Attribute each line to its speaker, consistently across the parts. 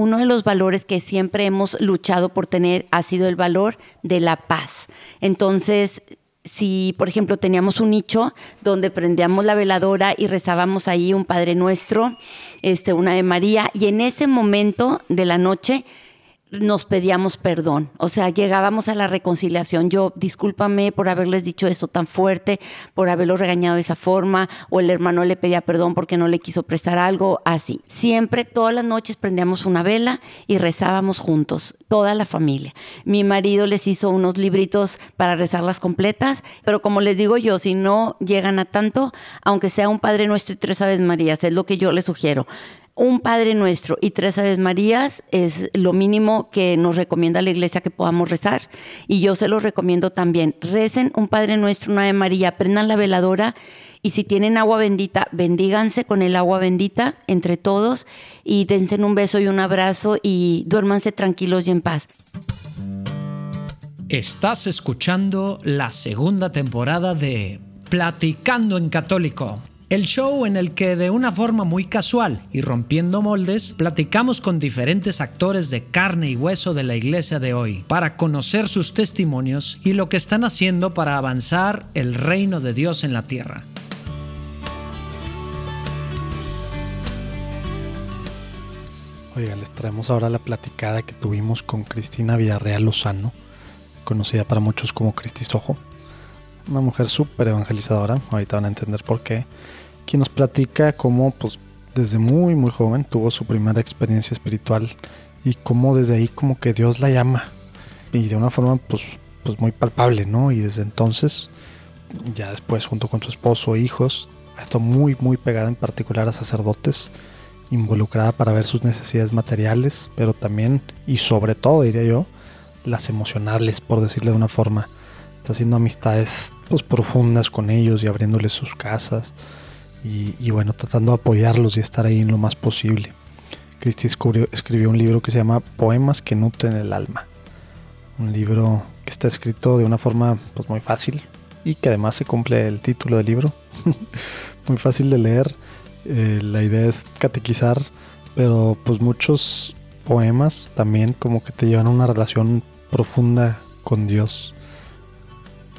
Speaker 1: uno de los valores que siempre hemos luchado por tener ha sido el valor de la paz. Entonces, si, por ejemplo, teníamos un nicho donde prendíamos la veladora y rezábamos ahí un Padre Nuestro, este, una de María, y en ese momento de la noche nos pedíamos perdón, o sea, llegábamos a la reconciliación. Yo, discúlpame por haberles dicho eso tan fuerte, por haberlo regañado de esa forma, o el hermano le pedía perdón porque no le quiso prestar algo, así. Siempre, todas las noches prendíamos una vela y rezábamos juntos, toda la familia. Mi marido les hizo unos libritos para rezarlas completas, pero como les digo yo, si no llegan a tanto, aunque sea un Padre Nuestro y tres Aves Marías, es lo que yo les sugiero un Padre Nuestro y tres Aves Marías es lo mínimo que nos recomienda la iglesia que podamos rezar. Y yo se los recomiendo también. Recen un Padre Nuestro, una Ave María, prendan la veladora y si tienen agua bendita, bendíganse con el agua bendita entre todos y dense un beso y un abrazo y duérmanse tranquilos y en paz.
Speaker 2: Estás escuchando la segunda temporada de Platicando en Católico el show en el que de una forma muy casual y rompiendo moldes, platicamos con diferentes actores de carne y hueso de la iglesia de hoy para conocer sus testimonios y lo que están haciendo para avanzar el reino de Dios en la tierra.
Speaker 3: Oiga, les traemos ahora la platicada que tuvimos con Cristina Villarreal Lozano, conocida para muchos como Cristisojo. Una mujer súper evangelizadora, ahorita van a entender por qué quien nos platica cómo pues desde muy muy joven tuvo su primera experiencia espiritual y cómo desde ahí como que Dios la llama y de una forma pues, pues muy palpable, ¿no? Y desde entonces, ya después junto con su esposo e hijos, ha estado muy muy pegada en particular a sacerdotes, involucrada para ver sus necesidades materiales, pero también y sobre todo diría yo, las emocionales, por decirle de una forma. Está haciendo amistades pues profundas con ellos y abriéndoles sus casas y, bueno, tratando de apoyarlos y estar ahí lo más posible. Cristi escribió un libro que se llama Poemas que nutren el alma. Un libro que está escrito de una forma pues, muy fácil y que además se cumple el título del libro. muy fácil de leer. Eh, la idea es catequizar, pero pues muchos poemas también como que te llevan a una relación profunda con Dios.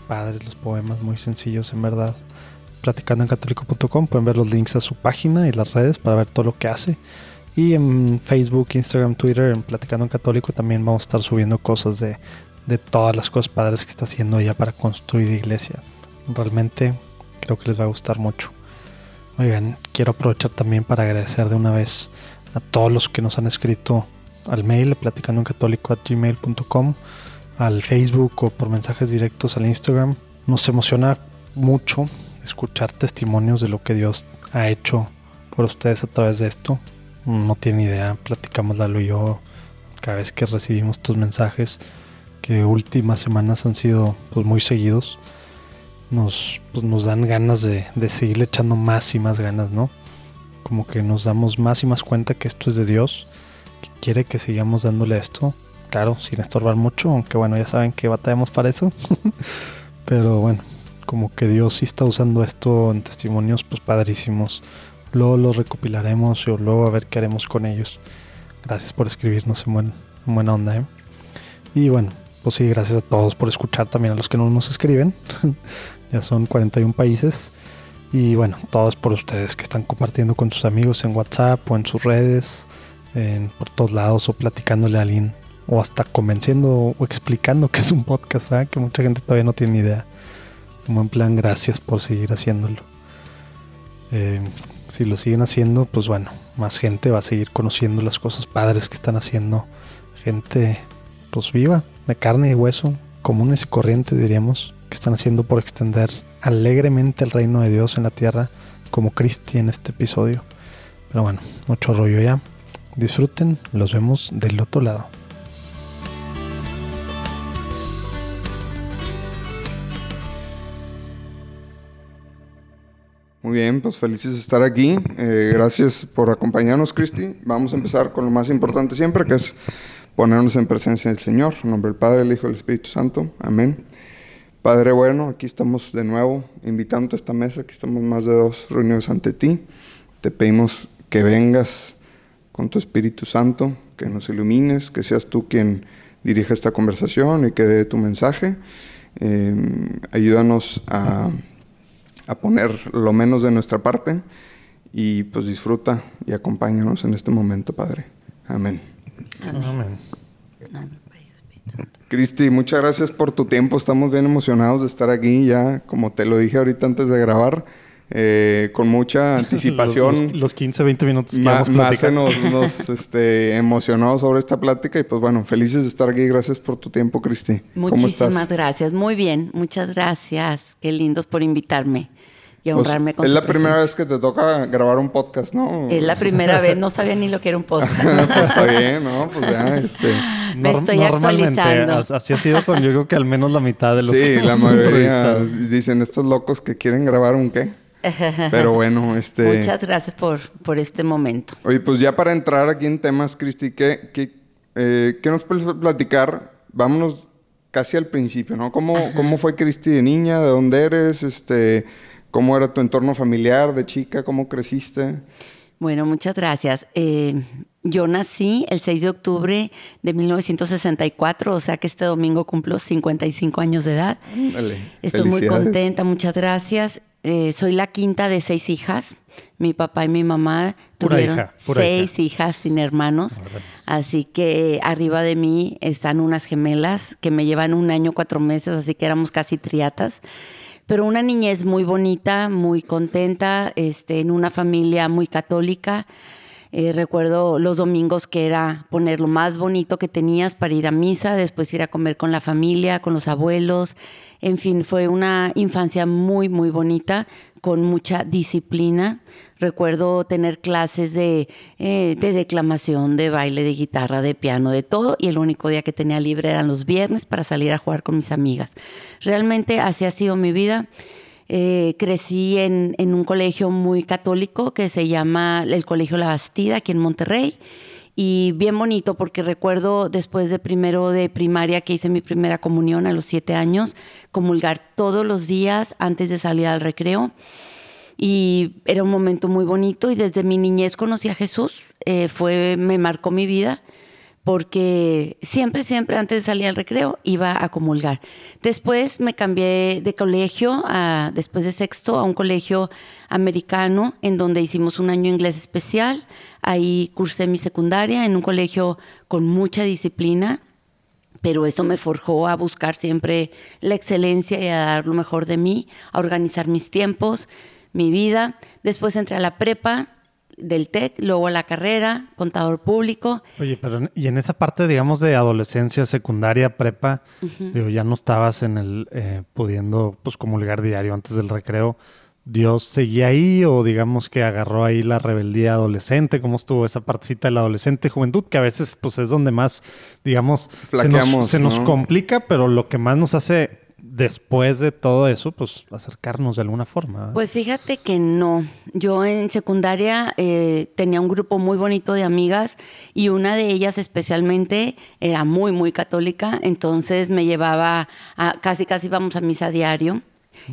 Speaker 3: Padres los poemas, muy sencillos en verdad platicando en católico.com. Pueden ver los links a su página y las redes para ver todo lo que hace. Y en Facebook, Instagram, Twitter, en Platicando en Católico también vamos a estar subiendo cosas de, de todas las cosas padres que está haciendo ella para construir iglesia. Realmente creo que les va a gustar mucho. Oigan, quiero aprovechar también para agradecer de una vez a todos los que nos han escrito al mail platicando en católico gmail.com, al Facebook o por mensajes directos al Instagram. Nos emociona mucho escuchar testimonios de lo que Dios ha hecho por ustedes a través de esto. No tiene idea, platicamos Lalo y yo cada vez que recibimos tus mensajes, que últimas semanas han sido pues, muy seguidos. Nos, pues, nos dan ganas de, de seguirle echando más y más ganas, ¿no? Como que nos damos más y más cuenta que esto es de Dios, que quiere que sigamos dándole esto. Claro, sin estorbar mucho, aunque bueno, ya saben que batallamos para eso. Pero bueno, como que Dios sí está usando esto en testimonios pues padrísimos. Luego los recopilaremos y luego a ver qué haremos con ellos. Gracias por escribirnos en, buen, buena onda. ¿eh? Y bueno, pues sí, gracias a todos por escuchar, también a los que no nos escriben. ya son 41 países. Y bueno, todo es por ustedes que están compartiendo con sus amigos en WhatsApp o en sus redes, en, por todos lados o platicándole a alguien o hasta convenciendo o explicando que es un podcast, que mucha gente todavía no tiene idea. Como en plan, gracias por seguir haciéndolo. Eh, si lo siguen haciendo, pues bueno, más gente va a seguir conociendo las cosas padres que están haciendo. Gente, pues viva, de carne y hueso, comunes y corrientes diríamos, que están haciendo por extender alegremente el reino de Dios en la tierra, como Cristi en este episodio. Pero bueno, mucho rollo ya. Disfruten, los vemos del otro lado.
Speaker 4: Muy bien, pues felices de estar aquí. Eh, gracias por acompañarnos, Cristi. Vamos a empezar con lo más importante siempre, que es ponernos en presencia del Señor. En nombre del Padre, el Hijo y el Espíritu Santo. Amén. Padre bueno, aquí estamos de nuevo invitando a esta mesa. Aquí estamos más de dos reuniones ante ti. Te pedimos que vengas con tu Espíritu Santo, que nos ilumines, que seas tú quien dirija esta conversación y que dé tu mensaje. Eh, ayúdanos a, a poner lo menos de nuestra parte y pues disfruta y acompáñanos en este momento, Padre. Amén.
Speaker 3: Amén.
Speaker 4: Cristi, muchas gracias por tu tiempo. Estamos bien emocionados de estar aquí ya, como te lo dije ahorita antes de grabar, eh, con mucha anticipación.
Speaker 3: los, los- los 15, 20 minutos que a
Speaker 4: más se
Speaker 3: platicar.
Speaker 4: nos, nos, este, emocionó sobre esta plática y pues bueno, felices de estar aquí. Gracias por tu tiempo, Cristi. ¿Cómo
Speaker 1: Muchísimas
Speaker 4: estás?
Speaker 1: gracias. Muy bien, muchas gracias. Qué lindos por invitarme y a
Speaker 4: Pues,
Speaker 1: honrarme con
Speaker 4: es
Speaker 1: su
Speaker 4: la primera vez que te toca grabar un podcast, ¿no?
Speaker 1: Es la primera vez, no sabía ni lo que era un podcast.
Speaker 4: Pues está bien, ¿no? Pues ya, este...
Speaker 1: Me estoy
Speaker 3: Normalmente,
Speaker 1: actualizando.
Speaker 3: as- así ha sido con yo creo que al menos la mitad de los
Speaker 4: Sí,
Speaker 3: que
Speaker 4: la mayoría dicen estos locos que quieren grabar un qué. Pero bueno, este...
Speaker 1: Muchas gracias por, por este momento.
Speaker 4: Oye, pues ya para entrar aquí en temas, Cristi, ¿qué, qué, eh, qué nos puedes platicar? Vámonos casi al principio, ¿no? ¿Cómo, cómo fue Cristi de niña? ¿De dónde eres? Este, ¿Cómo era tu entorno familiar de chica? ¿Cómo creciste?
Speaker 1: Bueno, muchas gracias. Eh, yo nací el 6 de octubre de 1964, o sea que este domingo cumplo 55 años de edad.
Speaker 4: Dale,
Speaker 1: Estoy muy contenta, muchas gracias. Eh, soy la quinta de seis hijas. Mi papá y mi mamá
Speaker 3: Pura
Speaker 1: tuvieron
Speaker 3: hija, pura
Speaker 1: seis hijas sin hermanos. Así que arriba de mí están unas gemelas que me llevan un año, cuatro meses, así que éramos casi triatas. Pero una niñez muy bonita, muy contenta, este, en una familia muy católica. Eh, recuerdo los domingos que era poner lo más bonito que tenías para ir a misa, después ir a comer con la familia, con los abuelos. En fin, fue una infancia muy, muy bonita, con mucha disciplina. Recuerdo tener clases de, eh, de declamación, de baile, de guitarra, de piano, de todo. Y el único día que tenía libre eran los viernes para salir a jugar con mis amigas. Realmente así ha sido mi vida. Eh, crecí en, en un colegio muy católico que se llama el Colegio La Bastida, aquí en Monterrey. Y bien bonito porque recuerdo después de primero de primaria que hice mi primera comunión a los siete años, comulgar todos los días antes de salir al recreo. Y era un momento muy bonito y desde mi niñez conocí a Jesús, eh, fue, me marcó mi vida porque siempre, siempre antes de salir al recreo iba a comulgar. Después me cambié de colegio, después de sexto, a un colegio americano en donde hicimos un año inglés especial. Ahí cursé mi secundaria en un colegio con mucha disciplina pero eso me forjó a buscar siempre la excelencia y a dar lo mejor de mí, a organizar mis tiempos, mi vida. Después entré a la prepa del TEC, luego a la carrera, contador público.
Speaker 3: Oye, pero y en esa parte, digamos, de adolescencia, secundaria, prepa, digo, ya no estabas en el eh, pudiendo pues comulgar diario antes del recreo. ¿Dios seguía ahí o digamos que agarró ahí la rebeldía adolescente? ¿Cómo estuvo esa partecita de la adolescente juventud? Que a veces pues es donde más, digamos, se nos, se nos
Speaker 4: ¿no?
Speaker 3: complica, pero lo que más nos hace después de todo eso, pues acercarnos de alguna forma.
Speaker 1: Pues fíjate que no. Yo en secundaria eh, tenía un grupo muy bonito de amigas y una de ellas especialmente era muy, muy católica, entonces me llevaba a, casi, casi vamos a misa diario.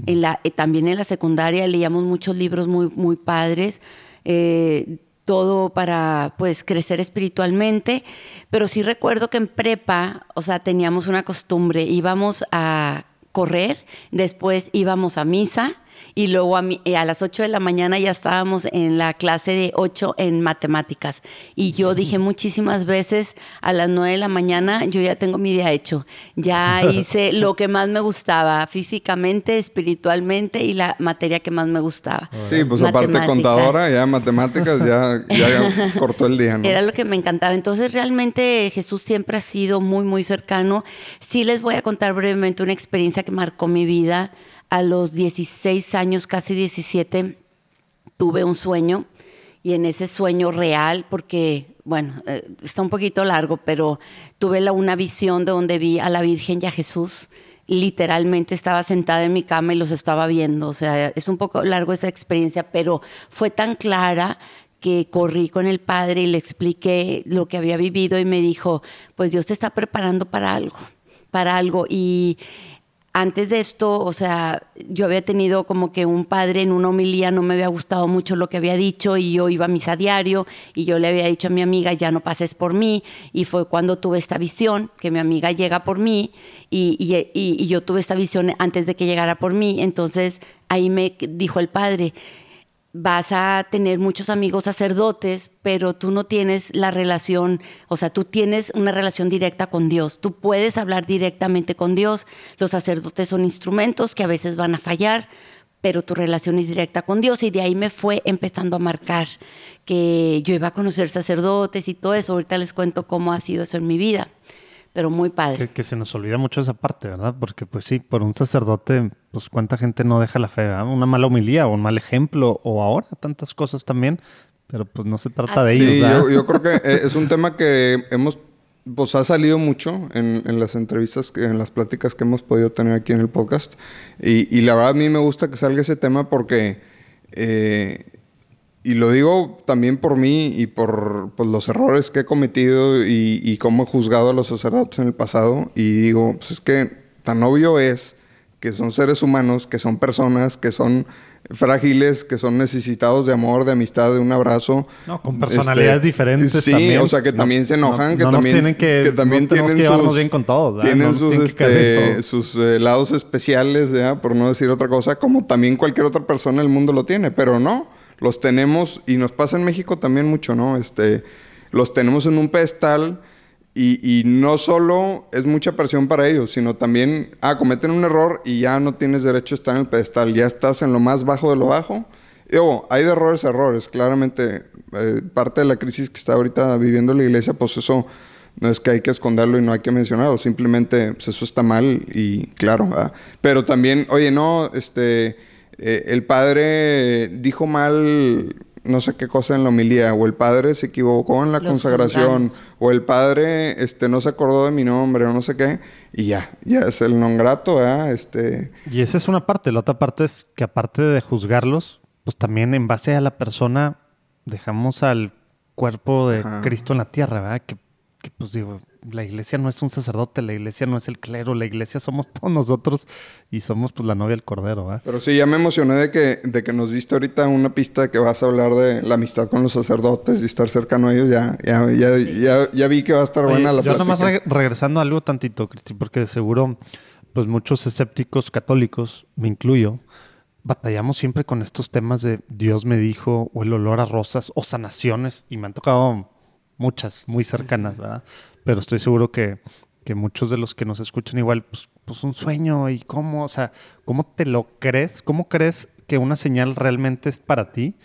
Speaker 1: En la, eh, también en la secundaria leíamos muchos libros muy, muy padres. eh, todo para pues crecer espiritualmente, pero sí recuerdo que en prepa, o sea, teníamos una costumbre, íbamos a correr, después íbamos a misa y luego a, mi- eh, a las 8 de la mañana ya estábamos en la clase de 8 en matemáticas. Y yo dije muchísimas veces a las 9 de la mañana, yo ya tengo mi día hecho. Ya hice lo que más me gustaba, físicamente, espiritualmente y la materia que más me gustaba.
Speaker 4: Sí, pues aparte contadora, ya matemáticas, ya, ya cortó el día, ¿no?
Speaker 1: Era lo que me encantaba. Entonces, realmente Jesús siempre ha sido muy, muy cercano. Sí les voy a contar brevemente una experiencia que marcó mi vida. A los 16 años, casi 17, tuve un sueño y en ese sueño real, porque, bueno, eh, está un poquito largo, pero tuve una visión de donde vi a la Virgen y a Jesús. Literalmente estaba sentada en mi cama y los estaba viendo. O sea, es un poco largo esa experiencia, pero fue tan clara que corrí con el padre y le expliqué lo que había vivido y me dijo, pues Dios te está preparando para algo, para algo. Y antes de esto, o sea, yo había tenido como que un padre en una homilía, no me había gustado mucho lo que había dicho y yo iba a misa diario y yo le había dicho a mi amiga, ya no pases por mí. Y fue cuando tuve esta visión, que mi amiga llega por mí y, y, y yo tuve esta visión antes de que llegara por mí. Entonces ahí me dijo el padre, vas a tener muchos amigos sacerdotes, pero tú no tienes la relación, o sea, tú tienes una relación directa con Dios. Tú puedes hablar directamente con Dios. Los sacerdotes son instrumentos que a veces van a fallar, pero tu relación es directa con Dios. Y de ahí me fue empezando a marcar que yo iba a conocer sacerdotes y todo eso. Ahorita les cuento cómo ha sido eso en mi vida pero muy padre.
Speaker 3: Que, se nos olvida mucho esa parte, ¿verdad? Porque pues sí, por un sacerdote, pues cuánta gente no deja la fe, ¿verdad? Una mala homilía o un mal ejemplo, o ahora tantas cosas también, pero pues no se trata de ellos.
Speaker 4: ¿verdad? Yo, yo creo que eh, es un tema que hemos, pues ha salido mucho en, en, las entrevistas, en las pláticas que hemos podido tener aquí en el podcast, y, y la verdad a mí me gusta que salga ese tema porque... Eh, y lo digo también por mí y por, los errores que he cometido y, cómo he juzgado a los sacerdotes en el pasado. Y digo, pues es que tan obvio es que son seres humanos, que son personas, que son frágiles, que son necesitados de amor, de amistad, de un abrazo.
Speaker 3: No, con personalidades este, diferentes.
Speaker 4: Sí, o sea, que también se enojan, que, también,
Speaker 3: tienen que, también tienen que sus, bien con todos.
Speaker 4: Tienen sus, este, sus eh, lados especiales, por no decir otra cosa, como también cualquier otra persona del mundo lo tiene, pero no los tenemos, y nos pasa en México también mucho, ¿no? Este, los tenemos en un pedestal y, no solo es mucha presión para ellos, sino también, ah, cometen un error y ya no tienes derecho a estar en el pedestal, ya estás en lo más bajo de lo bajo. Y, hay de errores errores, claramente, eh, parte de la crisis que está ahorita viviendo la iglesia, pues eso no es que hay que esconderlo y no hay que mencionarlo, simplemente pues eso está mal y claro, pero también, oye, no, este eh, el padre dijo mal no sé qué cosa en la homilía, o el padre se equivocó en la consagración, o el padre este, no se acordó de mi nombre, o no sé qué, y ya, ya es el non grato, Este...
Speaker 3: Y esa es una parte, la otra parte es que aparte de juzgarlos, pues también en base a la persona dejamos al cuerpo de Cristo en la tierra, ¿verdad? Que, que pues digo, la iglesia no es un sacerdote, la iglesia no es el clero, la iglesia somos todos nosotros y somos pues la novia del cordero. ¿eh?
Speaker 4: Pero sí, ya me emocioné de que, de que nos diste ahorita una pista de que vas a hablar de la amistad con los sacerdotes y estar cercano a ellos. Ya, ya, ya, ya, vi que va a estar buena la
Speaker 3: Yo nomás regresando a algo tantito, Cristi, porque de seguro pues muchos escépticos católicos, me incluyo, batallamos siempre con estos temas de Dios me dijo o el olor a rosas o sanaciones y me han tocado muchas muy cercanas, ¿verdad? Pero estoy seguro que, que muchos de los que nos escuchan igual, pues, pues un sueño y cómo, o sea, ¿cómo te lo crees? ¿Cómo crees que una señal realmente es para ti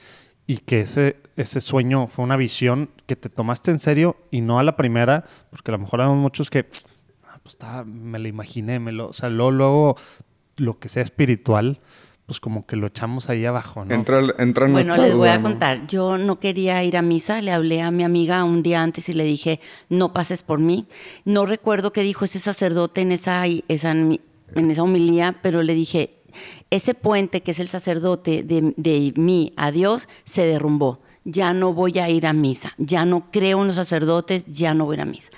Speaker 3: y que ese, ese sueño fue una visión que te tomaste en serio y no a la primera? Porque a lo mejor hay muchos que, ah, pues me lo imaginé, me lo, o sea, luego, luego lo que sea espiritual, pues como que lo echamos ahí abajo, ¿no?
Speaker 4: Entra, entra
Speaker 1: bueno, les voy a contar. Yo no quería ir a misa, le hablé a mi amiga un día antes y le dije, no pases por mí. No recuerdo qué dijo ese sacerdote en esa, esa, en esa homilía, pero le dije, ese puente que es el sacerdote de, de mí a Dios se derrumbó. Ya no voy a ir a misa, ya no creo en los sacerdotes, ya no voy a ir a misa.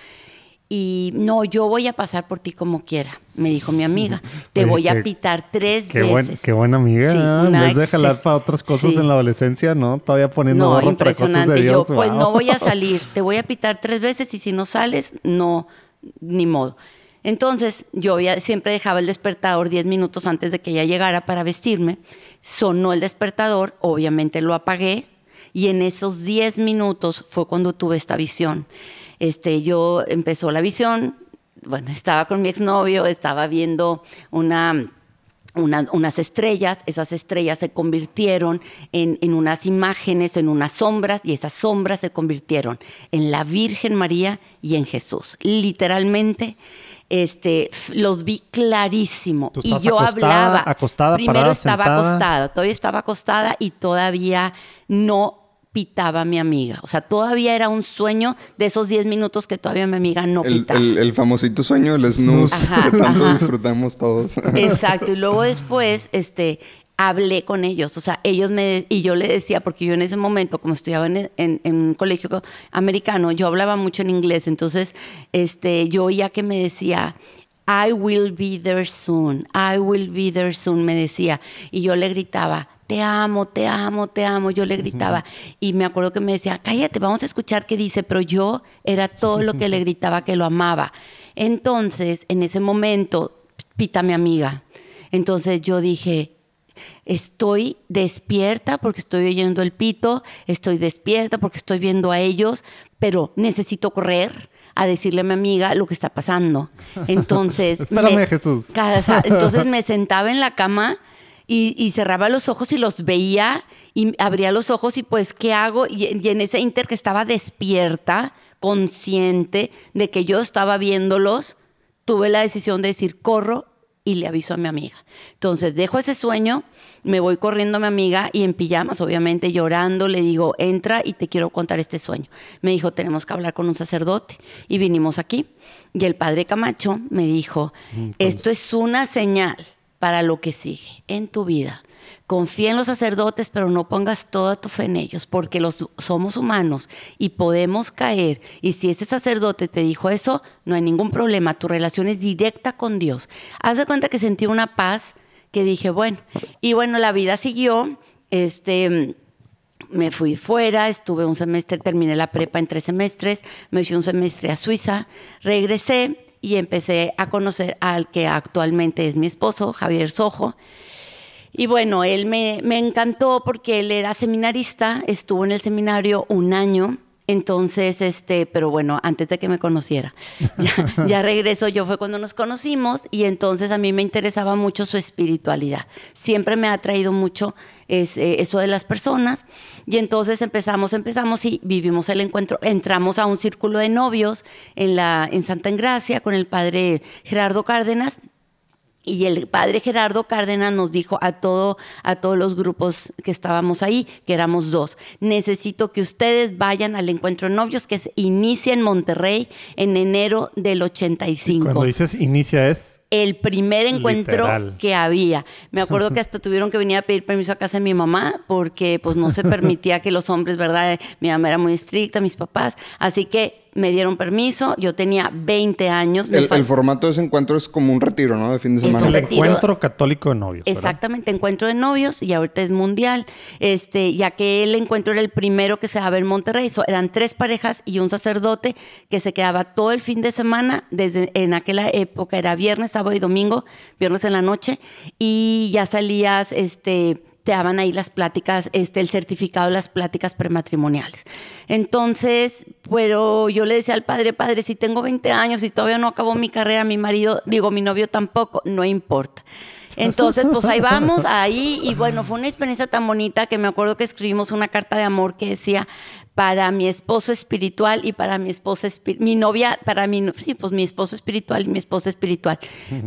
Speaker 1: Y no, yo voy a pasar por ti como quiera, me dijo mi amiga. Te voy a pitar tres veces.
Speaker 3: qué buena amiga. Sí, en vez de jalar para otras cosas en la adolescencia, ¿no? Todavía poniendo
Speaker 1: No, impresionante. yo, pues no voy a salir. Te voy a pitar tres veces y si no sales, no, ni modo. Entonces, yo siempre dejaba el despertador diez minutos antes de que ella llegara para vestirme. Sonó el despertador, obviamente lo apagué. Y en esos diez minutos fue cuando tuve esta visión este, yo empezó la visión, bueno, estaba con mi exnovio, estaba viendo una, unas estrellas, esas estrellas se convirtieron en, en, unas imágenes, en unas sombras, y esas sombras se convirtieron en la Virgen María y en Jesús. Literalmente, este, los vi clarísimo. y yo hablaba.
Speaker 3: Acostada,
Speaker 1: primero estaba acostada, todavía estaba acostada y todavía no pitaba mi amiga. O sea, todavía era un sueño de esos 10 minutos que todavía mi amiga no pitaba.
Speaker 4: El, famosito sueño, el snooze, que tanto disfrutamos todos.
Speaker 1: Exacto. Y luego después, este, hablé con ellos. O sea, ellos me... Y yo le decía, porque yo en ese momento, como estudiaba en, en, un colegio americano, yo hablaba mucho en inglés. Entonces, este, yo oía que me decía I will be there soon, I will be there soon, me decía. Y yo le gritaba, te amo, te amo, te amo. Yo le gritaba y me acuerdo que me decía, cállate, vamos a escuchar qué dice, pero yo era todo lo que le gritaba que lo amaba. Entonces, en ese momento, pita mi amiga. Entonces yo dije, estoy despierta porque estoy oyendo el pito, estoy despierta porque estoy viendo a ellos, pero necesito correr a decirle a mi amiga lo que está pasando. Entonces,
Speaker 3: espérame, Jesús.
Speaker 1: entonces me sentaba en la cama y, cerraba los ojos y los veía y abría los ojos y pues, ¿qué hago? Y, y, en ese inter que estaba despierta, consciente de que yo estaba viéndolos, tuve la decisión de decir, corro y le aviso a mi amiga. Entonces dejo ese sueño, me voy corriendo a mi amiga y en pijamas, obviamente llorando, le digo, entra y te quiero contar este sueño. Me dijo, tenemos que hablar con un sacerdote y vinimos aquí. Y el padre Camacho me dijo, esto es una señal para lo que sigue en tu vida. Confía en los sacerdotes, pero no pongas toda tu fe en ellos, porque los, somos humanos y podemos caer. Y si ese sacerdote te dijo eso, no hay ningún problema. Tu relación es directa con Dios. Haz de cuenta que sentí una paz que dije, bueno, y bueno, la vida siguió. Este me fui fuera, estuve un semestre, terminé la prepa en tres semestres, me fui un semestre a Suiza, regresé y empecé a conocer al que actualmente es mi esposo, Javier Sojo. Y bueno, él me, me encantó porque él era seminarista, estuvo en el seminario un año. Entonces, este, pero bueno, antes de que me conociera, ya, regreso, yo fue cuando nos conocimos y entonces a mí me interesaba mucho su espiritualidad. Siempre me ha atraído mucho eh, eso de las personas. Y entonces empezamos, empezamos y vivimos el encuentro, entramos a un círculo de novios en, la, en Santa Engracia con el padre Gerardo Cárdenas y el padre Gerardo Cárdenas nos dijo a, todo, a todos los grupos que estábamos ahí, que éramos dos, necesito que ustedes vayan al encuentro de novios que se inicia en Monterrey en enero del 85.
Speaker 3: cuando dices inicia es
Speaker 1: el primer encuentro que había. Me acuerdo que hasta tuvieron que venir a pedir permiso a casa de mi mamá porque pues no se permitía que los hombres, ¿verdad? Mi mamá era muy estricta, mis papás. Así que me dieron permiso, yo tenía 20 años.
Speaker 4: El, formato de ese encuentro es como un retiro, ¿no? De fin de semana.
Speaker 3: Es el encuentro católico de novios.
Speaker 1: Exactamente, encuentro de novios y ahorita es mundial. Este, ya que el encuentro era el primero que se daba en Monterrey. eran tres parejas y un sacerdote que se quedaba todo el fin de semana. Desde en aquella época era viernes, sábado y domingo, viernes en la noche, y ya salías, este te daban ahí las pláticas, este, el certificado de las pláticas prematrimoniales. Entonces, pero yo le decía al padre, padre, si tengo 20 años y todavía no acabó mi carrera, mi marido, digo, mi novio tampoco, no importa. Entonces, pues ahí vamos, ahí, y bueno, fue una experiencia tan bonita que me acuerdo que escribimos una carta de amor que decía, para mi esposo espiritual y para mi esposa mi novia, para mi, sí, pues mi esposo espiritual y mi esposa espiritual,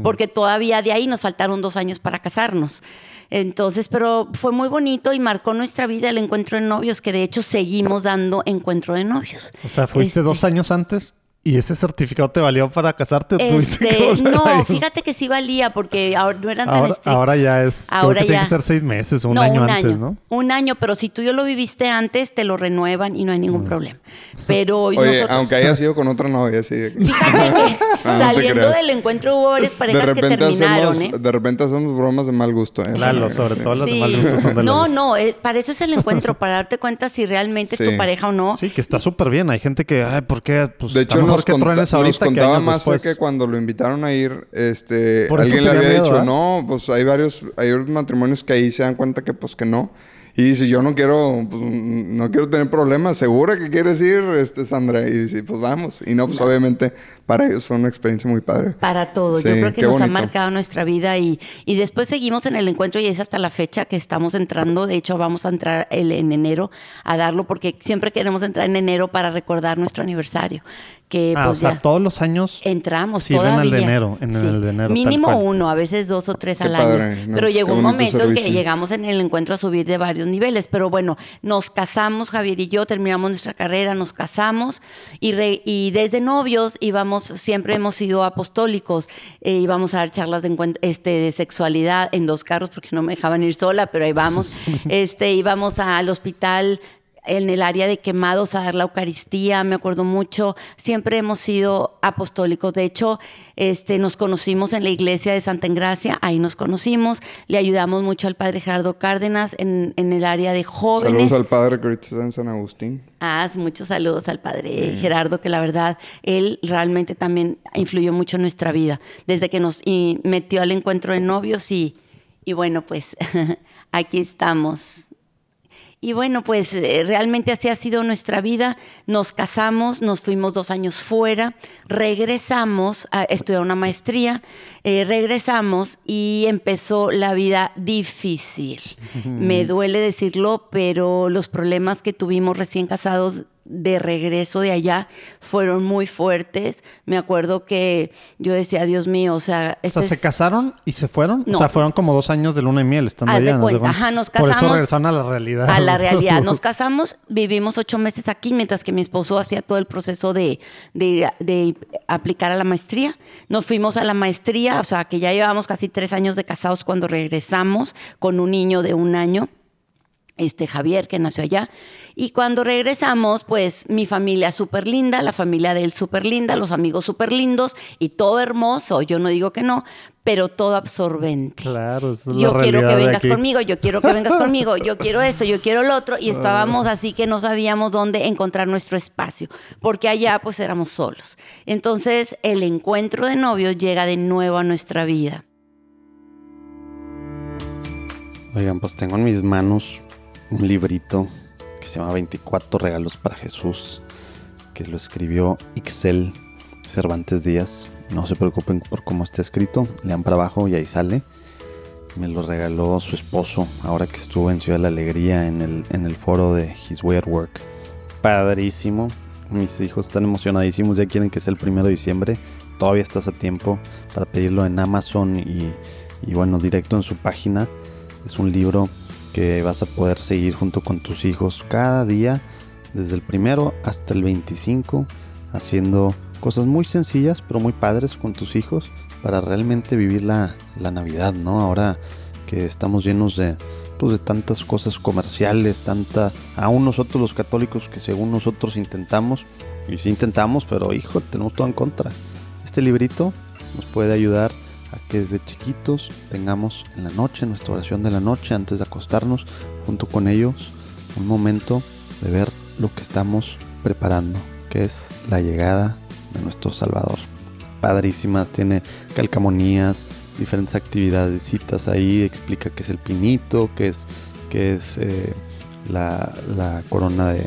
Speaker 1: porque todavía de ahí nos faltaron dos años para casarnos. Entonces, pero fue muy bonito y marcó nuestra vida el encuentro de novios, que de hecho seguimos dando encuentro de novios.
Speaker 3: O sea, fuiste dos este años antes ¿Y ese certificado te valió para casarte?
Speaker 1: Este, no, fíjate que sí valía porque ahora no eran tan
Speaker 3: estrictos. Ahora ya es, ahora ya. tiene que ser seis meses o un año antes, ¿no?
Speaker 1: Un año, pero si tú yo lo viviste antes, te lo renuevan y no hay ningún mm. problema. Pero
Speaker 4: Oye, aunque haya sido con otra novia, sí.
Speaker 1: Fíjate que saliendo del encuentro hubo varias parejas que terminaron, ¿eh?
Speaker 4: De repente hacemos bromas de mal gusto, ¿eh?
Speaker 3: Claro, sobre todo las de mal gusto son de
Speaker 1: No, no, eh, para eso es el encuentro, para darte cuenta si realmente es tu pareja o no.
Speaker 3: Sí, que está súper bien. Hay gente que, ay, ¿por qué?
Speaker 4: Pues, de hecho, nos, que nos contaba más que cuando lo invitaron a ir, este, alguien le había dicho, no, pues hay varios, hay matrimonios que ahí se dan cuenta que pues que no. Y dice, yo no quiero, pues, no quiero tener problemas. ¿Segura que quieres ir, este, Sandra? Y dice, pues vamos. Y no, pues obviamente para ellos fue una experiencia muy padre.
Speaker 1: Para todos. yo creo que nos ha marcado nuestra vida y, y después seguimos en el encuentro y es hasta la fecha que estamos entrando. De hecho, vamos a entrar el, en enero a darlo porque siempre queremos entrar en enero para recordar nuestro aniversario que
Speaker 3: ah,
Speaker 1: pues
Speaker 3: o sea, todos los años
Speaker 1: entramos todavía.
Speaker 3: el de enero, en el de enero.
Speaker 1: Mínimo uno, a veces dos o tres al año. pero pues, llegó un momento en que llegamos en el encuentro a subir de varios niveles. Pero bueno, nos casamos, Javier y yo, terminamos nuestra carrera, nos casamos y, y desde novios íbamos, siempre hemos sido apostólicos, eh, íbamos a dar charlas de, este, de sexualidad en dos carros porque no me dejaban ir sola, pero ahí vamos. este, íbamos al hospital en el área de quemados a dar la Eucaristía, me acuerdo mucho, siempre hemos sido apostólicos. De hecho, este, nos conocimos en la iglesia de Santa Engracia, ahí nos conocimos, le ayudamos mucho al padre Gerardo Cárdenas en, en el área de jóvenes.
Speaker 4: Saludos al padre que ahorita está en San Agustín.
Speaker 1: Ah, muchos saludos al padre Gerardo, que la verdad, él realmente también influyó mucho en nuestra vida, desde que nos metió al encuentro de novios y, y bueno, pues aquí estamos. Y bueno, pues eh, realmente así ha sido nuestra vida. Nos casamos, nos fuimos dos años fuera, regresamos a estudiar una maestría, eh, regresamos y empezó la vida difícil. Me duele decirlo, pero los problemas que tuvimos recién casados de regreso de allá fueron muy fuertes. Me acuerdo que yo decía, Dios mío, o sea...
Speaker 3: o sea, ¿se casaron y se fueron? O sea, fueron como dos años de luna y miel estando
Speaker 1: Haz
Speaker 3: allá. ¿no?
Speaker 1: cuenta. Ajá, nos casamos.
Speaker 3: Por eso regresaron a la realidad.
Speaker 1: A la realidad. Nos casamos, vivimos ocho meses aquí, mientras que mi esposo hacía todo el proceso de, de, de aplicar a la maestría. Nos fuimos a la maestría, o sea, que ya llevamos casi tres años de casados cuando regresamos con un niño de un año este Javier que nació allá. Y cuando regresamos, pues mi familia súper linda, la familia de él súper linda, los amigos súper lindos y todo hermoso. Yo no digo que no, pero todo absorbente.
Speaker 3: Claro, es la
Speaker 1: Yo quiero que vengas conmigo, yo quiero que vengas conmigo, yo quiero esto, yo quiero lo otro. Y estábamos así que no sabíamos dónde encontrar nuestro espacio, porque allá pues éramos solos. Entonces el encuentro de novios llega de nuevo a nuestra vida.
Speaker 3: Oigan, pues tengo en mis manos un librito que se llama 24 regalos para Jesús, que lo escribió Ixel Cervantes Díaz. No se preocupen por cómo está escrito, lean para abajo y ahí sale. Me lo regaló su esposo ahora que estuvo en Ciudad de la Alegría en el, en el foro de His Way at Work. Padrísimo. Mis hijos están emocionadísimos, ya quieren que sea el primero de diciembre. Todavía estás a tiempo para pedirlo en Amazon y, y bueno, directo en su página. Es un libro que vas a poder seguir junto con tus hijos cada día, desde el primero hasta el 25, haciendo cosas muy sencillas pero muy padres con tus hijos para realmente vivir la, la Navidad, ¿no? Ahora que estamos llenos de, pues, de tantas cosas comerciales, tanta, aún nosotros los católicos que según nosotros intentamos, y sí intentamos, pero hijo, tenemos todo en contra. Este librito nos puede ayudar a que desde chiquitos tengamos en la noche, nuestra oración de la noche, antes de acostarnos, junto con ellos, un momento de ver lo que estamos preparando, que es la llegada de nuestro Salvador. Padrísimas, tiene calcamonías, diferentes actividades, citas ahí, explica qué es el pinito, qué es, qué es eh, la, la corona de,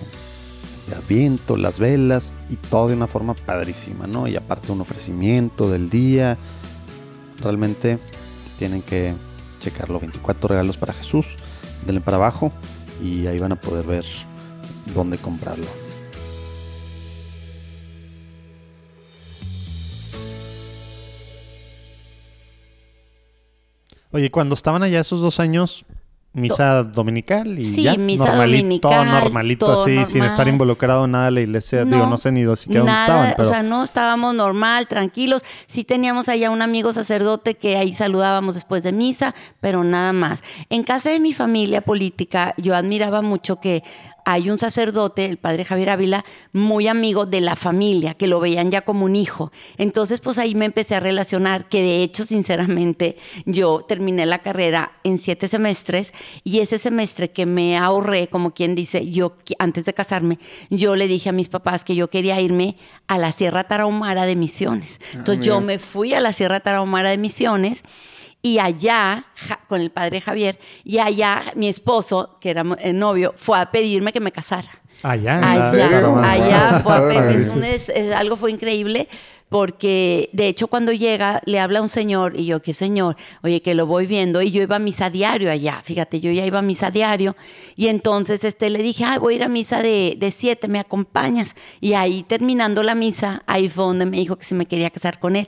Speaker 3: de Adviento, las velas y todo de una forma padrísima, ¿no? Y aparte un ofrecimiento del día, realmente tienen que checarlo. 24 regalos para Jesús. Denle para abajo y ahí van a poder ver dónde comprarlo. Oye, cuando estaban allá esos dos años, misa dominical y
Speaker 1: Sí,
Speaker 3: ya,
Speaker 1: misa
Speaker 3: normalito,
Speaker 1: dominical,
Speaker 3: normalito
Speaker 1: todo
Speaker 3: así, sin estar involucrado en nada de la iglesia. Digo, no sé ni siquiera dónde
Speaker 1: nada,
Speaker 3: estaban, pero
Speaker 1: O sea, no estábamos normal, tranquilos. Sí teníamos allá un amigo sacerdote que ahí saludábamos después de misa, pero nada más. En casa de mi familia política, yo admiraba mucho que hay un sacerdote, el padre Javier Ávila, muy amigo de la familia, que lo veían ya como un hijo. Entonces, pues ahí me empecé a relacionar, que de hecho, sinceramente, yo terminé la carrera en siete semestres y ese semestre que me ahorré, como quien dice, yo antes de casarme, yo le dije a mis papás que yo quería irme a la Sierra Tarahumara de Misiones. Entonces, yo me fui a la Sierra Tarahumara de Misiones. Y allá, ja- con el padre Javier, y allá mi esposo, que era el novio, fue a pedirme que me casara.
Speaker 3: allá, en
Speaker 1: Allá, allá fue a
Speaker 4: Padre.
Speaker 1: pedir- es un- es- es- algo fue increíble porque de hecho cuando llega le habla un señor y yo, ¿qué señor? Oye, que lo voy viendo y yo iba a misa diario allá, fíjate, yo ya iba a misa diario y entonces este, le dije, ay, voy a ir a misa de, de siete, ¿me acompañas? Y ahí terminando la misa, ahí fue donde me dijo que si me quería casar con él.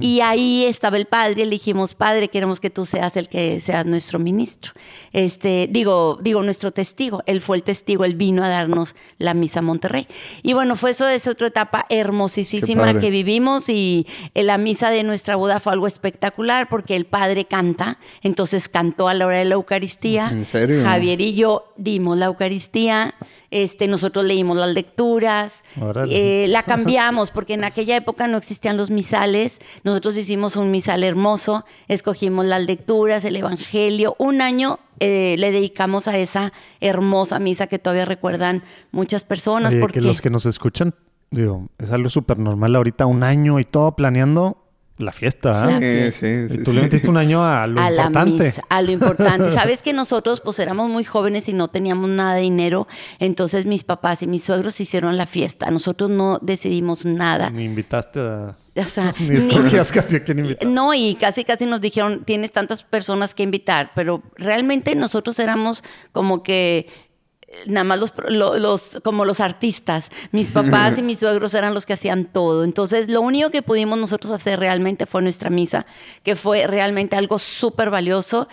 Speaker 1: Y ahí estaba el padre, le dijimos, padre, queremos que tú seas el que seas nuestro ministro. Este, digo, digo, nuestro testigo. Él fue el testigo, él vino a darnos la misa a Monterrey. Y bueno, fue eso, esa otra etapa hermosísima que vivimos. Y la misa de nuestra boda fue algo espectacular porque el padre canta, entonces cantó a la hora de la Eucaristía.
Speaker 4: ¿En serio?
Speaker 1: Javier y yo dimos la Eucaristía. Este, nosotros leímos las lecturas, eh, la cambiamos porque en aquella época no existían los misales. Nosotros hicimos un misal hermoso, escogimos las lecturas, el Evangelio. Un año eh, le dedicamos a esa hermosa misa que todavía recuerdan muchas personas.
Speaker 3: Oye,
Speaker 1: porque
Speaker 3: que los que nos escuchan, digo, es algo súper normal ahorita, un año y todo planeando la fiesta, ¿ah?
Speaker 4: Sí, sí,
Speaker 3: Y
Speaker 4: sí,
Speaker 3: tú
Speaker 4: sí.
Speaker 3: le metiste un año a lo
Speaker 1: a la
Speaker 3: importante.
Speaker 1: misa, a lo importante. Sabes que nosotros pues éramos muy jóvenes y no teníamos nada de dinero, entonces mis papás y mis suegros hicieron la fiesta. Nosotros no decidimos nada.
Speaker 3: Ni invitaste a...
Speaker 1: O sea,
Speaker 3: Ni
Speaker 1: ni-
Speaker 3: escogías casi a quién invitar.
Speaker 1: no, y casi casi nos dijeron, tienes tantas personas que invitar, pero realmente nosotros éramos como que eh, nada más los, lo- los- como los artistas. Mis papás y mis suegros eran los que hacían todo. Entonces, lo único que pudimos nosotros hacer realmente fue nuestra misa, que fue realmente algo súper valioso.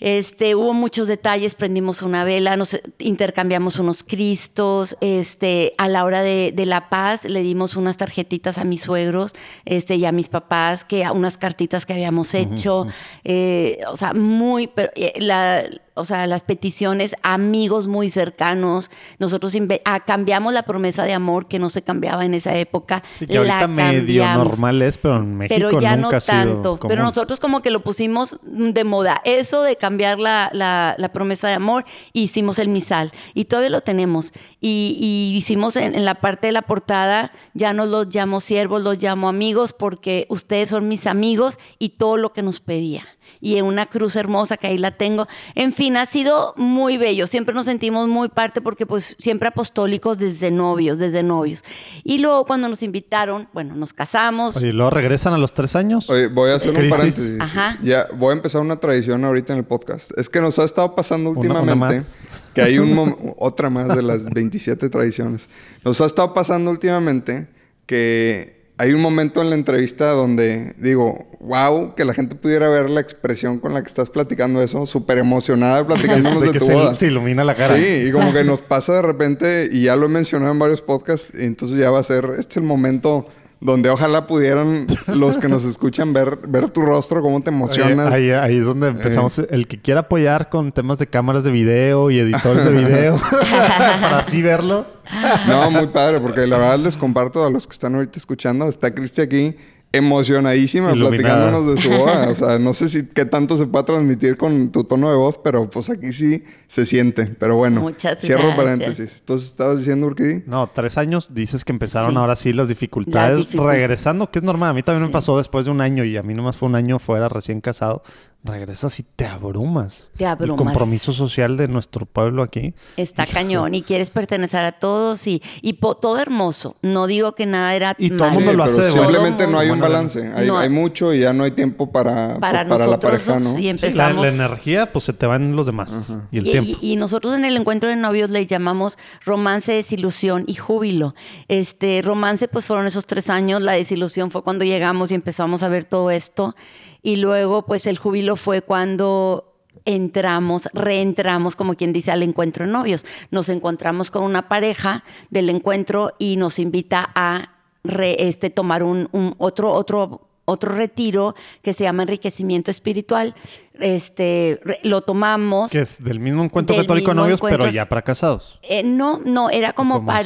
Speaker 1: Este, hubo muchos detalles, prendimos una vela, nos intercambiamos unos cristos, este, a la hora de, de la paz le dimos unas tarjetitas a mis suegros este, y a mis papás, que, unas cartitas que habíamos hecho, eh, o sea, muy, pero, eh, la, o sea, las peticiones, amigos muy cercanos, nosotros ah, cambiamos la promesa de amor que no se cambiaba en esa época,
Speaker 3: Sí, que ahorita
Speaker 1: la
Speaker 3: medio normal es, pero en México
Speaker 1: pero ya
Speaker 3: nunca
Speaker 1: no
Speaker 3: ha sido
Speaker 1: tanto. Pero nosotros como que lo pusimos de moda. Eso de cambiar la, la- la promesa de amor, hicimos el misal. Y todavía lo tenemos. Y, y hicimos en, en la parte de la portada, ya no los llamo siervos, los llamo amigos, porque ustedes son mis amigos y todo lo que nos pedía. Y en una cruz hermosa que ahí la tengo. En fin, ha sido muy bello. Siempre nos sentimos muy parte porque pues siempre apostólicos desde novios, desde novios. Y luego cuando nos invitaron, bueno, nos casamos.
Speaker 3: Oye, ¿y luego regresan a los tres años?
Speaker 4: Oye, voy a hacer un
Speaker 3: Crisis.
Speaker 4: paréntesis.
Speaker 1: Ajá.
Speaker 4: Ya, voy a empezar una tradición ahorita en el podcast. Es que nos ha estado pasando
Speaker 3: Una-
Speaker 4: últimamente
Speaker 3: una más.
Speaker 4: que hay un otra más de las 27 tradiciones. Nos ha estado pasando últimamente que hay un momento en la entrevista donde digo, wow, que la gente pudiera ver la expresión con la que estás platicando eso, súper emocionada platicándonos
Speaker 3: de
Speaker 4: de,
Speaker 3: que
Speaker 4: tu
Speaker 3: se,
Speaker 4: boda.
Speaker 3: se ilumina la cara.
Speaker 4: Sí, y como que nos pasa de repente, y ya lo he mencionado en varios podcasts, y entonces ya va a ser, este es el momento donde ojalá pudieran los que nos escuchan ver, ver tu rostro, cómo te emocionas.
Speaker 3: ahí, ahí es donde empezamos. El que quiera apoyar con temas de cámaras de video y editores de video, para así verlo.
Speaker 4: No, muy padre, porque la verdad les comparto a los que están ahorita escuchando, está Cristi aquí emocionadísima
Speaker 3: Iluminada.
Speaker 4: platicándonos de su boda. O sea, no sé si qué tanto se puede transmitir con tu tono de voz, pero pues aquí sí se siente. Pero bueno,
Speaker 1: Muchas
Speaker 4: cierro
Speaker 1: gracias.
Speaker 4: paréntesis. Entonces, ¿estabas diciendo, Urquidi?
Speaker 3: No, tres años dices que empezaron
Speaker 1: Sí.
Speaker 3: ahora sí las dificultades.
Speaker 1: Las dificultades.
Speaker 3: Regresando, que es normal. A mí también me pasó después de un año y a mí nomás fue un año fuera recién casado. Regresas y te abrumas.
Speaker 1: Te abrumas.
Speaker 3: El compromiso social de nuestro pueblo aquí.
Speaker 1: Está cañón y quieres pertenecer a todos y, y po- todo hermoso. No digo que nada era
Speaker 3: Y todo el mundo lo hace
Speaker 4: simplemente no hay un balance. Hay,
Speaker 1: No.
Speaker 4: hay mucho y ya no hay tiempo para,
Speaker 1: Para
Speaker 4: pues, para la
Speaker 1: nosotros
Speaker 4: pareja, ¿no?
Speaker 1: y
Speaker 3: Sí, la,
Speaker 1: empezamos...
Speaker 3: la energía, pues se te van los demás. Y el
Speaker 1: Y,
Speaker 3: tiempo.
Speaker 1: y- y nosotros en el encuentro de novios le llamamos romance, desilusión y júbilo. Este romance, pues fueron esos tres años. La desilusión fue cuando llegamos y empezamos a ver todo esto. Y luego, pues el júbilo fue cuando entramos, reentramos, como quien dice, al encuentro de novios. Nos encontramos con una pareja del encuentro y nos invita a re- este, tomar un, un otro, otro otro retiro que se llama enriquecimiento espiritual. Este, re- lo tomamos.
Speaker 3: Que es del mismo encuentro
Speaker 1: Del
Speaker 3: católico de
Speaker 1: mismo
Speaker 3: novios, pero ya para casados.
Speaker 1: Eh, no, no, era como
Speaker 3: ¿Cómo es?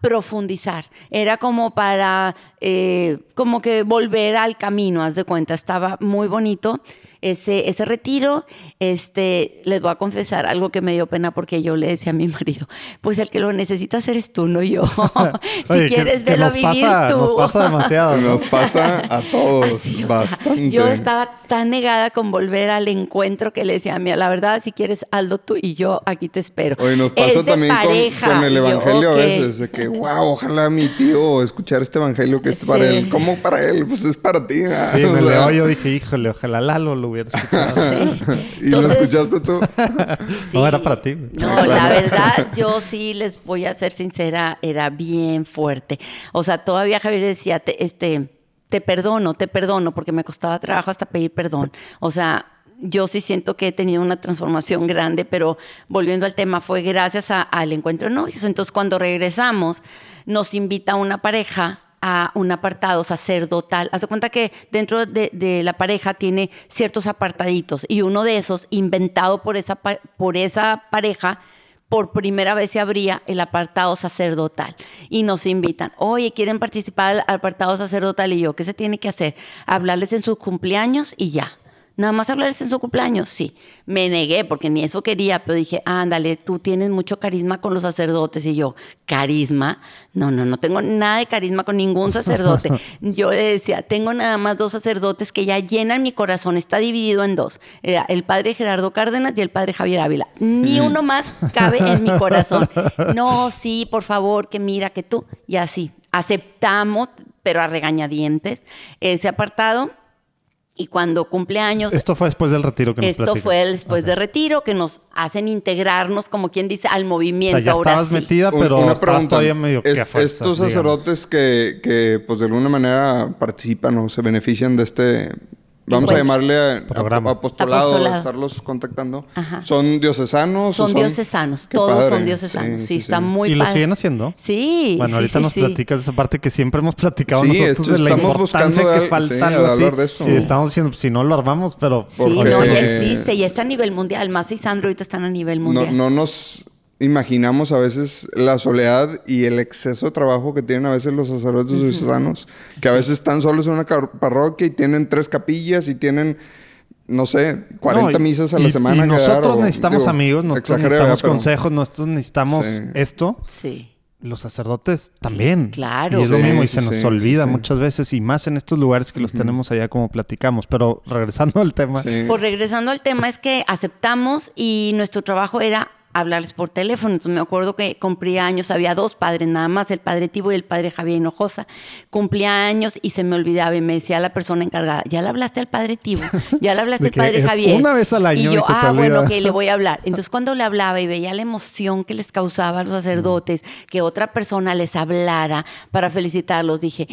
Speaker 1: Profundizar, era como para, eh, como que volver al camino, haz de cuenta, estaba muy bonito ese, ese retiro, este, les voy a confesar algo que me dio pena porque yo le decía a mi marido, pues el que lo necesitas eres tú, no yo, si
Speaker 3: Oye, que-
Speaker 1: quieres
Speaker 3: que
Speaker 1: verlo
Speaker 3: nos
Speaker 1: vivir
Speaker 3: pasa,
Speaker 1: tú.
Speaker 3: Nos pasa demasiado. ¿no?
Speaker 4: Nos pasa a todos
Speaker 1: Sí, o sea,
Speaker 4: bastante.
Speaker 1: yo estaba tan negada con volver al encuentro que le decía a mí, la verdad, si quieres, hazlo tú y yo aquí te espero.
Speaker 4: Oye, nos
Speaker 1: Es
Speaker 4: pasa
Speaker 1: de
Speaker 4: también con-
Speaker 1: pareja.
Speaker 4: con, el
Speaker 1: Y yo,
Speaker 4: evangelio
Speaker 1: ok.
Speaker 4: a veces, de que, wow, ojalá mi tío escuchar este evangelio que es para
Speaker 1: Sí.
Speaker 4: él. ¿Cómo para él? Pues es para ti. ¿verdad?
Speaker 3: Sí,
Speaker 4: O
Speaker 3: me
Speaker 4: sea,
Speaker 3: leo yo dije, híjole, ojalá Lalo lo hubiera escuchado.
Speaker 4: ¿Y lo escuchaste tú?
Speaker 3: No, era para ti.
Speaker 1: No, la verdad, yo sí les voy a ser sincera, era bien fuerte. O sea, todavía Javier decía, te, este, te perdono, te perdono, porque me costaba trabajo hasta pedir perdón. O sea, yo sí siento que he tenido una transformación grande, pero volviendo al tema, fue gracias a- al encuentro de novios. Entonces, cuando regresamos, nos invita una pareja a un apartado sacerdotal. Haz de cuenta que dentro de, de la pareja tiene ciertos apartaditos y uno de esos, inventado por esa, por esa pareja, por primera vez se abría el apartado sacerdotal y nos invitan, oye, ¿quieren participar al apartado sacerdotal? Y yo, ¿qué se tiene que hacer? Hablarles en sus cumpleaños y ya. Nada más hablarles en su cumpleaños, sí. Me negué porque ni eso quería, pero dije, ándale, tú tienes mucho carisma con los sacerdotes. Y yo, ¿carisma? No, no, no tengo nada de carisma con ningún sacerdote. yo le decía, tengo nada más dos sacerdotes que ya llenan mi corazón. Está dividido en dos. Era el padre Gerardo Cárdenas y el padre Javier Ávila. Ni uno más cabe en mi corazón. No, sí, por favor, que mira que tú. Y así, aceptamos, pero a regañadientes, ese apartado. Y cuando cumple años,
Speaker 3: Esto fue después del retiro que nos
Speaker 1: esto
Speaker 3: platicas.
Speaker 1: fue después
Speaker 3: Ok.
Speaker 1: de retiro que nos hacen integrarnos, como quien dice, al
Speaker 3: O
Speaker 1: movimiento.
Speaker 3: sea, ya
Speaker 1: ahora
Speaker 3: estabas
Speaker 1: sí.
Speaker 3: metida,
Speaker 4: Un-
Speaker 3: pero
Speaker 4: una
Speaker 3: estabas
Speaker 4: pregunta.
Speaker 3: todavía medio
Speaker 4: Es-
Speaker 3: que a fuerzas,
Speaker 4: estos
Speaker 3: digamos.
Speaker 4: sacerdotes que, que, pues de alguna manera participan o se benefician de este, vamos a llamarle a- a- apostolado,
Speaker 1: Apostolado.
Speaker 4: estarlos contactando.
Speaker 1: Ajá.
Speaker 4: ¿Son diocesanos? o
Speaker 1: Son diocesanos,
Speaker 4: Qué
Speaker 1: todos
Speaker 4: padre.
Speaker 1: son diocesanos. Sí, está muy
Speaker 3: ¿Y lo siguen haciendo?
Speaker 1: Sí.
Speaker 3: Bueno,
Speaker 1: sí,
Speaker 3: ahorita
Speaker 1: sí,
Speaker 3: nos
Speaker 1: sí.
Speaker 3: platicas esa parte que siempre hemos platicado
Speaker 4: Sí,
Speaker 3: nosotros de la
Speaker 4: estamos
Speaker 3: importancia
Speaker 4: buscando
Speaker 3: que
Speaker 4: de-
Speaker 3: falta
Speaker 4: sí, hablar de eso.
Speaker 3: Sí, estamos diciendo, si no lo armamos, pero...
Speaker 1: Sí,
Speaker 4: Porque-
Speaker 1: no, ya existe y está a nivel mundial. Más y Sandro ahorita están a nivel
Speaker 4: No,
Speaker 1: mundial.
Speaker 4: no nos imaginamos a veces la soledad y el exceso de trabajo que tienen a veces los sacerdotes diocesanos, que a veces están solos en una parroquia y tienen tres capillas y tienen, no sé, 40
Speaker 3: No, y-
Speaker 4: misas a la
Speaker 3: y-
Speaker 4: semana.
Speaker 3: Y
Speaker 4: dar,
Speaker 3: nosotros
Speaker 4: o-
Speaker 3: necesitamos
Speaker 4: digo,
Speaker 3: amigos, nosotros
Speaker 4: exageré,
Speaker 3: necesitamos
Speaker 4: pero-
Speaker 3: consejos, nosotros necesitamos
Speaker 4: Sí.
Speaker 3: esto.
Speaker 1: Sí.
Speaker 3: Los sacerdotes también.
Speaker 1: Claro.
Speaker 3: Y es lo
Speaker 4: Sí,
Speaker 3: mismo y se nos
Speaker 4: sí,
Speaker 3: olvida
Speaker 4: sí, sí.
Speaker 3: muchas veces y más en estos lugares que los tenemos allá como platicamos. Pero regresando al tema.
Speaker 4: Sí.
Speaker 1: Pues regresando al tema, es que aceptamos y nuestro trabajo era hablarles por teléfono. Entonces me acuerdo que cumplía años, había dos padres nada más, el padre Tibo y el padre Javier Hinojosa. Cumplía años y se me olvidaba y me decía la persona encargada, ¿ya le hablaste al padre Tibo? ¿Ya le hablaste al padre Javier?
Speaker 3: una vez al año
Speaker 1: Y
Speaker 3: y
Speaker 1: yo,
Speaker 3: se
Speaker 1: ah, bueno,
Speaker 3: olvida".
Speaker 1: que le voy a hablar. Entonces cuando le hablaba y veía la emoción que les causaba a los sacerdotes, que otra persona les hablara para felicitarlos, dije,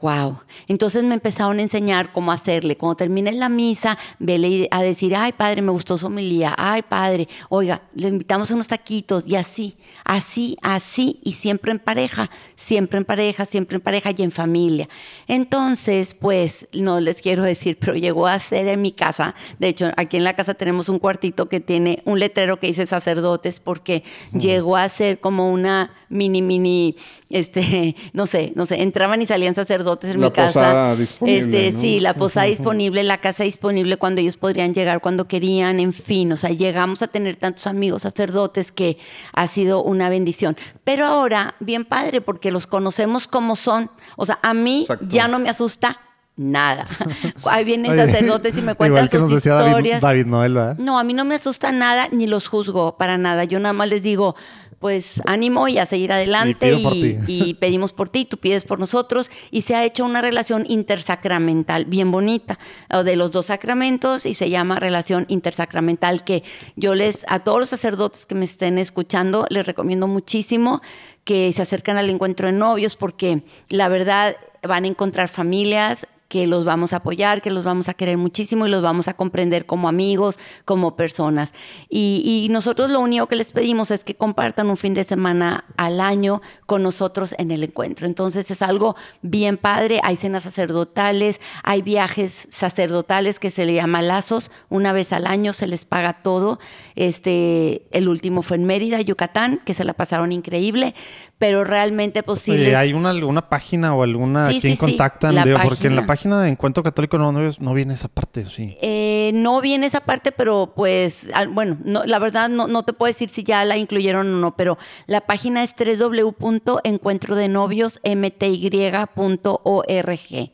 Speaker 1: Wow. Entonces me empezaron a enseñar cómo hacerle. Cuando termine la misa, vele a decir, ay padre, me gustó su homilía, ay padre, oiga, le invitamos a unos taquitos y así, así, así, y siempre en pareja, siempre en pareja, siempre en pareja y en familia. Entonces, pues, no les quiero decir, pero llegó a ser en mi casa. De hecho, aquí en la casa tenemos un cuartito que tiene un letrero que dice sacerdotes porque llegó a ser como una mini, mini, este, no sé, no sé, entraban y salían sacerdotes en
Speaker 4: La
Speaker 1: mi casa.
Speaker 4: posada disponible,
Speaker 1: Este,
Speaker 4: ¿no?
Speaker 1: sí, la posada disponible, la casa disponible cuando ellos podrían llegar, cuando querían, en fin, o sea, llegamos a tener tantos amigos sacerdotes que ha sido una bendición. Pero ahora, bien padre, porque los conocemos como son. O sea, a mí
Speaker 4: Exacto.
Speaker 1: ya no me asusta nada. Ahí vienen
Speaker 3: Oye,
Speaker 1: sacerdotes y me cuentan
Speaker 3: Igual que nos
Speaker 1: sus
Speaker 3: decía
Speaker 1: historias.
Speaker 3: David Noel, ¿verdad?
Speaker 1: No, a mí no me asusta nada ni los juzgo para nada. Yo nada más les digo, pues ánimo y a seguir adelante
Speaker 3: Y
Speaker 1: y, pedimos por ti, tú pides por nosotros y se ha hecho una relación intersacramental bien bonita o de los dos sacramentos y se llama relación intersacramental que yo les a todos los sacerdotes que me estén escuchando les recomiendo muchísimo que se acercan al encuentro de novios porque la verdad van a encontrar familias que los vamos a apoyar, que los vamos a querer muchísimo y los vamos a comprender como amigos, como personas. Y, nosotros lo único que les pedimos es que compartan un fin de semana al año con nosotros en el encuentro. Entonces es algo bien padre, hay cenas sacerdotales, hay viajes sacerdotales que se le llama lazos, una vez al año se les paga todo. Este, el último fue en Mérida, Yucatán, que se la pasaron increíble, pero realmente pues sí
Speaker 3: Oye,
Speaker 1: les-
Speaker 3: ¿hay una, alguna página o alguna
Speaker 1: Sí,
Speaker 3: quien
Speaker 1: sí,
Speaker 3: contactan? Digo, porque en la
Speaker 1: página.
Speaker 3: de Encuentro Católico no, no, no viene esa parte, sí.
Speaker 1: Eh, no viene esa parte, pero pues, al- bueno, no, la verdad no, no te puedo decir si ya la incluyeron o no, pero la página es www.encuentrodenoviosmty.org.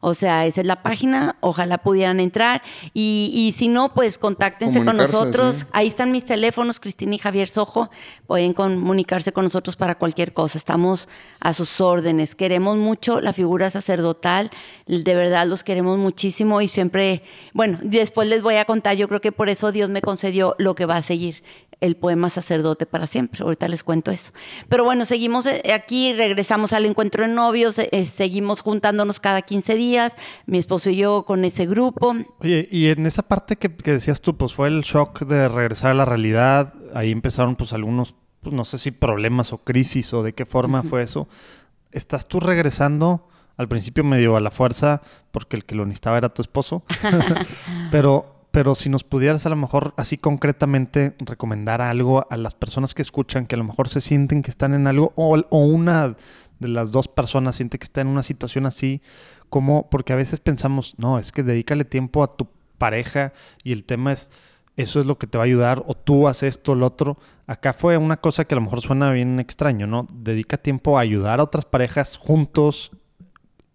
Speaker 1: O sea, esa es la página, ojalá pudieran entrar y, y si no, pues contáctense con nosotros.
Speaker 4: sí.
Speaker 1: Ahí están mis teléfonos, Cristina y Javier Sojo. Pueden comunicarse con nosotros para cualquier cosa. Estamos a sus órdenes. Queremos mucho la figura sacerdotal. De verdad los queremos muchísimo y siempre, bueno, después les voy a contar. Yo creo que por eso Dios me concedió lo que va a seguir. El poema sacerdote para siempre. Ahorita les cuento eso. Pero bueno, seguimos eh, aquí, regresamos al encuentro de novios, eh, eh, seguimos juntándonos cada 15 días, mi esposo y yo con ese grupo.
Speaker 3: Oye, y en esa parte que, que decías tú, pues fue el shock de regresar a la realidad. Ahí empezaron pues algunos, pues no sé si problemas o crisis o de qué forma fue eso. estás tú regresando al principio medio a la fuerza porque el que lo necesitaba era tu esposo. pero, pero si nos pudieras a lo mejor así concretamente recomendar algo a las personas que escuchan que a lo mejor se sienten que están en algo o, o una de las dos personas siente que está en una situación así, como porque a veces pensamos, no, es que dedícale tiempo a tu pareja y el tema es eso es lo que te va a ayudar, o tú haces esto, lo otro. Acá fue una cosa que a lo mejor suena bien extraño, ¿no? Dedica tiempo a ayudar a otras parejas juntos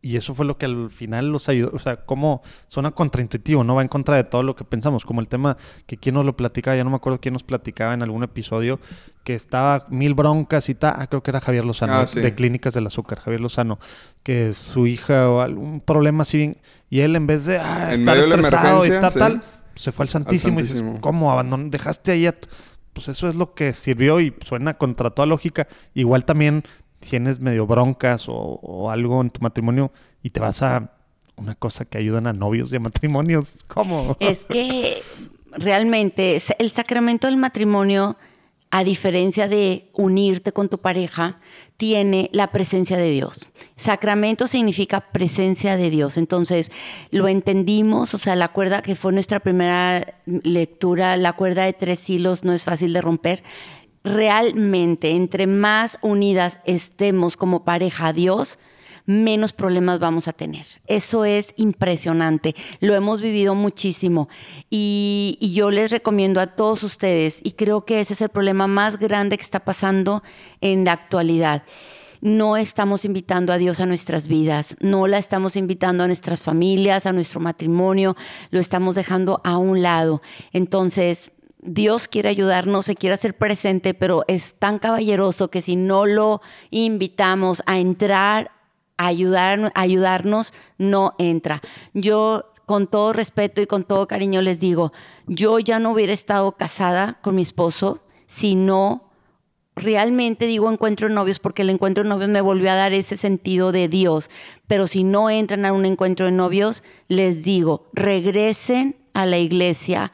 Speaker 3: y eso fue lo que al final los ayudó. O sea, como suena contraintuitivo, no va en contra de todo lo que pensamos. Como el tema que quien nos lo platicaba, ya no me acuerdo quién nos platicaba en algún episodio, que estaba mil broncas y tal. Ah, creo que era Javier Lozano,
Speaker 4: Ah,
Speaker 3: de-
Speaker 4: sí.
Speaker 3: de Clínicas del Azúcar, Javier Lozano, que su hija o algún problema así bien. Y él en vez de ah, estar estresado y
Speaker 4: sí.
Speaker 3: tal, se fue al Santísimo, y
Speaker 4: Santísimo.
Speaker 3: dices, ¿cómo abandon dejaste ahí a tu-?" Pues eso es lo que sirvió y suena contra toda lógica. Igual también tienes medio broncas o, algo en tu matrimonio y te vas a una cosa que ayudan a novios y a matrimonios. ¿Cómo?
Speaker 1: Es que realmente el sacramento del matrimonio, a diferencia de unirte con tu pareja, tiene la presencia de Dios. Sacramento significa presencia de Dios. Entonces, lo entendimos, o sea, la cuerda que fue nuestra primera lectura, la cuerda de tres hilos no es fácil de romper. Realmente, entre más unidas estemos como pareja a Dios, menos problemas vamos a tener. Eso es impresionante. Lo hemos vivido muchísimo. Y, yo les recomiendo a todos ustedes, y creo que ese es el problema más grande que está pasando en la actualidad. No estamos invitando a Dios a nuestras vidas, no la estamos invitando a nuestras familias, a nuestro matrimonio, lo estamos dejando a un lado. Entonces, Dios quiere ayudarnos, se quiere hacer presente, pero es tan caballeroso que si no lo invitamos a entrar, a ayudar, a ayudarnos, no entra. Yo, con todo respeto y con todo cariño, les digo, yo ya no hubiera estado casada con mi esposo si no realmente digo encuentro novios porque el encuentro de novios me volvió a dar ese sentido de Dios. Pero si no entran a un encuentro de novios, les digo, regresen a la iglesia,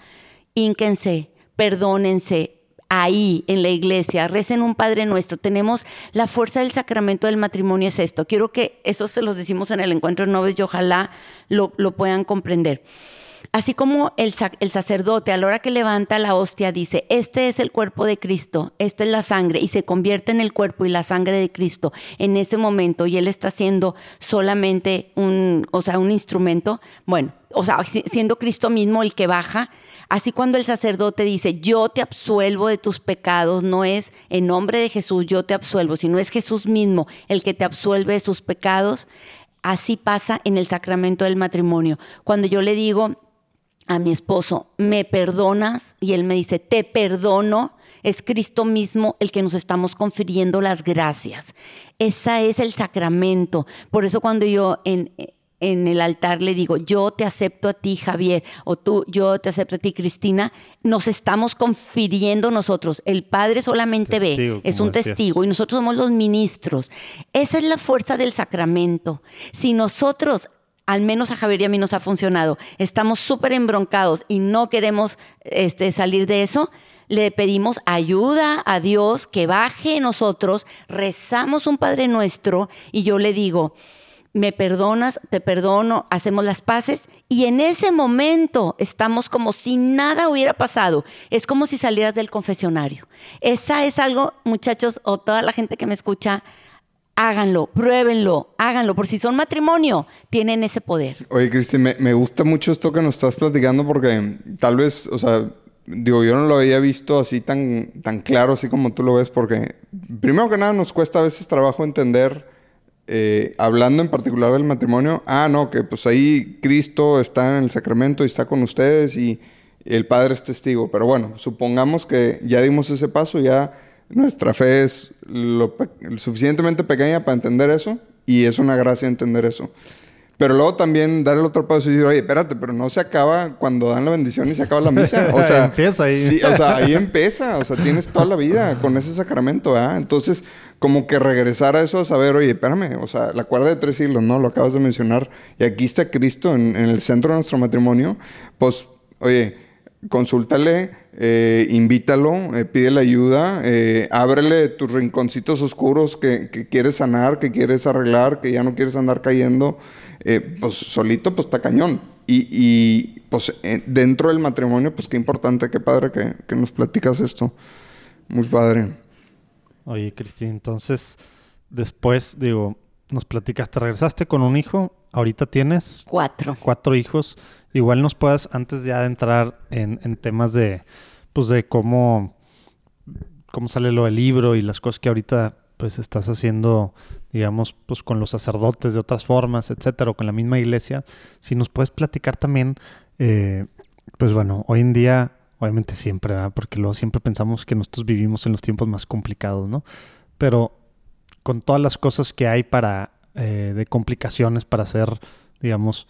Speaker 1: ínquense, perdónense. Ahí en la iglesia, recen un Padre Nuestro. Tenemos la fuerza del sacramento del matrimonio, es esto. Quiero que eso se los decimos en el encuentro de novios y ojalá lo, lo puedan comprender. Así como el, sac- el sacerdote a la hora que levanta la hostia dice, este es el cuerpo de Cristo, esta es la sangre, y se convierte en el cuerpo y la sangre de Cristo en ese momento, y él está siendo solamente un, o sea, un instrumento, bueno, o sea, si- siendo Cristo mismo el que baja, así cuando el sacerdote dice, yo te absuelvo de tus pecados, no es en nombre de Jesús, yo te absuelvo, sino es Jesús mismo el que te absuelve de sus pecados, así pasa en el sacramento del matrimonio. Cuando yo le digo, a mi esposo, ¿me perdonas? Y él me dice, te perdono. Es Cristo mismo el que nos estamos confiriendo las gracias. Ese es el sacramento. Por eso cuando yo en, en el altar le digo, yo te acepto a ti, Javier, o tú, yo te acepto a ti, Cristina, nos estamos confiriendo nosotros. El Padre solamente
Speaker 3: Testigo,
Speaker 1: ve, es un
Speaker 3: decías.
Speaker 1: testigo y nosotros somos los ministros. Esa es la fuerza del sacramento. Si nosotros al menos a Javier y a mí nos ha funcionado. Estamos súper embroncados y no queremos este, salir de eso. Le pedimos ayuda a Dios que baje en nosotros, rezamos un Padre Nuestro y yo le digo, me perdonas, te perdono, hacemos las paces y en ese momento estamos como si nada hubiera pasado. Es como si salieras del confesionario. Esa es algo, muchachos, o toda la gente que me escucha, háganlo, pruébenlo, háganlo, por si son matrimonio, tienen ese poder.
Speaker 4: Oye, Cristi, me, gusta mucho esto que nos estás platicando porque tal vez, o sea, digo, yo no lo había visto así tan, tan claro, así como tú lo ves, porque primero que nada nos cuesta a veces trabajo entender, eh, hablando en particular del matrimonio, ah, no, que pues ahí Cristo está en el sacramento y está con ustedes y el Padre es testigo. Pero bueno, supongamos que ya dimos ese paso, ya nuestra fe es lo suficientemente pequeña para entender eso y es una gracia entender eso. Pero luego también dar el otro paso y decir, oye, espérate, pero no se acaba cuando dan la bendición y se acaba la misa. O sea,
Speaker 3: Empieza ahí.
Speaker 4: Sí, o sea, ahí empieza. O sea, tienes toda la vida con ese sacramento, ¿ah? Entonces, como que regresar a eso, a saber, oye, espérame, o sea, la cuerda de tres siglos, ¿no? Lo acabas de mencionar. Y aquí está Cristo en, en el centro de nuestro matrimonio. Pues, oye, consúltale, eh, invítalo, eh, pídele ayuda, eh, ábrele tus rinconcitos oscuros que, que, quieres sanar, que quieres arreglar, que ya no quieres andar cayendo, eh, pues solito, pues está cañón. Y, y pues dentro del matrimonio, pues qué importante, qué padre que, que nos platicas esto. Muy padre.
Speaker 3: Oye, Cristi, entonces, después, digo, nos platicaste, regresaste con un hijo, ahorita tienes...
Speaker 1: Cuatro.
Speaker 3: Cuatro hijos. Igual nos puedas, antes ya de entrar en, en temas de, pues de cómo, cómo sale lo del libro y las cosas que ahorita pues estás haciendo, digamos, pues con los sacerdotes de otras formas, etcétera, o con la misma iglesia, si nos puedes platicar también, eh, pues bueno, hoy en día, obviamente siempre, ¿verdad? porque luego siempre pensamos que nosotros vivimos en los tiempos más complicados, ¿no? Pero con todas las cosas que hay para, eh, de complicaciones para ser, digamos,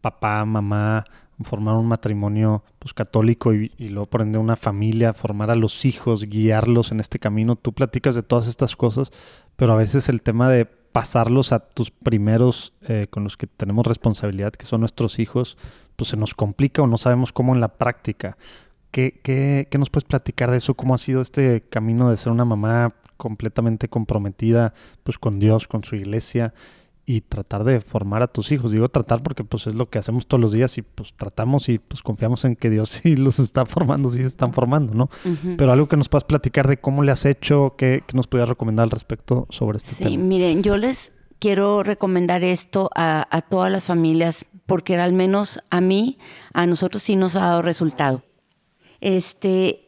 Speaker 3: papá, mamá, formar un matrimonio pues, católico y, luego por ende una familia, formar a los hijos, guiarlos en este camino. Tú platicas de todas estas cosas, pero a veces el tema de pasarlos a tus primeros eh, con los que tenemos responsabilidad, que son nuestros hijos, pues se nos complica o no sabemos cómo en la práctica. ¿Qué, qué, qué nos puedes platicar de eso? ¿Cómo ha sido este camino de ser una mamá completamente comprometida pues con Dios, con su iglesia y tratar de formar a tus hijos. Digo tratar porque pues es lo que hacemos todos los días y pues tratamos y pues confiamos en que Dios sí los está formando, sí se están formando, ¿no? Uh -huh. Pero algo que nos puedas platicar de cómo le has hecho, qué, qué nos pudieras recomendar al respecto sobre este
Speaker 1: sí,
Speaker 3: tema.
Speaker 1: Sí, miren, yo les quiero recomendar esto a, a todas las familias porque al menos a mí, a nosotros sí nos ha dado resultado. Este,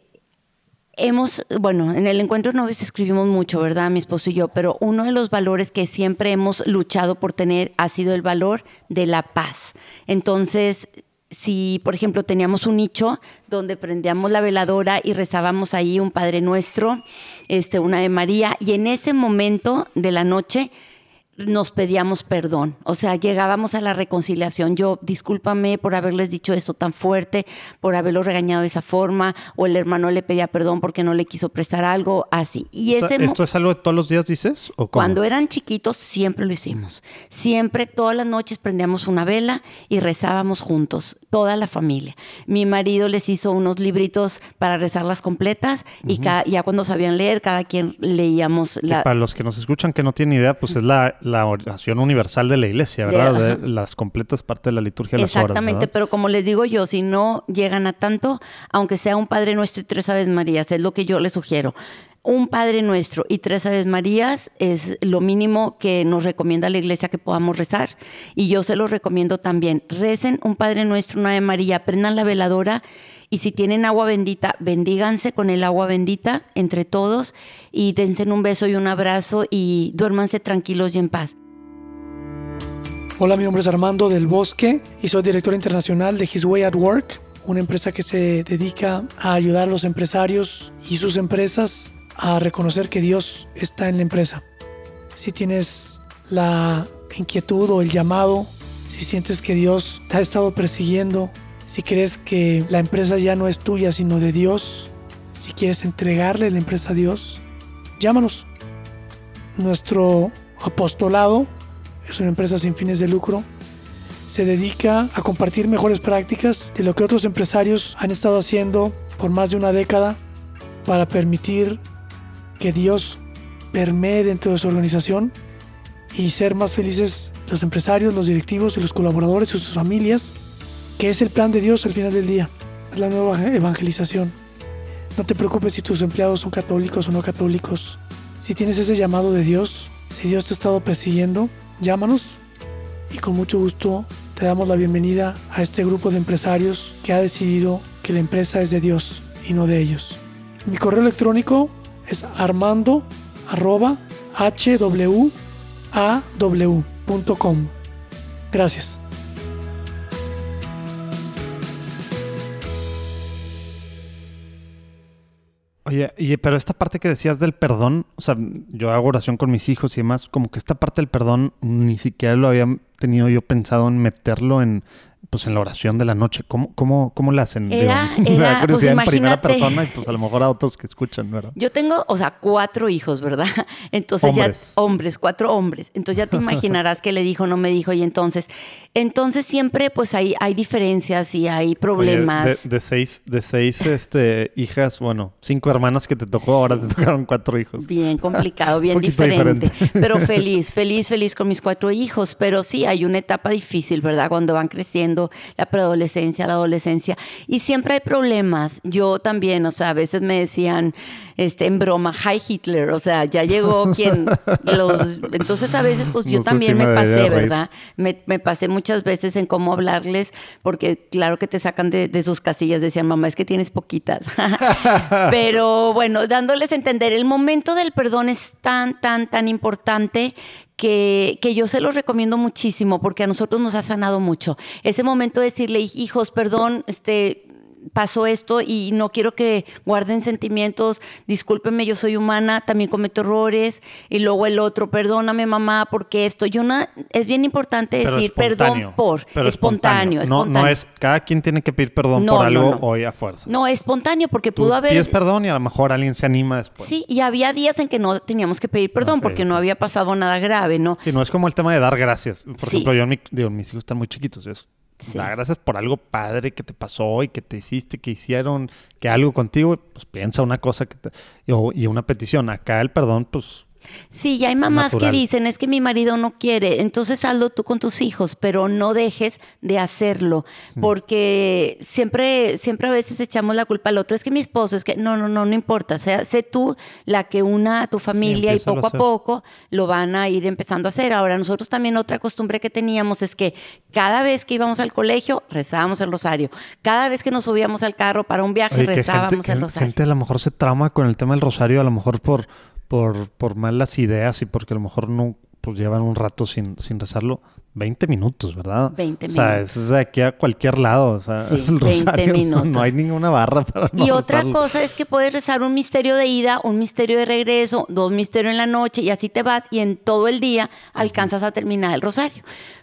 Speaker 1: hemos, bueno, en el encuentro novios escribimos mucho, ¿verdad? Mi esposo y yo, pero uno de los valores que siempre hemos luchado por tener ha sido el valor de la paz. Entonces, si, por ejemplo, teníamos un nicho donde prendíamos la veladora y rezábamos ahí un Padre Nuestro, este, una de María, y en ese momento de la noche nos pedíamos perdón, o sea, llegábamos a la reconciliación. Yo, discúlpame por haberles dicho eso tan fuerte, por haberlo regañado de esa forma, o el hermano le pedía perdón porque no le quiso prestar algo, así. Y
Speaker 3: o sea,
Speaker 1: ese
Speaker 3: ¿Esto es algo de todos los días, dices? ¿o cómo?
Speaker 1: Cuando eran chiquitos, siempre lo hicimos. Siempre, todas las noches prendíamos una vela y rezábamos juntos, toda la familia. Mi marido les hizo unos libritos para rezarlas completas uh -huh. y cada, ya cuando sabían leer, cada quien leíamos
Speaker 3: la... para los que nos escuchan que no tienen idea, pues es la la oración universal de la iglesia, ¿verdad? De, de las completas parte de la liturgia de las horas.
Speaker 1: Exactamente, pero como les digo yo, si no llegan a tanto, aunque sea un Padre Nuestro y tres Aves Marías, es lo que yo les sugiero. Un Padre Nuestro y tres Aves Marías es lo mínimo que nos recomienda la iglesia que podamos rezar. Y yo se los recomiendo también. Recen un Padre Nuestro, una Ave María, prendan la veladora y si tienen agua bendita, bendíganse con el agua bendita entre todos y dense un beso y un abrazo y duérmanse tranquilos y en paz.
Speaker 5: Hola, mi nombre es Armando del Bosque y soy director internacional de His Way at Work, una empresa que se dedica a ayudar a los empresarios y sus empresas a reconocer que Dios está en la empresa. Si tienes la inquietud o el llamado, si sientes que Dios te ha estado persiguiendo, si crees que la empresa ya no es tuya sino de Dios, si quieres entregarle la empresa a Dios, llámanos. Nuestro apostolado es una empresa sin fines de lucro. Se dedica a compartir mejores prácticas de lo que otros empresarios han estado haciendo por más de una década para permitir que Dios permee dentro de su organización y ser más felices los empresarios, los directivos y los colaboradores y sus familias que es el plan de Dios al final del día. Es la nueva evangelización. No te preocupes si tus empleados son católicos o no católicos. Si tienes ese llamado de Dios, si Dios te ha estado persiguiendo, llámanos y con mucho gusto te damos la bienvenida a este grupo de empresarios que ha decidido que la empresa es de Dios y no de ellos. Mi correo electrónico es armando.hwaw.com. Gracias.
Speaker 3: Oye, y, pero esta parte que decías del perdón, o sea, yo hago oración con mis hijos y demás, como que esta parte del perdón ni siquiera lo había tenido yo pensado en meterlo en, pues en la oración de la noche. ¿Cómo, cómo, cómo la hacen?
Speaker 1: Era-
Speaker 3: me
Speaker 1: era, pues,
Speaker 3: en primera persona y pues a lo mejor a otros que escuchan, ¿verdad?
Speaker 1: Yo tengo, o sea, cuatro hijos, ¿verdad? Entonces
Speaker 3: Hombres.
Speaker 1: ya, hombres, cuatro hombres. Entonces ya te imaginarás que le dijo, no me dijo, y entonces, entonces siempre pues hay, hay diferencias y hay
Speaker 3: Oye,
Speaker 1: problemas.
Speaker 3: de, de seis, de seis este, hijas, bueno, cinco hermanas que te tocó, ahora te tocaron cuatro hijos.
Speaker 1: Bien complicado, bien diferente. Pero feliz, feliz, feliz con mis cuatro hijos. Pero sí, hay una etapa difícil, ¿verdad? Cuando van creciendo, la preadolescencia, la adolescencia. Y siempre hay problemas. Yo también, o sea, a veces me decían este, en broma, hi Hitler, o sea, ya llegó quien los... Entonces a veces, pues yo
Speaker 3: No
Speaker 1: también
Speaker 3: si
Speaker 1: me,
Speaker 3: me
Speaker 1: pasé. ¿verdad? Me, me pasé muchas veces en cómo hablarles, porque claro que te sacan de, de sus casillas, decían, mamá, es que tienes poquitas. Pero bueno, dándoles a entender, el momento del perdón es tan, tan, tan importante que, que yo se los recomiendo muchísimo porque a nosotros nos ha sanado mucho. Ese momento de decirle, hijos, perdón, este pasó esto y no quiero que guarden sentimientos, discúlpenme, yo soy humana, también cometo errores, y luego el otro, perdóname mamá, porque esto, yo no, es bien importante
Speaker 3: Pero
Speaker 1: decir perdón por,
Speaker 3: pero
Speaker 1: espontáneo,
Speaker 3: No,
Speaker 1: espontáneo.
Speaker 3: no es, cada quien tiene que pedir perdón
Speaker 1: No,
Speaker 3: por algo
Speaker 1: no.
Speaker 3: hoy a fuerza.
Speaker 1: No, espontáneo, porque
Speaker 3: Tú
Speaker 1: pudo haber...
Speaker 3: pides perdón y a lo mejor alguien se anima después.
Speaker 1: Sí, y había días en que no teníamos que pedir perdón porque no había pasado nada grave, ¿no?
Speaker 3: Sí, no es como el tema de dar gracias. Por
Speaker 1: Sí.
Speaker 3: ejemplo, yo, mi- digo, mis hijos están muy chiquitos. Es,
Speaker 1: Sí.
Speaker 3: Gracias por algo padre que te pasó y que te hiciste, que hicieron, que algo contigo, pues piensa una cosa que te- y una petición. Acá el perdón, pues
Speaker 1: Sí, y hay mamás
Speaker 3: Natural.
Speaker 1: que dicen, es que mi marido no quiere, entonces hazlo tú con tus hijos, pero no dejes de hacerlo,
Speaker 3: Mm.
Speaker 1: porque siempre, siempre a veces echamos la culpa al otro, es que mi esposo, es que no, no, no, no importa, sea, sé tú la que una a tu familia y poco
Speaker 3: a
Speaker 1: poco lo van a ir empezando a hacer. Ahora, nosotros también otra costumbre que teníamos es que cada vez que íbamos al colegio, rezábamos el rosario, cada vez que nos subíamos al carro para un viaje,
Speaker 3: Oye,
Speaker 1: rezábamos
Speaker 3: gente,
Speaker 1: el rosario.
Speaker 3: gente a lo mejor se trauma con el tema del rosario, a lo mejor por, por, por malas ideas y porque a lo mejor no pues llevan un rato sin, sin rezarlo. 20 minutos, ¿verdad?
Speaker 1: 20
Speaker 3: O sea,
Speaker 1: minutos.
Speaker 3: es de aquí a cualquier lado. O sea,
Speaker 1: Sí,
Speaker 3: el
Speaker 1: 20
Speaker 3: rosario no-
Speaker 1: minutos.
Speaker 3: No, hay ninguna barra para no
Speaker 1: y otra
Speaker 3: rezarlo.
Speaker 1: cosa es que puedes rezar un misterio de ida, un misterio de regreso, dos misterios en la noche y así te vas y en todo el día alcanzas a terminar el rosario.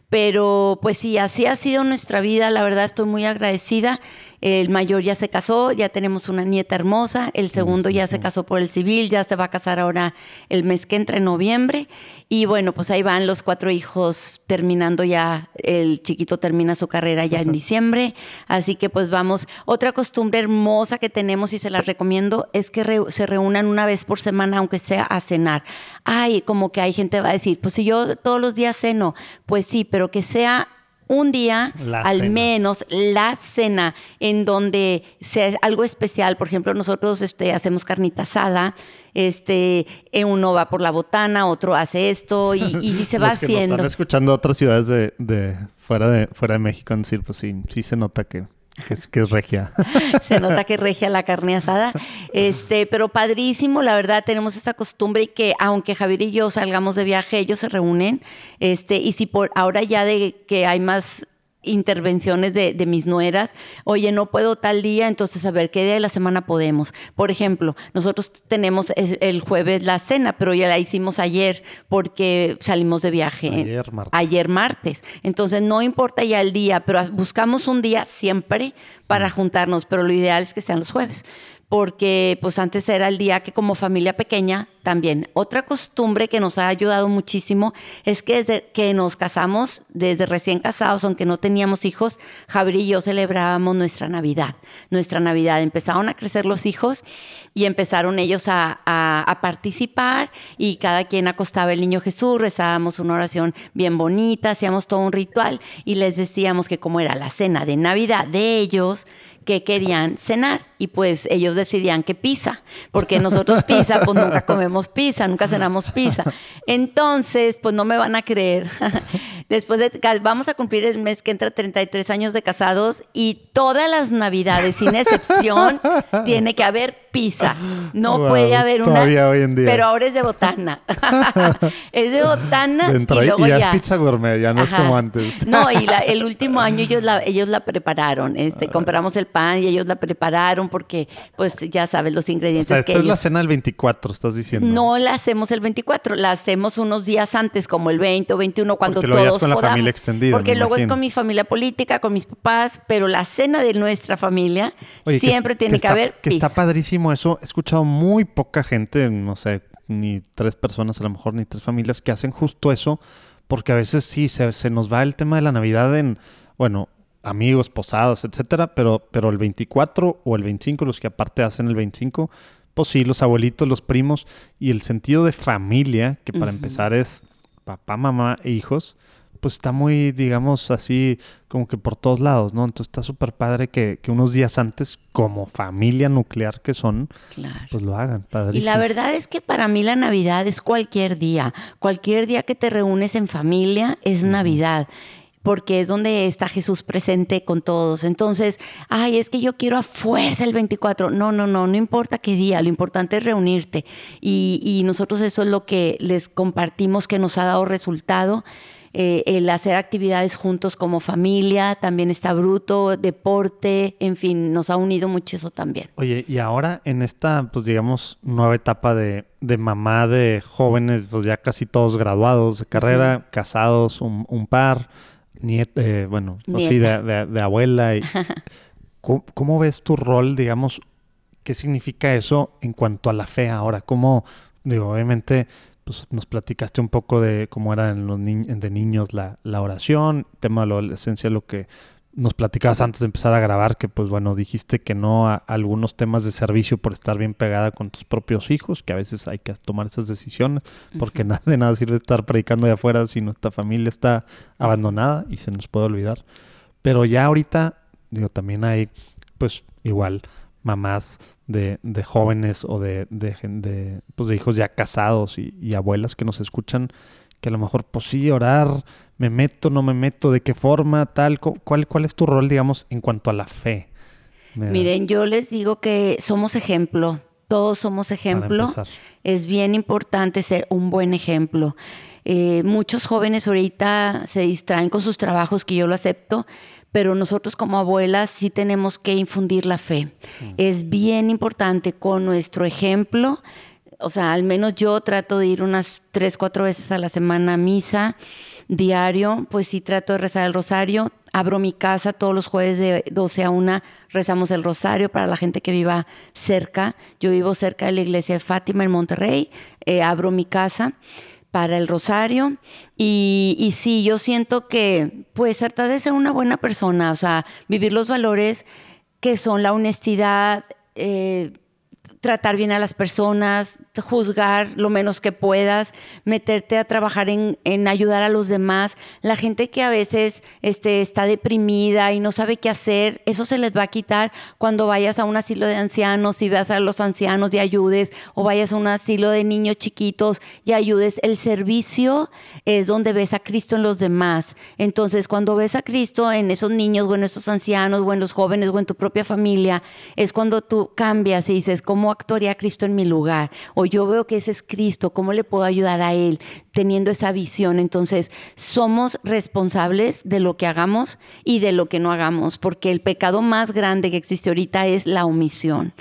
Speaker 1: Pero pues sí, así ha sido nuestra vida, la verdad estoy muy agradecida. El mayor ya se casó, ya tenemos una nieta hermosa, el segundo ya se casó por el civil, ya se va a casar ahora el mes que entra en noviembre. Y bueno, pues ahí van los cuatro hijos terminando ya, el chiquito termina su carrera ya en diciembre. Así que pues vamos, otra costumbre hermosa que tenemos y se la recomiendo es que re- se reúnan una vez por semana, aunque sea a cenar. Ay, como que hay gente que va a decir, pues si yo todos los días ceno, pues sí, pero que sea un día
Speaker 3: La
Speaker 1: al
Speaker 3: cena.
Speaker 1: menos la cena en donde sea algo especial. Por ejemplo, nosotros este, hacemos carnita asada, este, eh, uno va por la botana, otro hace esto y, y se va
Speaker 3: Los que nos
Speaker 1: haciendo.
Speaker 3: están escuchando otras ciudades de, de fuera de fuera de México, en decir, pues sí, sí se nota que, que es, que es regia.
Speaker 1: Se nota que regia la carne asada. Este, pero padrísimo, la verdad, tenemos esa costumbre y que aunque Javier y yo salgamos de viaje, ellos se reúnen. Este, y si por ahora ya de que hay más intervenciones de, de mis nueras, oye, no puedo tal día, entonces a ver qué día de la semana podemos. Por ejemplo, nosotros tenemos el jueves la cena, pero ya la hicimos ayer porque salimos de viaje.
Speaker 3: Ayer, martes.
Speaker 1: Ayer martes. Entonces no importa ya el día, pero buscamos un día siempre para juntarnos, pero lo ideal es que sean los jueves, porque pues antes era el día que como familia pequeña también. Otra costumbre que nos ha ayudado muchísimo es que desde que nos casamos, desde recién casados, aunque no teníamos hijos, Javier y yo celebrábamos nuestra Navidad. Nuestra Navidad. Empezaron a crecer los hijos y empezaron ellos a, participar y cada quien acostaba el niño Jesús, rezábamos una oración bien bonita, hacíamos todo un ritual y les decíamos que como era la cena de Navidad de ellos, que querían cenar y pues ellos decidían que pizza, porque nosotros pizza pues nunca comemos pizza, nunca cenamos pizza. Entonces, pues no me van a creer. Después de vamos a cumplir el mes que entra 33 años de casados y todas las navidades sin excepción tiene que haber pizza. No
Speaker 3: Wow,
Speaker 1: puede haber una.
Speaker 3: todavía hoy en día.
Speaker 1: Pero ahora es de botana. es de botana
Speaker 3: Dentro
Speaker 1: y luego
Speaker 3: y ya,
Speaker 1: ya.
Speaker 3: es pizza gourmet, ya no es
Speaker 1: Ajá.
Speaker 3: como antes.
Speaker 1: No, y la- el último año ellos la, ellos la prepararon. Este, compramos el pan y ellos la prepararon porque, pues, ya sabes los
Speaker 3: o
Speaker 1: ingredientes
Speaker 3: sea,
Speaker 1: que
Speaker 3: esta es la
Speaker 1: ellos.
Speaker 3: cena del 24, estás diciendo.
Speaker 1: No la hacemos el 24, la hacemos unos días antes, como el 20 o 21, cuando
Speaker 3: Porque es
Speaker 1: todos
Speaker 3: con la
Speaker 1: podamos.
Speaker 3: familia extendida,
Speaker 1: Porque luego es
Speaker 3: imagino.
Speaker 1: con mi familia política, con mis papás, pero la cena de nuestra familia
Speaker 3: Oye, que-
Speaker 1: siempre tiene que,
Speaker 3: está-
Speaker 1: haber
Speaker 3: Que está
Speaker 1: pizza.
Speaker 3: padrísimo eso. He escuchado muy poca gente, no sé, ni tres personas a lo mejor, ni tres familias que hacen justo eso, porque a veces sí se, se nos va el tema de la Navidad en, bueno, amigos, posadas, etcétera, pero, pero el 24 o el 25, los que aparte hacen el 25, pues sí, los abuelitos, los primos, y el sentido de familia, que para empezar es papá, mamá e hijos, pues está muy, digamos, así como que por todos lados, ¿no? Entonces está súper padre que, que unos días antes, como familia nuclear que son,
Speaker 1: Claro.
Speaker 3: pues lo hagan,
Speaker 1: Y
Speaker 3: padrísimo.
Speaker 1: la verdad es que para mí la Navidad es cualquier día. Cualquier día que te reúnes en familia es Navidad. Porque es donde está Jesús presente con todos. Entonces, ay, es que yo quiero a fuerza el 24. No, no, no, no importa qué día, lo importante es reunirte. Y, y nosotros eso es lo que les compartimos que nos ha dado resultado. Eh, el hacer actividades juntos como familia, también está bruto, deporte, en fin, nos ha unido mucho eso también.
Speaker 3: Oye, y ahora en esta, pues digamos, nueva etapa de, de mamá de jóvenes, pues ya casi todos graduados de carrera, casados, un, un par, niet, eh, bueno, pues sí, de, de- de abuela. Y, ¿cómo, cómo ves tu rol, digamos, qué significa eso en cuanto a la fe ahora? ¿Cómo, digo, obviamente, pues nos platicaste un poco de cómo era en los ni- de niños la, la oración, tema de la adolescencia, lo que nos platicabas antes de empezar a grabar, que pues bueno, dijiste que no a algunos temas de servicio por estar bien pegada con tus propios hijos, que a veces hay que tomar esas decisiones, porque nada de nada sirve estar predicando de afuera si nuestra familia está abandonada y se nos puede olvidar. Pero ya ahorita, digo, también hay, pues igual, mamás de, de jóvenes o de, de, de, pues, de hijos ya casados y, y abuelas que nos escuchan, que a lo mejor, pues sí, orar, me meto, no me meto, de qué forma, tal, cu- ¿cuál, cuál es tu rol, digamos, en cuanto a la fe?
Speaker 1: Miren, yo les digo que somos ejemplo, todos somos ejemplo. Es bien importante ser un buen ejemplo. Eh, muchos jóvenes ahorita se distraen con sus trabajos, que yo lo acepto, pero nosotros como abuelas sí tenemos que infundir la fe. Es bien importante con nuestro ejemplo. O sea, al menos yo trato de ir unas tres, cuatro veces a la semana a misa diario, pues sí trato de rezar el rosario. Abro mi casa todos los jueves de 12 a 1, rezamos el rosario para la gente que viva cerca. Yo vivo cerca de la iglesia de Fátima en Monterrey, eh, abro mi casa para el rosario. Y, sí, yo siento que pues tratar de ser una buena persona, o sea, vivir los valores que son la honestidad, eh, tratar bien a las personas, juzgar lo menos que puedas, meterte a trabajar en, en ayudar a los demás. La gente que a veces este, está deprimida y no sabe qué hacer, eso se les va a quitar cuando vayas a un asilo de ancianos y vas a los ancianos y ayudes, o vayas a un asilo de niños chiquitos y ayudes. El servicio es donde ves a Cristo en los demás. Entonces, cuando ves a Cristo en esos niños o en esos ancianos o en los jóvenes o en tu propia familia, es cuando tú cambias y dices, ¿cómo actuaría Cristo en mi lugar? O yo veo que ese es Cristo, ¿cómo le puedo ayudar a Él teniendo esa visión? Entonces, somos responsables de lo que hagamos y de lo que no hagamos, porque el pecado más grande que existe ahorita es la omisión.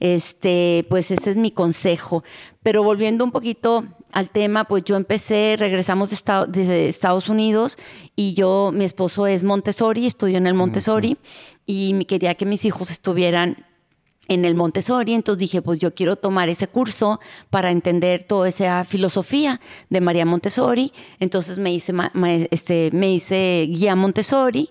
Speaker 1: Este, pues ese es mi consejo. Pero volviendo un poquito al tema, pues yo empecé, regresamos de, Estado- de Estados Unidos y yo, mi esposo es Montessori, estudió en el Montessori y me quería que mis hijos estuvieran en el Montessori, entonces dije, pues yo quiero tomar ese curso para entender toda esa filosofía de María Montessori, entonces me hice, ma- ma- este, me hice guía Montessori,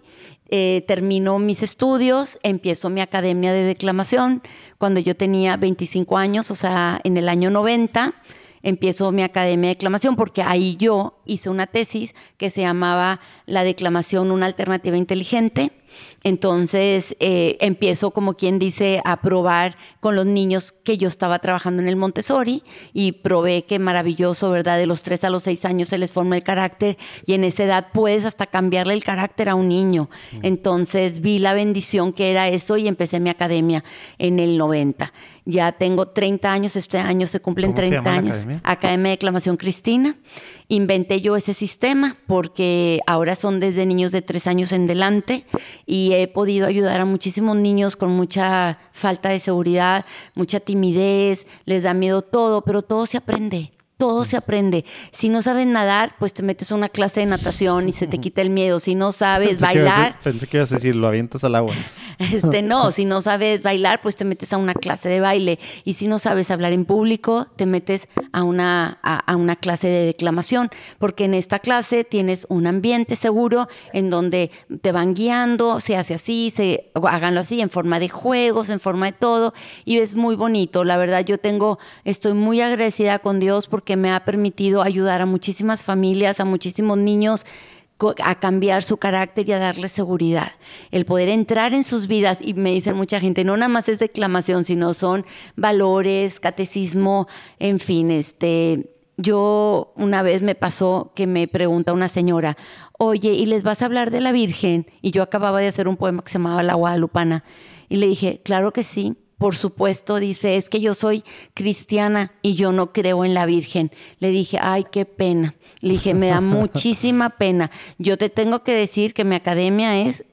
Speaker 1: eh, termino mis estudios, empiezo mi academia de declamación cuando yo tenía 25 años, o sea, en el año 90 empiezo mi academia de declamación porque ahí yo hice una tesis que se llamaba La declamación, una alternativa inteligente. Entonces eh, empiezo, como quien dice, a probar con los niños que yo estaba trabajando en el Montessori y probé que maravilloso, ¿verdad? De los tres a los seis años se les forma el carácter y en esa edad puedes hasta cambiarle el carácter a un niño. Entonces vi la bendición que era eso y empecé mi academia en el 90. Ya tengo 30 años, este año se cumplen
Speaker 3: ¿Cómo se
Speaker 1: 30
Speaker 3: llama la
Speaker 1: años.
Speaker 3: academia?
Speaker 1: Academia de Declamación Cristina. Inventé yo ese sistema porque ahora son desde niños de tres años en delante y he podido ayudar a muchísimos niños con mucha falta de seguridad, mucha timidez, les da miedo todo, pero todo se aprende. Todo se aprende. Si no sabes nadar, pues te metes a una clase de natación y se te quita el miedo. Si no sabes
Speaker 3: Pensé que
Speaker 1: bailar,
Speaker 3: pensé que ibas a decir, lo avientas al agua.
Speaker 1: este, no, si no sabes bailar, pues te metes a una clase de baile. Y si no sabes hablar en público, te metes a una, a, a una clase de declamación. Porque en esta clase tienes un ambiente seguro en donde te van guiando, se hace así, se, háganlo así, en forma de juegos, en forma de todo. Y es muy bonito. La verdad, yo tengo, estoy muy agradecida con Dios porque me ha permitido ayudar a muchísimas familias, a muchísimos niños a cambiar su carácter y a darle seguridad. El poder entrar en sus vidas, y me dicen mucha gente, no nada más es declamación, sino son valores, catecismo, en fin, este. Yo una vez me pasó que me pregunta una señora, oye, ¿y les vas a hablar de la Virgen? Y yo acababa de hacer un poema que se llamaba La Guadalupana. Y le dije, claro que sí, por supuesto, dice, es que yo soy cristiana y yo no creo en la Virgen. Le dije, ay, qué pena. Le dije, me da muchísima pena. Yo te tengo que decir que mi academia es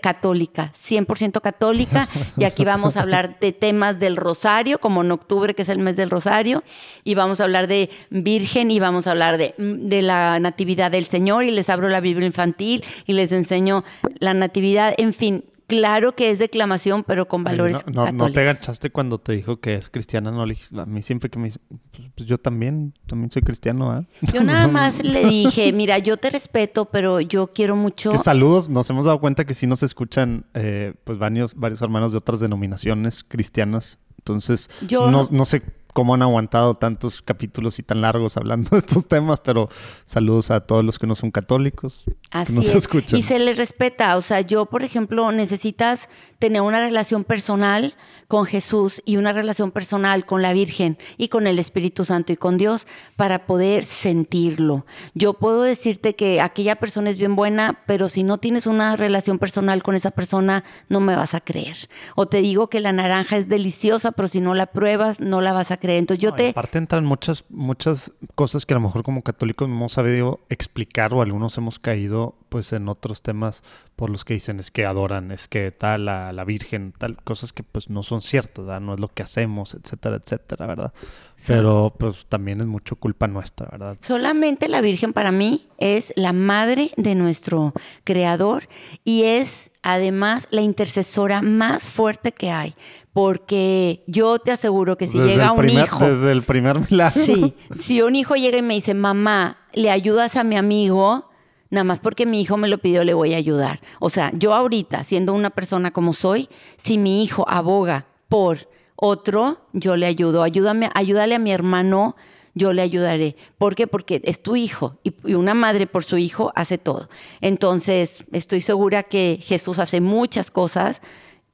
Speaker 1: católica, 100% católica, y aquí vamos a hablar de temas del rosario, como en octubre, que es el mes del rosario, y vamos a hablar de Virgen, y vamos a hablar de, de la Natividad del Señor, y les abro la Biblia infantil, y les enseño la Natividad, en fin, claro que es declamación, pero con valores
Speaker 3: no, no, no te agachaste cuando te dijo que es cristiana, no le dijiste- a mí siempre que me dice, pues, pues yo también, también soy cristiano, ¿ah?
Speaker 1: Yo nada más le dije, mira, yo te respeto, pero yo quiero mucho...
Speaker 3: Que saludos, nos hemos dado cuenta que sí nos escuchan eh, pues varios, varios hermanos de otras denominaciones cristianas. Entonces,
Speaker 1: Yo-
Speaker 3: no, no sé cómo han aguantado tantos capítulos y tan largos hablando de estos temas, pero saludos a todos los que no son católicos,
Speaker 1: Así
Speaker 3: que nos
Speaker 1: es.
Speaker 3: escuchan.
Speaker 1: Y se le respeta. O sea, yo, por ejemplo, necesitas tener una relación personal con Jesús y una relación personal con la Virgen y con el Espíritu Santo y con Dios para poder sentirlo. Yo puedo decirte que aquella persona es bien buena, pero si no tienes una relación personal con esa persona, no me vas a creer. O te digo que la naranja es deliciosa, pero si no la pruebas, no la vas a creer. Entonces yo
Speaker 3: No, y
Speaker 1: te...
Speaker 3: Aparte entran muchas, muchas cosas que a lo mejor como católicos no hemos sabido explicar o algunos hemos caído pues en otros temas por los que dicen es que adoran, es que tal, la, la Virgen, tal, cosas que pues no son ciertas, ¿verdad? No es lo que hacemos, etcétera, etcétera, ¿verdad?
Speaker 1: Sí.
Speaker 3: Pero pues también es mucho culpa nuestra, ¿verdad?
Speaker 1: Solamente la Virgen para mí es la madre de nuestro Creador y es además la intercesora más fuerte que hay, porque yo te aseguro que si
Speaker 3: Desde
Speaker 1: llega un
Speaker 3: primer-
Speaker 1: hijo,
Speaker 3: Desde el primer milagro.
Speaker 1: sí, si un hijo llega y me dice, mamá, ¿le ayudas a mi amigo? Nada más porque mi hijo me lo pidió, le voy a ayudar. O sea, yo ahorita, siendo una persona como soy, si mi hijo aboga por otro, yo le ayudo. Ayúdame, ayúdale a mi hermano, yo le ayudaré. ¿Por qué? Porque es tu hijo y, y una madre por su hijo hace todo. Entonces, estoy segura que Jesús hace muchas cosas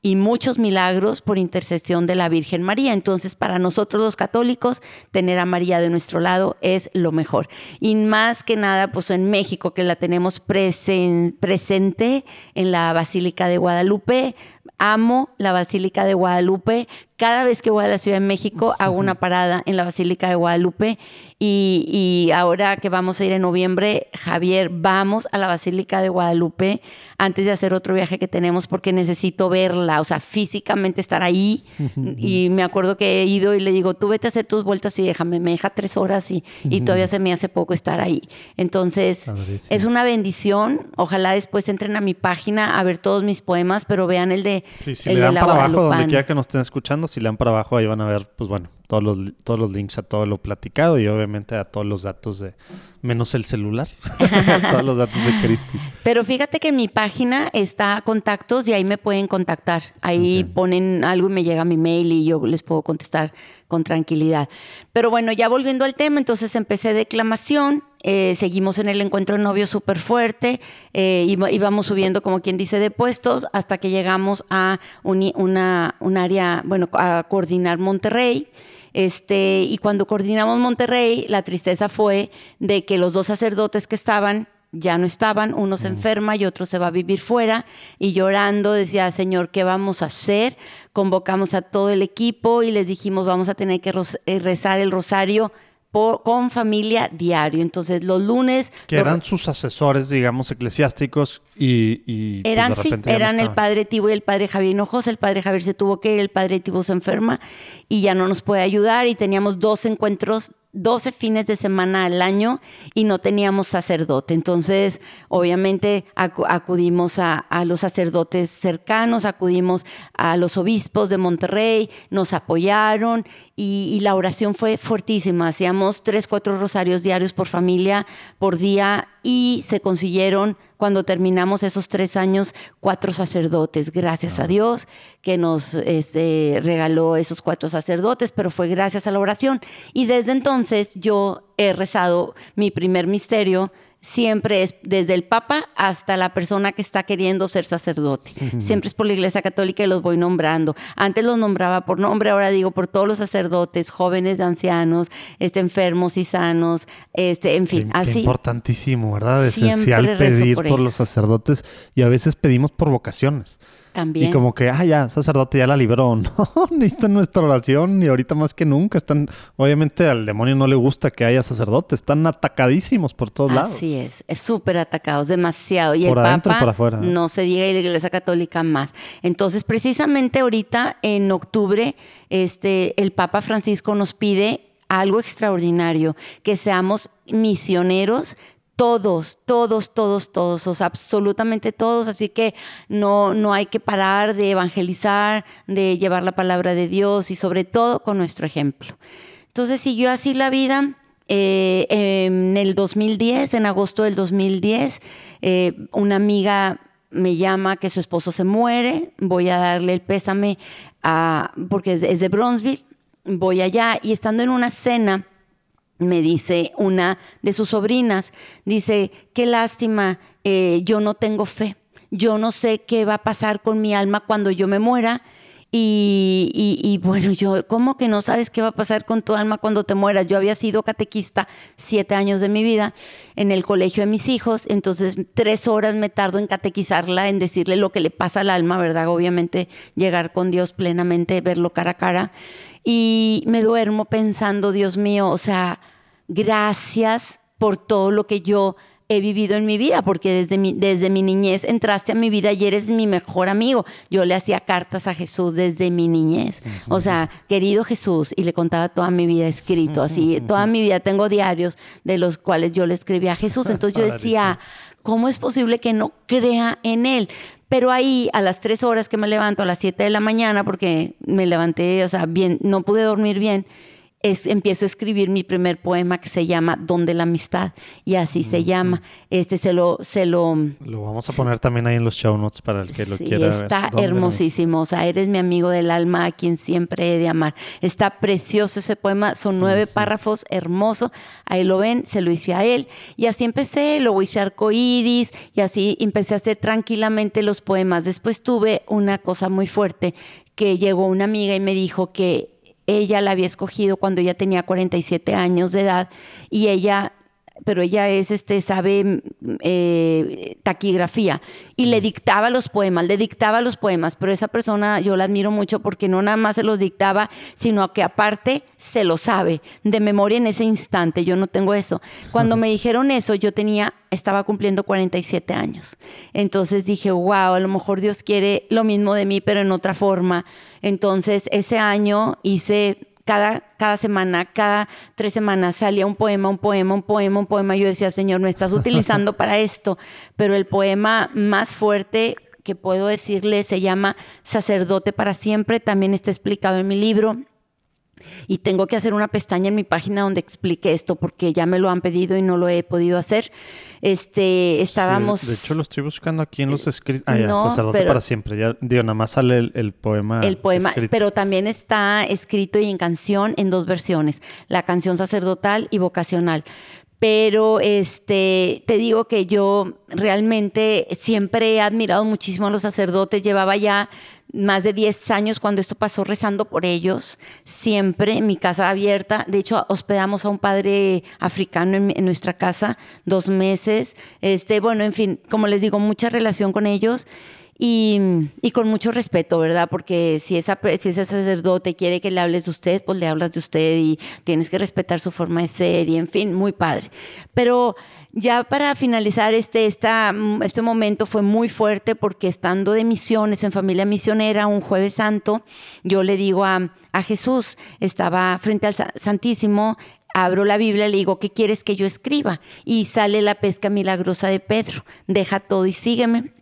Speaker 1: y muchos milagros por intercesión de la Virgen María. Entonces, para nosotros los católicos, tener a María de nuestro lado es lo mejor. Y más que nada, pues en México, que la tenemos presen- presente en la Basílica de Guadalupe. Amo la Basílica de Guadalupe. Cada vez que voy a la Ciudad de México, hago una parada en la Basílica de Guadalupe. Y, y ahora que vamos a ir en noviembre, Javier, vamos a la Basílica de Guadalupe antes de hacer otro viaje que tenemos porque necesito verla, o sea, físicamente estar ahí. y me acuerdo que he ido y le digo, tú vete a hacer tus vueltas y déjame, me deja tres horas y, y todavía se me hace poco estar ahí. Entonces,
Speaker 3: Padrísimo.
Speaker 1: es una bendición. Ojalá después entren a mi página a ver todos mis poemas, pero vean el de,
Speaker 3: Sí, si
Speaker 1: el
Speaker 3: le
Speaker 1: de
Speaker 3: dan
Speaker 1: la
Speaker 3: para abajo, donde quiera que nos estén escuchando, si le dan para abajo, ahí van a ver, pues bueno, todos los, todos los links a todo lo platicado y obviamente a todos los datos de, menos el celular, todos los datos de Cristi.
Speaker 1: Pero fíjate que en mi página está contactos y ahí me pueden contactar. Ahí ponen algo y me llega mi mail y yo les puedo contestar con tranquilidad. Pero bueno, ya volviendo al tema, entonces empecé declamación, eh, seguimos en el encuentro de novios súper fuerte, eh, íbamos subiendo, como quien dice, de puestos hasta que llegamos a una, un área, bueno, a coordinar Monterrey. Este, y cuando coordinamos Monterrey, la tristeza fue de que los dos sacerdotes que estaban ya no estaban, uno se enferma y otro se va a vivir fuera y llorando decía, Señor, ¿qué vamos a hacer? Convocamos a todo el equipo y les dijimos, vamos a tener que eh, rezar el rosario con familia diario. Entonces, los lunes...
Speaker 3: Que eran sus asesores, digamos, eclesiásticos y...
Speaker 1: Pues, eran, sí, eran el padre Tibo y el padre Javier Hinojosa. El padre Javier se tuvo que ir, el padre Tibo se enferma y ya no nos puede ayudar y teníamos dos encuentros 12 fines de semana al año y no teníamos sacerdote. Entonces, obviamente, acudimos a, los sacerdotes cercanos, acudimos a los obispos de Monterrey, nos apoyaron y, la oración fue fuertísima. Hacíamos tres, cuatro rosarios diarios por familia, por día y se consiguieron cuando terminamos esos tres años, cuatro sacerdotes. Gracias a Dios que nos este, regaló esos cuatro sacerdotes, pero fue gracias a la oración. Y desde entonces yo he rezado mi primer misterio siempre es desde el Papa hasta la persona que está queriendo ser sacerdote. Siempre es por la Iglesia Católica y los voy nombrando. Antes los nombraba por nombre, ahora digo por todos los sacerdotes, jóvenes, ancianos, este, enfermos y sanos, este, en fin, así.
Speaker 3: importantísimo, ¿verdad? Esencial pedir por los sacerdotes y a veces pedimos por vocaciones.
Speaker 1: También.
Speaker 3: Y como que, ah, ya, sacerdote ya la libró. No, necesitan nuestra oración y ahorita más que nunca están, obviamente al demonio no le gusta que haya sacerdotes, están atacadísimos por todos lados.
Speaker 1: Así es, es súper atacados, demasiado. Y el Papa por afuera. no se diga y la Iglesia Católica más. Entonces, precisamente ahorita en octubre, este, el Papa Francisco nos pide algo extraordinario, que seamos misioneros todos, todos, todos, todos, o sea, absolutamente todos, así que no, no hay que parar de evangelizar, de llevar la palabra de Dios y sobre todo con nuestro ejemplo. Entonces siguió así la vida. Eh, en el 2010, en agosto del 2010, eh, una amiga me llama que su esposo se muere, voy a darle el pésame porque es de Bronzeville, voy allá y estando en una cena, me dice una de sus sobrinas, dice, qué lástima, eh, yo no tengo fe, yo no sé qué va a pasar con mi alma cuando yo me muera. Y, bueno, yo, ¿cómo que no sabes qué va a pasar con tu alma cuando te mueras? Yo había sido catequista siete años de mi vida en el colegio de mis hijos, entonces tres horas me tardo en catequizarla, en decirle lo que le pasa al alma, ¿verdad? Obviamente llegar con Dios plenamente, verlo cara a cara. Y me duermo pensando, Dios mío, o sea, gracias por todo lo que yo he vivido en mi vida, porque desde mi, desde mi niñez entraste a mi vida y eres mi mejor amigo. Yo le hacía cartas a Jesús desde mi niñez. O sea, querido Jesús, y le contaba toda mi vida escrito, así, toda mi vida tengo diarios de los cuales yo le escribía a Jesús. Entonces yo decía, ¿cómo es posible que no crea en Él? Pero ahí, a las tres horas que me levanto, a las siete de la mañana, porque me levanté, o sea, bien, no pude dormir bien, empiezo a escribir mi primer poema que se llama Donde la amistad y así se llama. Este se lo se lo
Speaker 3: lo vamos a poner también ahí en los show notes para el que lo quiera
Speaker 1: está hermosísimo, o sea, eres mi amigo del alma a quien siempre he de amar. Está precioso ese poema, son nueve párrafos, hermoso. Ahí lo ven, se lo hice a él y así empecé, luego hice arcoíris y así empecé a hacer tranquilamente los poemas. Después tuve una cosa muy fuerte que llegó una amiga y me dijo que ella la había escogido cuando ella tenía 47 años de edad y ella pero ella es, este, sabe eh, taquigrafía y le dictaba los poemas, le dictaba los poemas, pero esa persona yo la admiro mucho porque no nada más se los dictaba, sino que aparte se lo sabe de memoria en ese instante. Yo no tengo eso. Cuando me dijeron eso, yo tenía, estaba cumpliendo 47 años. Entonces dije, wow, a lo mejor Dios quiere lo mismo de mí, pero en otra forma. Entonces ese año hice cada, cada semana, cada tres semanas salía un poema, un poema, un poema, un poema. Yo decía, Señor, me estás utilizando para esto. Pero el poema más fuerte que puedo decirle se llama Sacerdote para siempre. También está explicado en mi libro. Y tengo que hacer una pestaña en mi página donde explique esto porque ya me lo han pedido y no lo he podido hacer. Este, estábamos...
Speaker 3: de hecho, lo estoy buscando aquí en los escritos. Ah, ya, sacerdote para siempre. Ya, digo, nada más sale el, poema.
Speaker 1: El poema, pero también está escrito y en canción en dos versiones, la canción sacerdotal y vocacional pero este, te digo que yo realmente siempre he admirado muchísimo a los sacerdotes, llevaba ya más de 10 años cuando esto pasó rezando por ellos, siempre en mi casa abierta. De hecho, hospedamos a un padre africano en, nuestra casa dos meses. Este, bueno, en fin, como les digo, mucha relación con ellos. Y, con mucho respeto, ¿verdad? Porque si, esa, ese sacerdote quiere que le hables de usted, pues le hablas de usted y tienes que respetar su forma de ser y en fin, muy padre. Pero ya para finalizar, este, esta, este momento fue muy fuerte porque estando de misiones en familia misionera un jueves santo, yo le digo a, a Jesús, estaba frente al Santísimo, abro la Biblia le digo, ¿qué quieres que yo escriba? Y sale la pesca milagrosa de Pedro, deja todo y sígueme.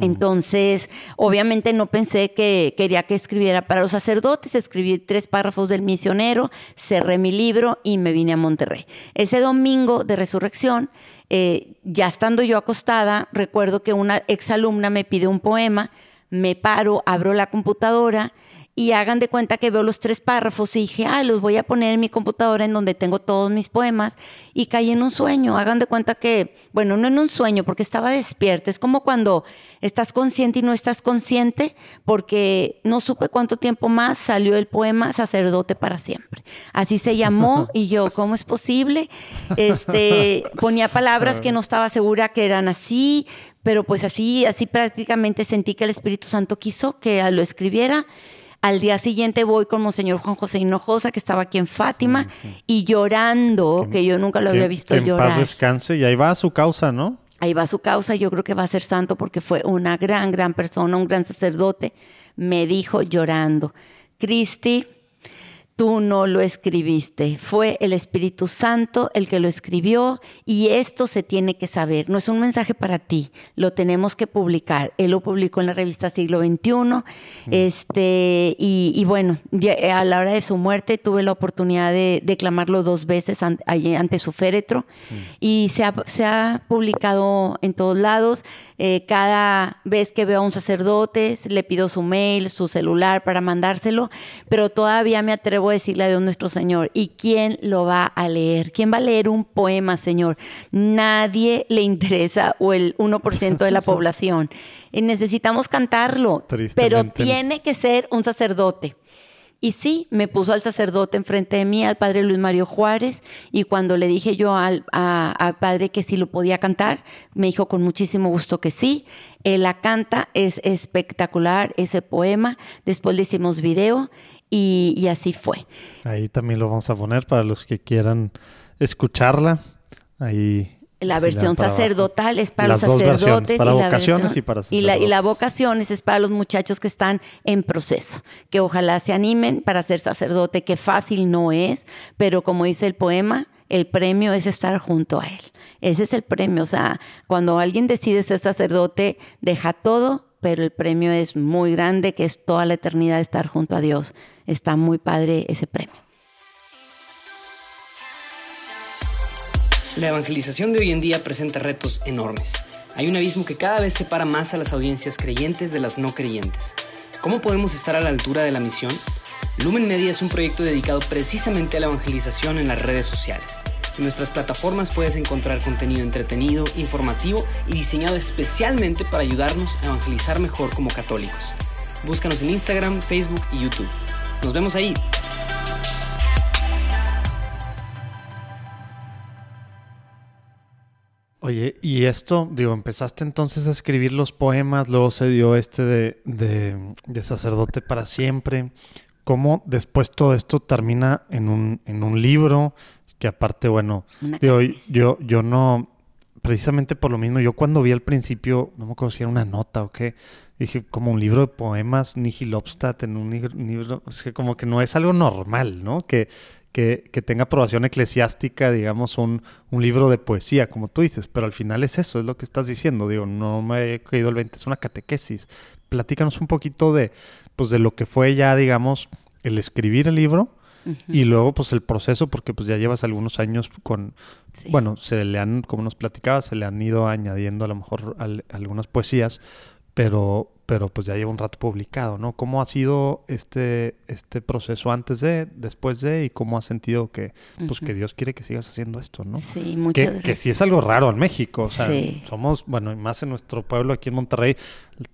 Speaker 1: Entonces, obviamente no pensé que quería que escribiera para los sacerdotes, escribí tres párrafos del misionero, cerré mi libro y me vine a Monterrey. Ese domingo de resurrección, eh, ya estando yo acostada, recuerdo que una exalumna me pide un poema, me paro, abro la computadora y hagan de cuenta que veo los tres párrafos y dije, ah, los voy a poner en mi computadora en donde tengo todos mis poemas y caí en un sueño. Hagan de cuenta que, bueno, no en un sueño porque estaba despierta. Es como cuando estás consciente y no estás consciente porque no supe cuánto tiempo más salió el poema Sacerdote para siempre. Así se llamó y yo, ¿cómo es posible? Este, ponía palabras que no estaba segura que eran así, pero pues así, así prácticamente sentí que el Espíritu Santo quiso que lo escribiera al día siguiente voy con Monseñor Juan José Hinojosa, que estaba aquí en Fátima, y llorando, que, yo nunca lo había visto
Speaker 3: que en
Speaker 1: llorar.
Speaker 3: Paz descanse, y ahí va su causa, ¿no?
Speaker 1: Ahí va su causa, yo creo que va a ser santo porque fue una gran, gran persona, un gran sacerdote. Me dijo llorando, Cristi, tú no lo escribiste, fue el Espíritu Santo el que lo escribió y esto se tiene que saber. No es un mensaje para ti, lo tenemos que publicar. Él lo publicó en la revista Siglo XXI. Este, y, bueno, a la hora de su muerte tuve la oportunidad de declamarlo dos veces ante su féretro y se ha, publicado en todos lados. Eh, cada vez que veo a un sacerdote, le pido su mail, su celular para mandárselo, pero todavía me atrevo a decirle a Dios nuestro Señor. ¿Y quién lo va a leer? ¿Quién va a leer un poema, Señor? Nadie le interesa o el 1% de la población. Y necesitamos cantarlo, pero tiene que ser un sacerdote. Y sí, me puso al sacerdote enfrente de mí, al padre Luis Mario Juárez, y cuando le dije yo al, padre que sí lo podía cantar, me dijo con muchísimo gusto que sí. Él la canta, es espectacular ese poema. Después le hicimos video y, así fue.
Speaker 3: Ahí también lo vamos a poner para los que quieran escucharla. Ahí
Speaker 1: la versión sacerdotal es para los sacerdotes
Speaker 3: para y, vocaciones y para
Speaker 1: y la, y la vocaciones es para los muchachos que están en proceso, que ojalá se animen para ser sacerdote, que fácil no es, pero como dice el poema, el premio es estar junto a él. Ese es el premio, o sea, cuando alguien decide ser sacerdote, deja todo pero el premio es muy grande, que es toda la eternidad estar junto a Dios. Está muy padre ese premio.
Speaker 6: La evangelización de hoy en día presenta retos enormes. Hay un abismo que cada vez separa más a las audiencias creyentes de las no creyentes. ¿Cómo podemos estar a la altura de la misión? Lumen Media es un proyecto dedicado precisamente a la evangelización en las redes sociales. En nuestras plataformas puedes encontrar contenido entretenido, informativo y diseñado especialmente para ayudarnos a evangelizar mejor como católicos. Búscanos en Instagram, Facebook y YouTube. Nos vemos ahí.
Speaker 3: Oye, y esto, digo, empezaste entonces a escribir los poemas, luego se dio este de, de, sacerdote para siempre. ¿Cómo después todo esto termina en un, en un libro? Que aparte, bueno, yo, yo, yo no, precisamente por lo mismo, yo cuando vi al principio, no me acuerdo si era una nota o qué, dije, como un libro de poemas, Nihil Obstat, en un libro, es que como que no es algo normal, ¿no? Que, que, que tenga aprobación eclesiástica, digamos, un, un, libro de poesía, como tú dices, pero al final es eso, es lo que estás diciendo, digo, no me he caído el 20, es una catequesis. Platícanos un poquito de, pues, de lo que fue ya, digamos, el escribir el libro, y luego, pues el proceso, porque pues ya llevas algunos años con, bueno, se le han, como nos platicabas, se le han ido añadiendo a lo mejor algunas poesías, pero, pero pues ya lleva un rato publicado, ¿no? ¿Cómo ha sido este, este proceso antes de, después de y cómo has sentido que, pues, que Dios quiere que sigas haciendo esto, ¿no?
Speaker 1: Sí, muchas
Speaker 3: que, que sí es algo raro en México, o sea, somos, bueno, más en nuestro pueblo aquí en Monterrey,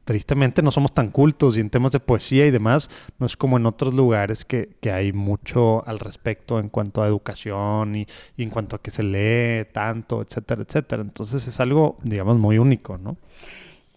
Speaker 3: tristemente no somos tan cultos y en temas de poesía y demás, no es como en otros lugares que, que hay mucho al respecto en cuanto a educación y, y en cuanto a que se lee tanto, etcétera, etcétera. Entonces es algo, digamos, muy único, ¿no?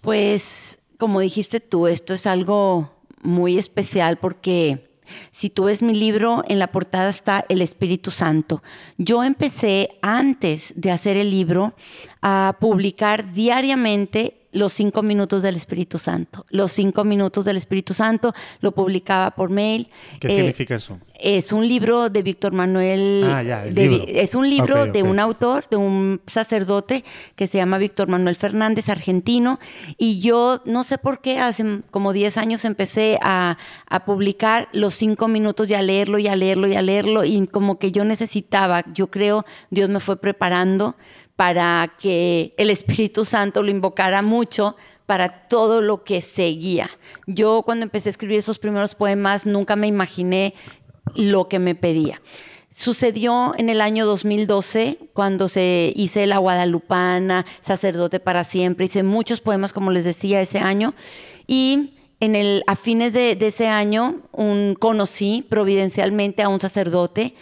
Speaker 1: Pues como dijiste tú, esto es algo muy especial porque si tú ves mi libro, en la portada está el Espíritu Santo. Yo empecé antes de hacer el libro a publicar diariamente los cinco minutos del Espíritu Santo. Los cinco minutos del Espíritu Santo lo publicaba por mail.
Speaker 3: ¿Qué significa eso?
Speaker 1: Es un libro de Víctor Manuel.
Speaker 3: Ah, ya,
Speaker 1: Es un libro de un autor, de un sacerdote que se llama Víctor Manuel Fernández, argentino. Y yo no sé por qué, hace como 10 años empecé a, a publicar los cinco minutos y a leerlo y a leerlo y a leerlo. Y como que yo necesitaba, yo creo, Dios me fue preparando para que el Espíritu Santo lo invocara mucho para todo lo que seguía. Yo cuando empecé a escribir esos primeros poemas nunca me imaginé lo que me pedía. Sucedió en el año 2012, cuando se hice La Guadalupana, Sacerdote para Siempre, hice muchos poemas, como les decía, ese año. Y en el, a fines de, ese año conocí providencialmente a un sacerdote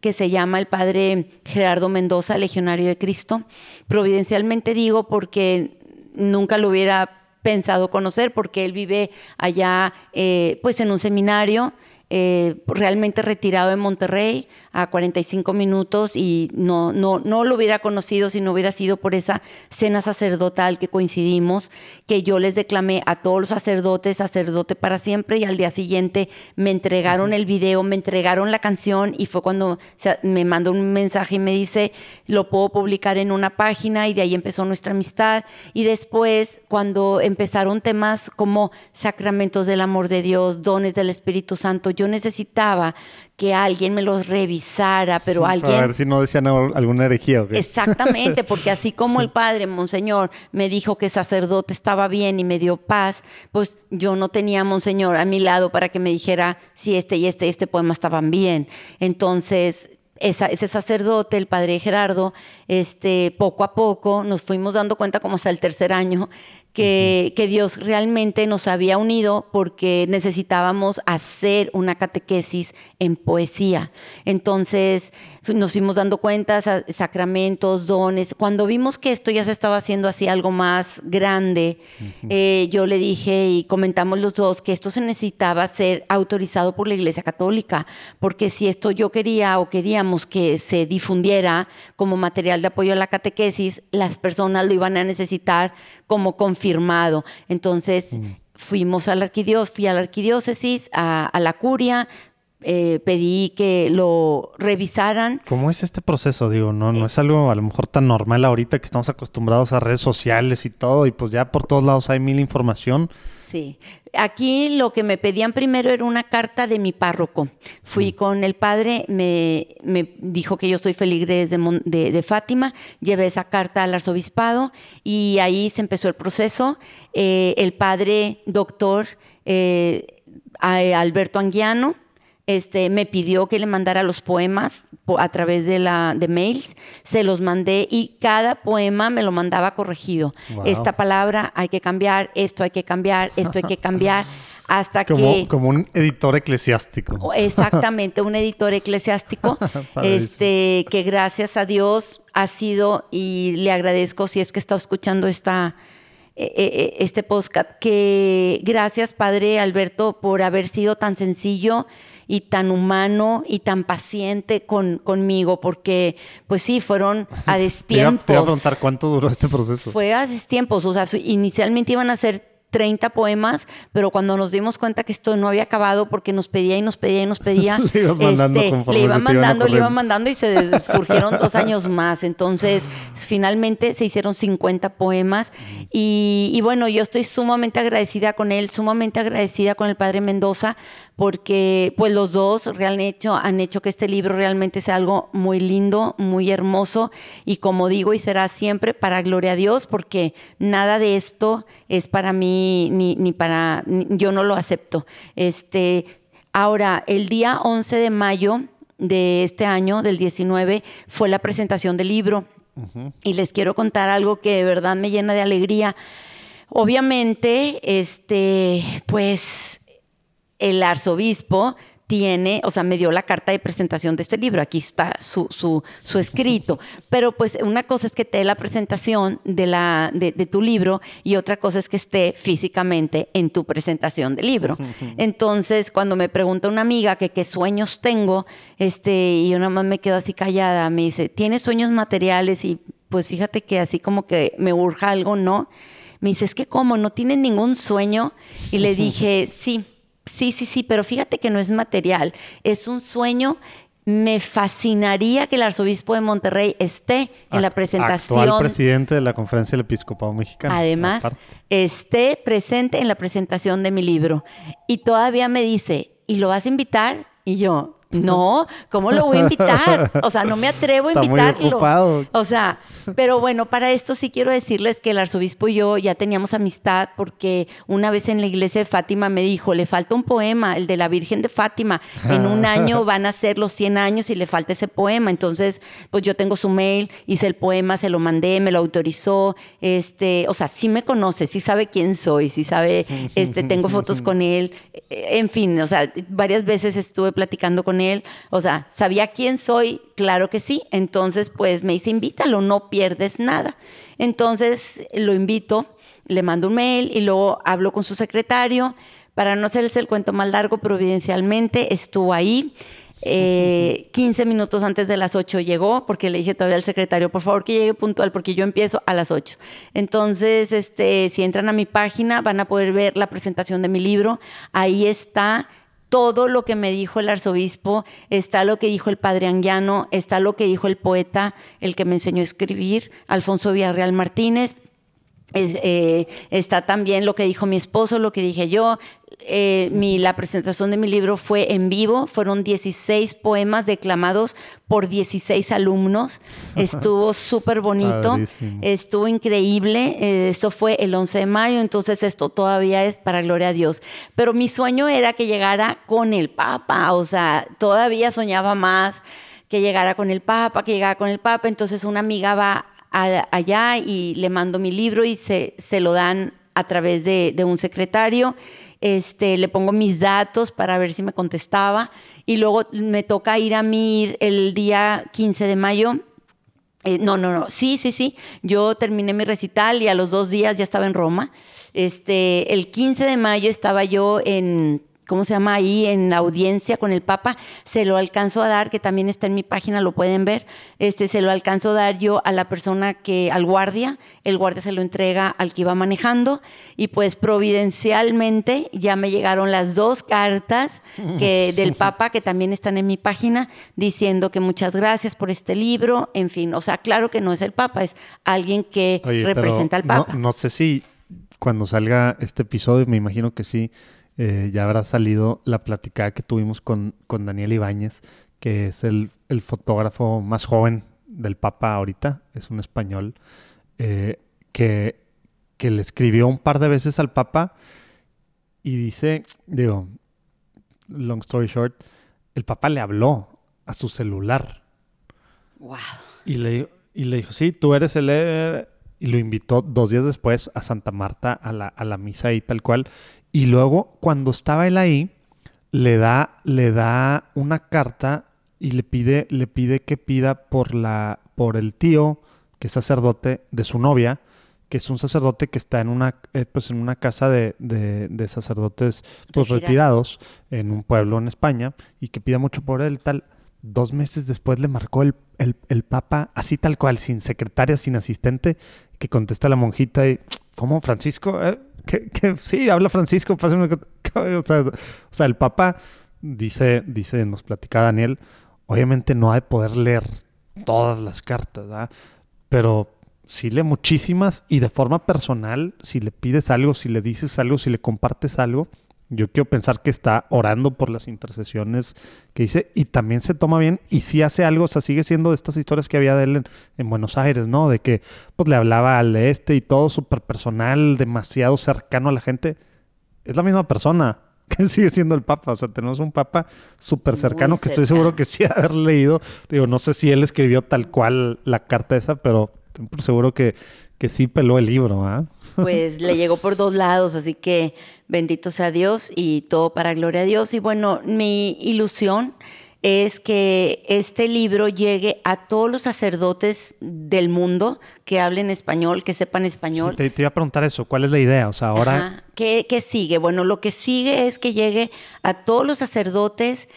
Speaker 1: que se llama el padre Gerardo Mendoza, legionario de Cristo. Providencialmente digo porque nunca lo hubiera pensado conocer, porque él vive allá eh, pues en un seminario eh, realmente retirado de Monterrey a 45 minutos y no, no, no lo hubiera conocido si no hubiera sido por esa cena sacerdotal que coincidimos, que yo les declamé a todos los sacerdotes, sacerdote para siempre, y al día siguiente me entregaron el video, me entregaron la canción y fue cuando me mandó un mensaje y me dice, lo puedo publicar en una página y de ahí empezó nuestra amistad. Y después, cuando empezaron temas como sacramentos del amor de Dios, dones del Espíritu Santo, yo necesitaba que alguien me los revisara, pero alguien...
Speaker 3: A ver si no decían alguna herejía.
Speaker 1: Exactamente, porque así como el padre, Monseñor, me dijo que sacerdote estaba bien y me dio paz, pues yo no tenía Monseñor a mi lado para que me dijera si este y este y este poema estaban bien. Entonces, ese sacerdote, el padre Gerardo, este, poco a poco nos fuimos dando cuenta como hasta el tercer año que, que, Dios realmente nos había unido porque necesitábamos hacer una catequesis en poesía. Entonces nos fuimos dando cuenta, sacramentos, dones. Cuando vimos que esto ya se estaba haciendo así algo más grande, eh, yo le dije y comentamos los dos que esto se necesitaba ser autorizado por la Iglesia Católica, porque si esto yo quería o queríamos que se difundiera como material de apoyo a la catequesis, las personas lo iban a necesitar como confirmado. Entonces, mm. fuimos a la arquidiócesis, fui a la arquidiócesis, a, la curia, eh, pedí que lo revisaran.
Speaker 3: ¿Cómo es este proceso? Digo, no, no es algo a lo mejor tan normal ahorita que estamos acostumbrados a redes sociales y todo, y pues ya por todos lados hay mil información.
Speaker 1: Sí. Aquí lo que me pedían primero era una carta de mi párroco. Fui mm. con el padre, me, dijo que yo soy feligres de, Fátima, llevé esa carta al arzobispado y ahí se empezó el proceso. Eh, el padre doctor eh, Alberto Anguiano, este, me pidió que le mandara los poemas a través de, la, de mails, se los mandé y cada poema me lo mandaba corregido. Esta palabra hay que cambiar, esto hay que cambiar, esto hay que cambiar. hasta
Speaker 3: que... Como un editor eclesiástico.
Speaker 1: Exactamente, un editor eclesiástico, este, que gracias a Dios ha sido, y le agradezco si es que está escuchando esta, e, e, e, este podcast, que gracias Padre Alberto por haber sido tan sencillo y tan humano y tan paciente con, conmigo, porque pues sí, fueron a destiempos.
Speaker 3: Te iba, a preguntar cuánto duró este proceso.
Speaker 1: Fue a destiempos, o sea, inicialmente iban a ser 30 poemas, pero cuando nos dimos cuenta que esto no había acabado porque nos pedía y nos pedía y nos pedía,
Speaker 3: le, este,
Speaker 1: le iba mandando, le iba mandando y se surgieron dos años más. Entonces, finalmente se hicieron 50 poemas y, y, bueno, yo estoy sumamente agradecida con él, sumamente agradecida con el padre Mendoza porque pues los dos realmente hecho, han hecho que este libro realmente sea algo muy lindo, muy hermoso y como digo y será siempre para gloria a Dios porque nada de esto es para mí ni, ni para, ni- yo no lo acepto. Este, ahora, el día 11 de mayo de este año, del 19, fue la presentación del libro. Y les quiero contar algo que de verdad me llena de alegría. Obviamente, este, pues el arzobispo tiene, o sea, me dio la carta de presentación de este libro, aquí está su, su, su escrito, pero pues una cosa es que te dé la presentación de, la, de, de tu libro y otra cosa es que esté físicamente en tu presentación del libro. Entonces, cuando me pregunta una amiga que qué sueños tengo, este, y yo nada más me quedo así callada, me dice, ¿tienes sueños materiales? Y pues fíjate que así como que me urja algo, ¿no? Me dice, es que como no tienes ningún sueño. Y le dije, sí, sí, sí, sí, pero fíjate que no es material, es un sueño. Me fascinaría que el arzobispo de Monterrey esté en la presentación.
Speaker 3: Actual presidente de la Conferencia del Episcopado Mexicano.
Speaker 1: Además, esté presente en la presentación de mi libro. Y todavía me dice, ¿y lo vas a invitar? Y yo, no, ¿cómo lo voy a invitar? O sea, no me atrevo a
Speaker 3: Está muy
Speaker 1: invitarlo.
Speaker 3: ocupado.
Speaker 1: O sea, pero bueno, para esto sí quiero decirles que el arzobispo y yo ya teníamos amistad porque una vez en la iglesia de Fátima me dijo, le falta un poema, el de la Virgen de Fátima. En un año van a ser los 100 años y le falta ese poema. Entonces, pues yo tengo su mail, hice el poema, se lo mandé, me lo autorizó. Este, o sea, sí me conoce, sí sabe quién soy, sí sabe, este, tengo fotos con él. En fin, o sea, varias veces estuve platicando con él. O sea, sabía quién soy, claro que sí. Entonces, pues me dice, invítalo, no pierdes nada. Entonces, lo invito, le mando un mail y luego hablo con su secretario. Para no hacerles el cuento más largo, providencialmente estuvo ahí. Eh, 15 minutos antes de las 8 llegó, porque le dije todavía al secretario, por favor que llegue puntual, porque yo empiezo a las 8. Entonces, este, si entran a mi página, van a poder ver la presentación de mi libro. Ahí está todo lo que me dijo el arzobispo, está lo que dijo el padre Anguiano, está lo que dijo el poeta, el que me enseñó a escribir, Alfonso Villarreal Martínez. Es, eh, está también lo que dijo mi esposo, lo que dije yo. Eh, mi, la presentación de mi libro fue en vivo, fueron 16 poemas declamados por 16 alumnos. Estuvo súper bonito,
Speaker 3: Padrísimo.
Speaker 1: estuvo increíble. Eh, esto fue el 11 de mayo, entonces esto todavía es para gloria a Dios. Pero mi sueño era que llegara con el Papa, o sea, todavía soñaba más que llegara con el Papa, que llegara con el Papa. Entonces una amiga va allá y le mando mi libro y se, se lo dan a través de, de un secretario. Este, le pongo mis datos para ver si me contestaba. Y luego me toca ir a mí el día 15 de mayo. Eh, no, no, no. Sí, sí, sí. Yo terminé mi recital y a los dos días ya estaba en Roma. Este, el 15 de mayo estaba yo en, ¿cómo se llama? Ahí en la audiencia con el Papa. Se lo alcanzo a dar, que también está en mi página, lo pueden ver. Este, se lo alcanzo a dar yo a la persona que, al guardia. El guardia se lo entrega al que iba manejando. Y pues providencialmente ya me llegaron las dos cartas que, del Papa, que también están en mi página, diciendo que muchas gracias por este libro. En fin, o sea, claro que no es el Papa, es alguien que
Speaker 3: Oye,
Speaker 1: representa al
Speaker 3: no-
Speaker 1: Papa.
Speaker 3: No, sé si cuando salga este episodio, me imagino que sí, eh, ya habrá salido la platicada que tuvimos con, con Daniel Ibáñez, que es el, el fotógrafo más joven del Papa ahorita, es un español, eh, que, que le escribió un par de veces al Papa y dice, digo, long story short, el Papa le habló a su celular.
Speaker 1: Wow.
Speaker 3: Y le, dijo- y le dijo, sí, tú eres el... eh", Y lo invitó dos días después a Santa Marta a la, a la misa y tal cual. Y luego, cuando estaba él ahí, le da, le da una carta y le pide, le pide que pida por, la, por el tío, que es sacerdote, de su novia, que es un sacerdote que está en una, eh, pues en una casa de, de- de sacerdotes pues,
Speaker 1: Retirado.
Speaker 3: retirados en un pueblo en España y que pida mucho por él, tal. Dos meses después le marcó el, el, el Papa, así tal cual, sin secretaria, sin asistente, que contesta la monjita y, ¿cómo, Francisco? ¿Eh? ¿Qué- qué? Sí, habla Francisco, pásame. O sea, o sea, el Papa dice, dice, nos platica Daniel, obviamente no ha de poder leer todas las cartas, ¿verdad? Pero sí lee muchísimas y de forma personal, si le pides algo, si le dices algo, si le compartes algo, Yo quiero pensar que está orando por las intercesiones que dice y también se toma bien y si hace algo, o sea, sigue siendo de estas historias que había de él en, Buenos Aires, ¿no? De que pues le hablaba al de este y todo súper personal, demasiado cercano a la gente. Es la misma persona que sigue siendo el Papa. O sea, tenemos un Papa súper cercano que estoy seguro que sí haber leído. Digo, no sé si él escribió tal cual la carta esa, pero estoy seguro que, que sí peló el libro, ¿ah?
Speaker 1: Pues le llegó por dos lados, así que bendito sea Dios y todo para gloria a Dios. Y bueno, mi ilusión es que este libro llegue a todos los sacerdotes del mundo que hablen español, que sepan español.
Speaker 3: te, iba a preguntar eso, ¿cuál es la idea? O sea, ahora...
Speaker 1: ¿Qué, ¿Qué sigue? Bueno, lo que sigue es que llegue a todos los sacerdotes.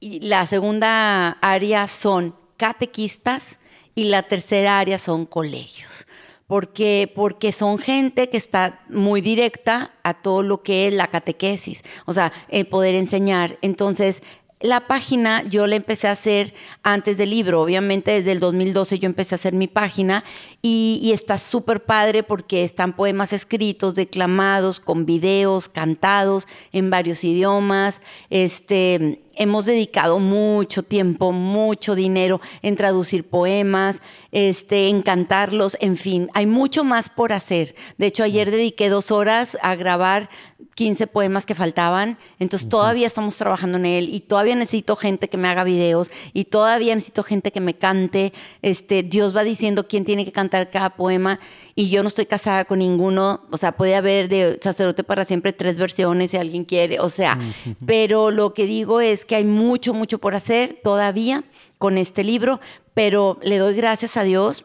Speaker 1: Y la segunda área son catequistas y la tercera área son colegios porque, porque son gente que está muy directa a todo lo que es la catequesis, o sea, el poder enseñar. Entonces, la página yo la empecé a hacer antes del libro, obviamente desde el 2012 yo empecé a hacer mi página y, y está súper padre porque están poemas escritos, declamados, con videos, cantados en varios idiomas. Este, hemos dedicado mucho tiempo, mucho dinero en traducir poemas, este, en cantarlos, en fin, hay mucho más por hacer. De hecho, ayer dediqué dos horas a grabar 15 poemas que faltaban, entonces todavía estamos trabajando en él y todavía necesito gente que me haga videos y todavía necesito gente que me cante. Este, Dios va diciendo quién tiene que cantar cada poema y yo no estoy casada con ninguno, o sea, puede haber de sacerdote para siempre tres versiones si alguien quiere, o sea, pero lo que digo es que hay mucho, mucho por hacer todavía con este libro, pero le doy gracias a Dios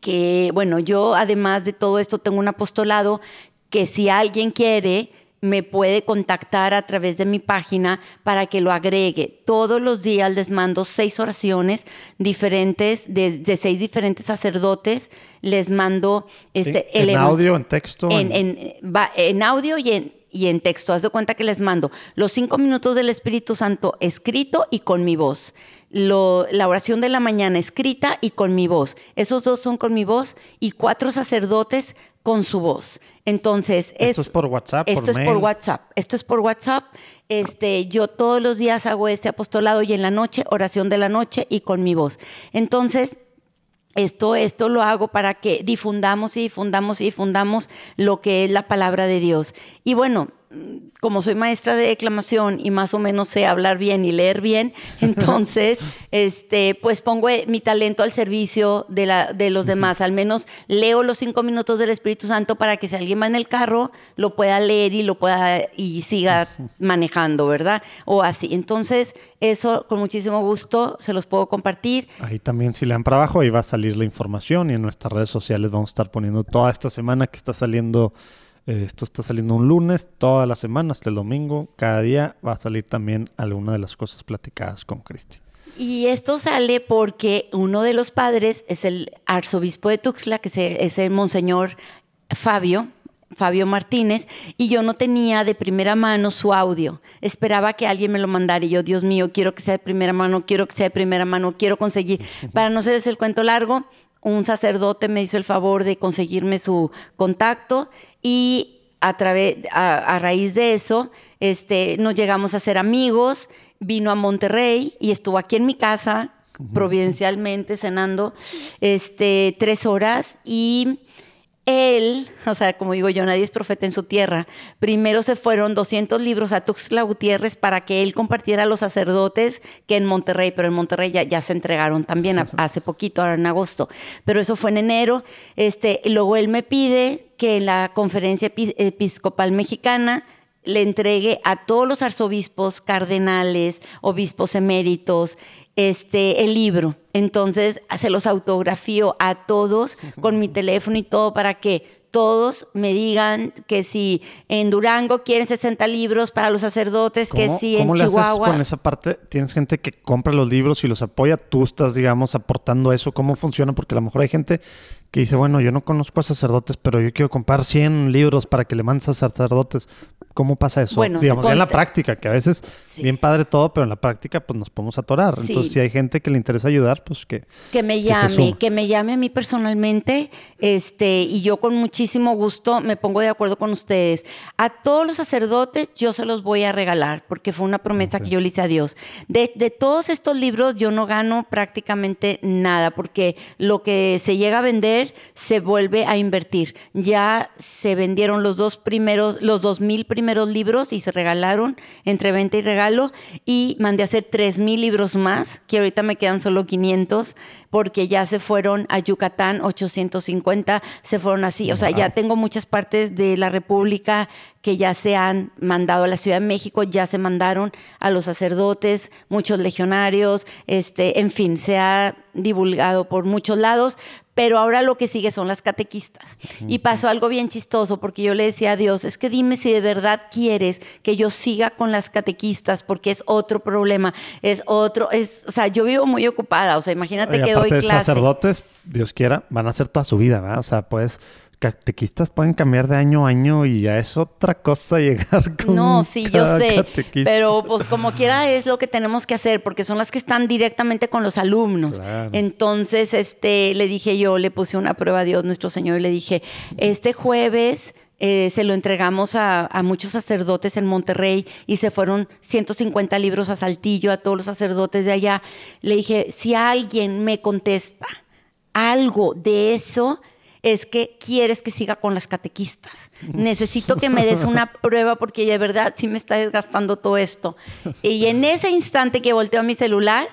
Speaker 1: que, bueno, yo además de todo esto tengo un apostolado que si alguien quiere, me puede contactar a través de mi página para que lo agregue. Todos los días les mando seis oraciones diferentes de, seis diferentes sacerdotes. Les mando este
Speaker 3: en, en audio, en texto,
Speaker 1: en, en audio y en y en texto. Haz de cuenta que les mando los cinco minutos del Espíritu Santo escrito y con mi voz. la oración de la mañana escrita y con mi voz. Esos dos son con mi voz y cuatro sacerdotes con su voz. Entonces,
Speaker 3: esto es, por WhatsApp.
Speaker 1: Esto es por WhatsApp. Esto es por WhatsApp. Este, yo todos los días hago este apostolado y en la noche, oración de la noche y con mi voz. Entonces, esto, esto lo hago para que difundamos y difundamos y difundamos lo que es la palabra de Dios. Y bueno, como soy maestra de declamación y más o menos sé hablar bien y leer bien, entonces, este, pues pongo eh, mi talento al servicio de, la, de los demás. Al menos leo los cinco minutos del Espíritu Santo para que si alguien va en el carro, lo pueda leer y lo pueda y siga manejando, ¿verdad? O así. Entonces, eso con muchísimo gusto se los puedo compartir.
Speaker 3: Ahí también, si le dan para abajo, ahí va a salir la información y en nuestras redes sociales vamos a estar poniendo toda esta semana que está saliendo esto está saliendo un lunes, toda la semana, hasta el domingo. Cada día va a salir también alguna de las cosas platicadas con Cristi.
Speaker 1: Y esto sale porque uno de los padres es el arzobispo de Tuxtla, que es el monseñor Fabio, Fabio Martínez, y yo no tenía de primera mano su audio. Esperaba que alguien me lo mandara y yo, Dios mío, quiero que sea de primera mano, quiero que sea de primera mano, quiero conseguir. Para no hacerles el cuento largo, un sacerdote me hizo el favor de conseguirme su contacto y a, través, a, raíz de eso este, nos llegamos a ser amigos, vino a Monterrey y estuvo aquí en mi casa providencialmente cenando este, tres horas y él, o sea, como digo yo, nadie es profeta en su tierra. Primero se fueron 200 libros a Tuxtla Gutiérrez para que él compartiera a los sacerdotes que en Monterrey, pero en Monterrey ya, ya se entregaron también hace poquito, ahora en agosto. Pero eso fue en enero. Este, luego él me pide que en la conferencia episcopal mexicana le entregue a todos los arzobispos, cardenales, obispos eméritos, este, el libro. Entonces se los autografío a todos con mi teléfono y todo para que todos me digan que si en Durango quieren 60 libros para los sacerdotes, que si en Chihuahua.
Speaker 3: con esa parte? ¿Tienes gente que compra los libros y los apoya? ¿Tú estás, digamos, aportando eso? ¿Cómo funciona? Porque a lo mejor hay gente que dice, bueno, yo no conozco a sacerdotes, pero yo quiero comprar 100 libros para que le mandes a sacerdotes. cómo pasa eso?
Speaker 1: Bueno,
Speaker 3: Digamos, ya en la práctica, que a veces
Speaker 1: Sí.
Speaker 3: bien padre todo, pero en la práctica pues nos podemos atorar.
Speaker 1: Sí.
Speaker 3: Entonces, si hay gente que le interesa ayudar, pues que...
Speaker 1: que me llame, que me llame a mí personalmente, este, y yo con muchísimo gusto me pongo de acuerdo con ustedes. A todos los sacerdotes yo se los voy a regalar, porque fue una promesa que yo le hice a Dios. De, de todos estos libros yo no gano prácticamente nada, porque lo que se llega a vender se vuelve a invertir. Ya se vendieron los dos primeros, los dos mil primeros libros y se regalaron entre venta y regalo, y mandé a hacer tres mil libros más, que ahorita me quedan solo 500, porque ya se fueron a Yucatán 850, se fueron así. O sea, ya tengo muchas partes de la República que ya se han mandado a la Ciudad de México, ya se mandaron a los sacerdotes, muchos legionarios, este, en fin, se ha divulgado por muchos lados, pero ahora lo que sigue son las catequistas. Y pasó algo bien chistoso porque yo le decía a Dios, es que dime si de verdad quieres que yo siga con las catequistas porque es otro problema, es otro, es, o sea, yo vivo muy ocupada, o sea, imagínate
Speaker 3: Y
Speaker 1: que doy
Speaker 3: aparte de
Speaker 1: clase.
Speaker 3: sacerdotes, Dios quiera, van a hacer toda su vida, ¿verdad? O sea, puedes... Catequistas pueden cambiar de año a año y ya es otra cosa llegar con
Speaker 1: No, sí, yo sé,
Speaker 3: catequista.
Speaker 1: pero pues como quiera es lo que tenemos que hacer porque son las que están directamente con los alumnos.
Speaker 3: Claro.
Speaker 1: Entonces, este, le dije yo, le puse una prueba a Dios nuestro Señor y le dije, este jueves eh, se lo entregamos a, a muchos sacerdotes en Monterrey y se fueron 150 libros a Saltillo, a todos los sacerdotes de allá. Le dije, si alguien me contesta algo de eso, es que quieres que siga con las catequistas. Necesito que me des una prueba porque de verdad sí me está desgastando todo esto. Y en ese instante que volteo a mi celular,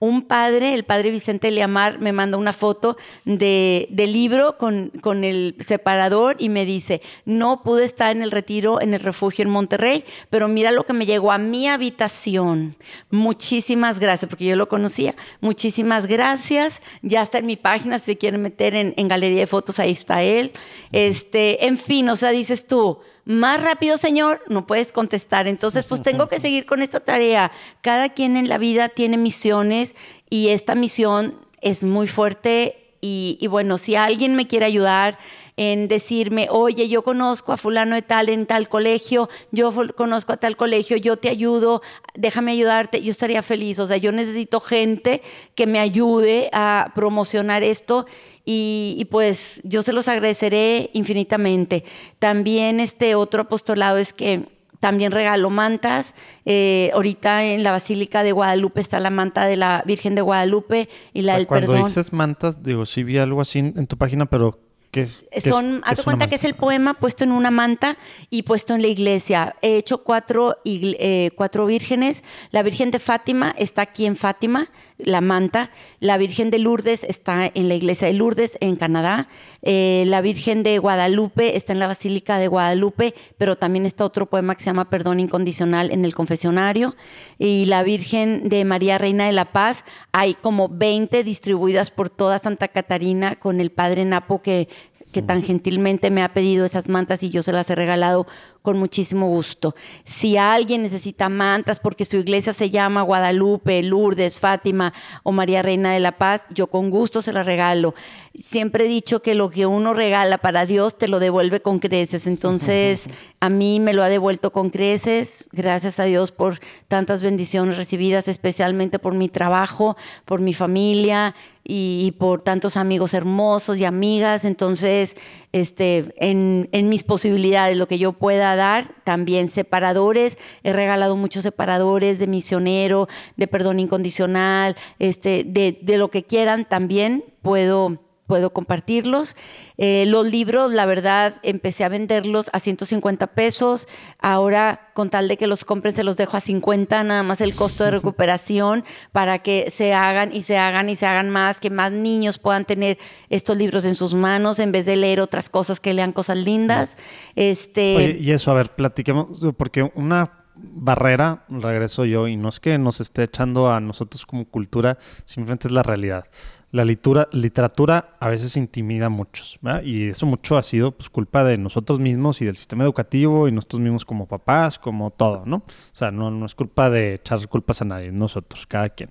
Speaker 1: un padre, el padre Vicente Leamar, me manda una foto de, del libro con, el separador y me dice, no pude estar en el retiro, en el refugio en Monterrey, pero mira lo que me llegó a mi habitación. Muchísimas gracias, porque yo lo conocía. Muchísimas gracias. Ya está en mi página, si quieren meter en, en galería de fotos, ahí está él. Este, en fin, o sea, dices tú, más rápido, señor, no puedes contestar. Entonces, pues tengo que seguir con esta tarea. Cada quien en la vida tiene misiones y esta misión es muy fuerte. Y, y bueno, si alguien me quiere ayudar en decirme, oye, yo conozco a fulano de tal en tal colegio, yo conozco a tal colegio, yo te ayudo, déjame ayudarte, yo estaría feliz. O sea, yo necesito gente que me ayude a promocionar esto y, y, pues yo se los agradeceré infinitamente. También este otro apostolado es que también regalo mantas. Eh, ahorita en la Basílica de Guadalupe está la manta de la Virgen de Guadalupe y la
Speaker 3: O sea,
Speaker 1: del
Speaker 3: cuando
Speaker 1: perdón.
Speaker 3: dices mantas, digo, sí vi algo así en tu página, pero ¿qué,
Speaker 1: Son, haz cuenta que es el poema puesto en una manta y puesto en la iglesia. He hecho cuatro, igle- eh, cuatro vírgenes. La Virgen de Fátima está aquí en Fátima, la manta. La Virgen de Lourdes está en la iglesia de Lourdes, en Canadá. Eh, la Virgen de Guadalupe está en la Basílica de Guadalupe, pero también está otro poema que se llama Perdón Incondicional en el confesionario. Y la Virgen de María Reina de la Paz, hay como 20 distribuidas por toda Santa Catarina con el Padre Napo que que tan gentilmente me ha pedido esas mantas y yo se las he regalado con muchísimo gusto. Si alguien necesita mantas porque su iglesia se llama Guadalupe, Lourdes, Fátima o María Reina de la Paz, yo con gusto se las regalo. Siempre he dicho que lo que uno regala para Dios te lo devuelve con creces. Entonces, a mí me lo ha devuelto con creces. Gracias a Dios por tantas bendiciones recibidas, especialmente por mi trabajo, por mi familia y, por tantos amigos hermosos y amigas. Entonces, este, en, en mis posibilidades, lo que yo pueda dar, también separadores. He regalado muchos separadores de misionero, de perdón incondicional, este, de, de lo que quieran también puedo puedo compartirlos. Eh, los libros, la verdad, empecé a venderlos a 150 pesos. Ahora, con tal de que los compren, se los dejo a 50, nada más el costo de recuperación para que se hagan y se hagan y se hagan más, que más niños puedan tener estos libros en sus manos en vez de leer otras cosas que lean cosas lindas. Este,
Speaker 3: Oye, y eso, a ver, platiquemos, porque una barrera, regreso yo, y no es que nos esté echando a nosotros como cultura, simplemente es la realidad. La literatura a veces intimida a muchos, ¿verdad? Y eso mucho ha sido pues, culpa de nosotros mismos y del sistema educativo y nosotros mismos como papás, como todo, ¿no? O sea, no, no es culpa de echar culpas a nadie, nosotros, cada quien.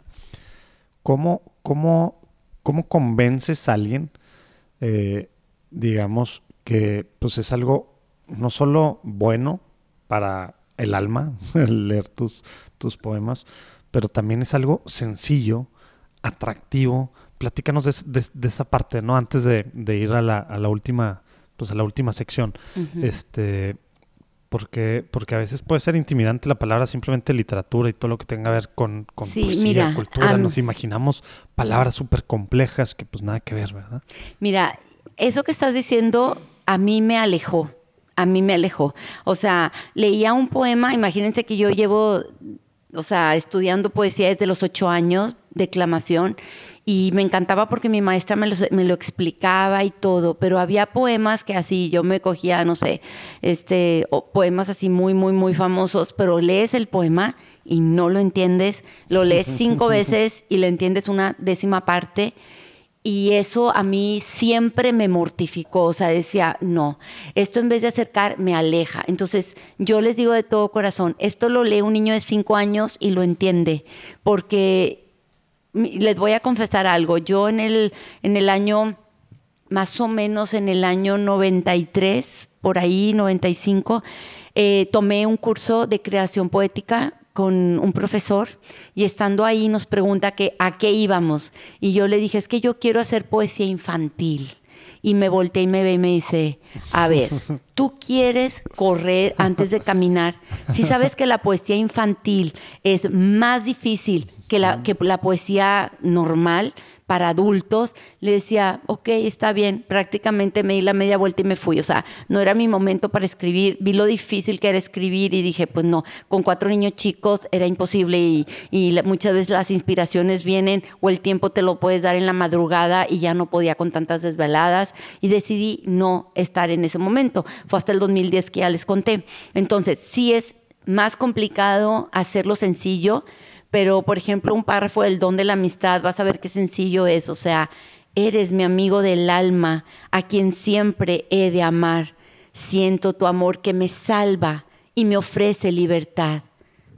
Speaker 3: ¿Cómo, cómo, cómo convences a alguien, eh, digamos, que pues es algo no solo bueno, para el alma, leer tus, tus poemas, pero también es algo sencillo, atractivo. Platícanos de, esa parte, ¿no? Antes de, ir a la, a la, última, pues a la última sección. Este, porque, porque a veces puede ser intimidante la palabra simplemente literatura y todo lo que tenga que ver con, con poesía, cultura. Nos imaginamos palabras súper complejas que pues nada que ver, ¿verdad?
Speaker 1: Mira, eso que estás diciendo a mí me alejó, a mí me alejó. O sea, leía un poema, imagínense que yo llevo, o sea, estudiando poesía desde los ocho años, declamación, y me encantaba porque mi maestra me lo, explicaba y todo, pero había poemas que así yo me cogía, no sé, este, poemas así muy, muy, muy famosos, pero lees el poema y no lo entiendes, lo lees cinco veces y le entiendes una décima parte. Y eso a mí siempre me mortificó, o sea, decía, no, esto en vez de acercar, me aleja. Entonces, yo les digo de todo corazón, esto lo lee un niño de cinco años y lo entiende, porque les voy a confesar algo. Yo en el, en el año, más o menos en el año 93, por ahí, 95, eh, tomé un curso de creación poética con un profesor y estando ahí nos pregunta que a qué íbamos. Y yo le dije, es que yo quiero hacer poesía infantil. Y me volteé y me ve y me dice, a ver, tú quieres correr antes de caminar. Si sabes que la poesía infantil es más difícil que la, que la poesía normal para adultos, le decía, ok, está bien, prácticamente me di la media vuelta y me fui. O sea, no era mi momento para escribir, vi lo difícil que era escribir y dije, pues no, con cuatro niños chicos era imposible y, y muchas veces las inspiraciones vienen o el tiempo te lo puedes dar en la madrugada y ya no podía con tantas desveladas y decidí no estar en ese momento. Fue hasta el 2010 que ya les conté. Entonces, sí es más complicado hacerlo sencillo, pero por ejemplo un párrafo del don de la amistad, vas a ver qué sencillo es, o sea, eres mi amigo del alma, a quien siempre he de amar. Siento tu amor que me salva y me ofrece libertad.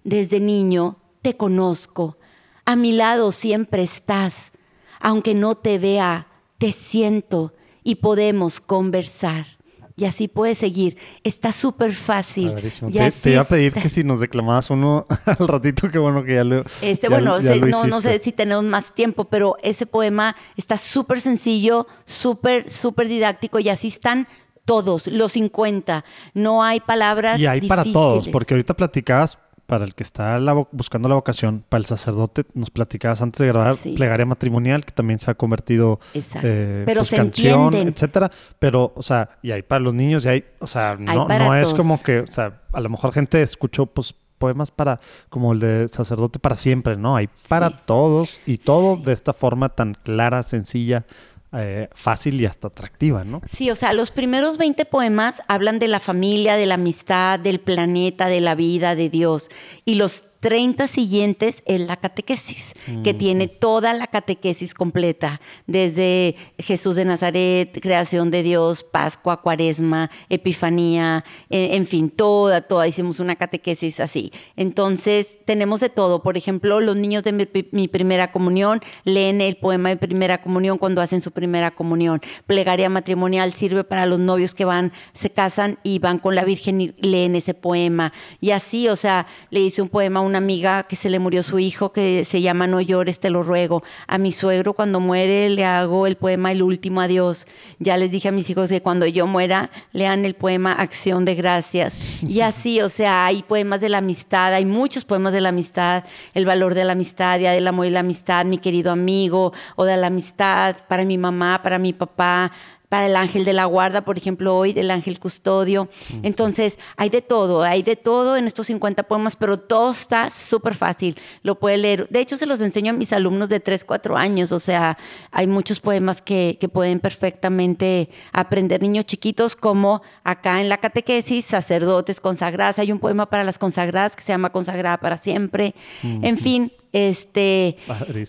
Speaker 1: Desde niño te conozco, a mi lado siempre estás, aunque no te vea, te siento y podemos conversar. Y así puedes seguir. Está súper fácil.
Speaker 3: Te, iba a pedir que si nos declamabas uno al ratito, qué bueno que ya lo.
Speaker 1: Este, bueno, no, no sé si tenemos más tiempo, pero ese poema está súper sencillo, súper, súper didáctico y así están todos, los 50. No hay palabras.
Speaker 3: Y hay para todos, porque ahorita platicabas para el que está buscando la vocación, para el sacerdote, nos platicabas antes de grabar plegaria matrimonial, que también se ha convertido eh,
Speaker 1: Pero pues, canción,
Speaker 3: etcétera. Pero, o sea, y hay para los niños, y hay, o sea, no, no es como que, o sea, a lo mejor gente escuchó pues poemas para, como el de sacerdote para siempre, ¿no? Hay para todos y todo de esta forma tan clara, sencilla, eh, fácil y hasta atractiva, ¿no?
Speaker 1: Sí, o sea, los primeros 20 poemas hablan de la familia, de la amistad, del planeta, de la vida, de Dios. Y los 30 siguientes es la catequesis, que tiene toda la catequesis completa, desde Jesús de Nazaret, creación de Dios, Pascua, Cuaresma, Epifanía, e, en fin, toda, toda, hicimos una catequesis así. Entonces, tenemos de todo. Por ejemplo, los niños de mi, primera comunión leen el poema de primera comunión cuando hacen su primera comunión. Plegaria matrimonial sirve para los novios que van, se casan y van con la Virgen y leen ese poema. Y así, o sea, le hice un poema a una amiga que se le murió su hijo, que se llama No llores, te lo ruego. A mi suegro cuando muere le hago el poema El último adiós. Ya les dije a mis hijos que cuando yo muera lean el poema Acción de Gracias. Y así, o sea, hay poemas de la amistad, hay muchos poemas de la amistad, El valor de la amistad, Día del amor y la amistad, Mi querido amigo, o de la amistad para mi mamá, para mi papá, para el ángel de la guarda, por ejemplo, hoy del ángel custodio. Entonces, hay de todo, hay de todo en estos 50 poemas, pero todo está súper fácil, lo puede leer. De hecho, se los enseño a mis alumnos de 3, 4 años, o sea, hay muchos poemas que, que pueden perfectamente aprender niños chiquitos, como acá en la catequesis, sacerdotes consagradas. Hay un poema para las consagradas que se llama Consagrada para siempre. En fin, este,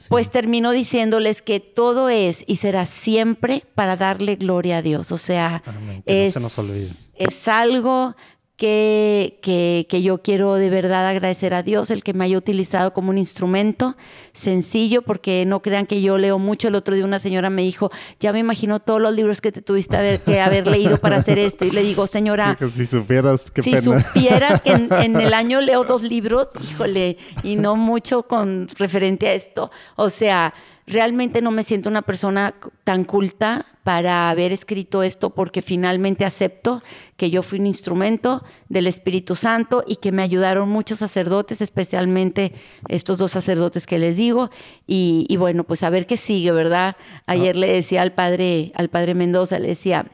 Speaker 1: pues termino diciéndoles que todo es y será siempre para darle gloria a Dios. O sea, es, es algo que, que, que, yo quiero de verdad agradecer a Dios el que me haya utilizado como un instrumento sencillo, porque no crean que yo leo mucho. El otro día una señora me dijo, ya me imagino todos los libros que te tuviste haber, que haber leído para hacer esto. Y le digo, señora,
Speaker 3: si supieras, qué
Speaker 1: si supieras que en, en, el año leo dos libros, híjole, y no mucho con referente a esto. O sea, realmente no me siento una persona tan culta para haber escrito esto porque finalmente acepto que yo fui un instrumento del Espíritu Santo y que me ayudaron muchos sacerdotes, especialmente estos dos sacerdotes que les digo. Y, bueno, pues a ver qué sigue, ¿verdad? Ayer le decía al padre, al padre Mendoza, le decía,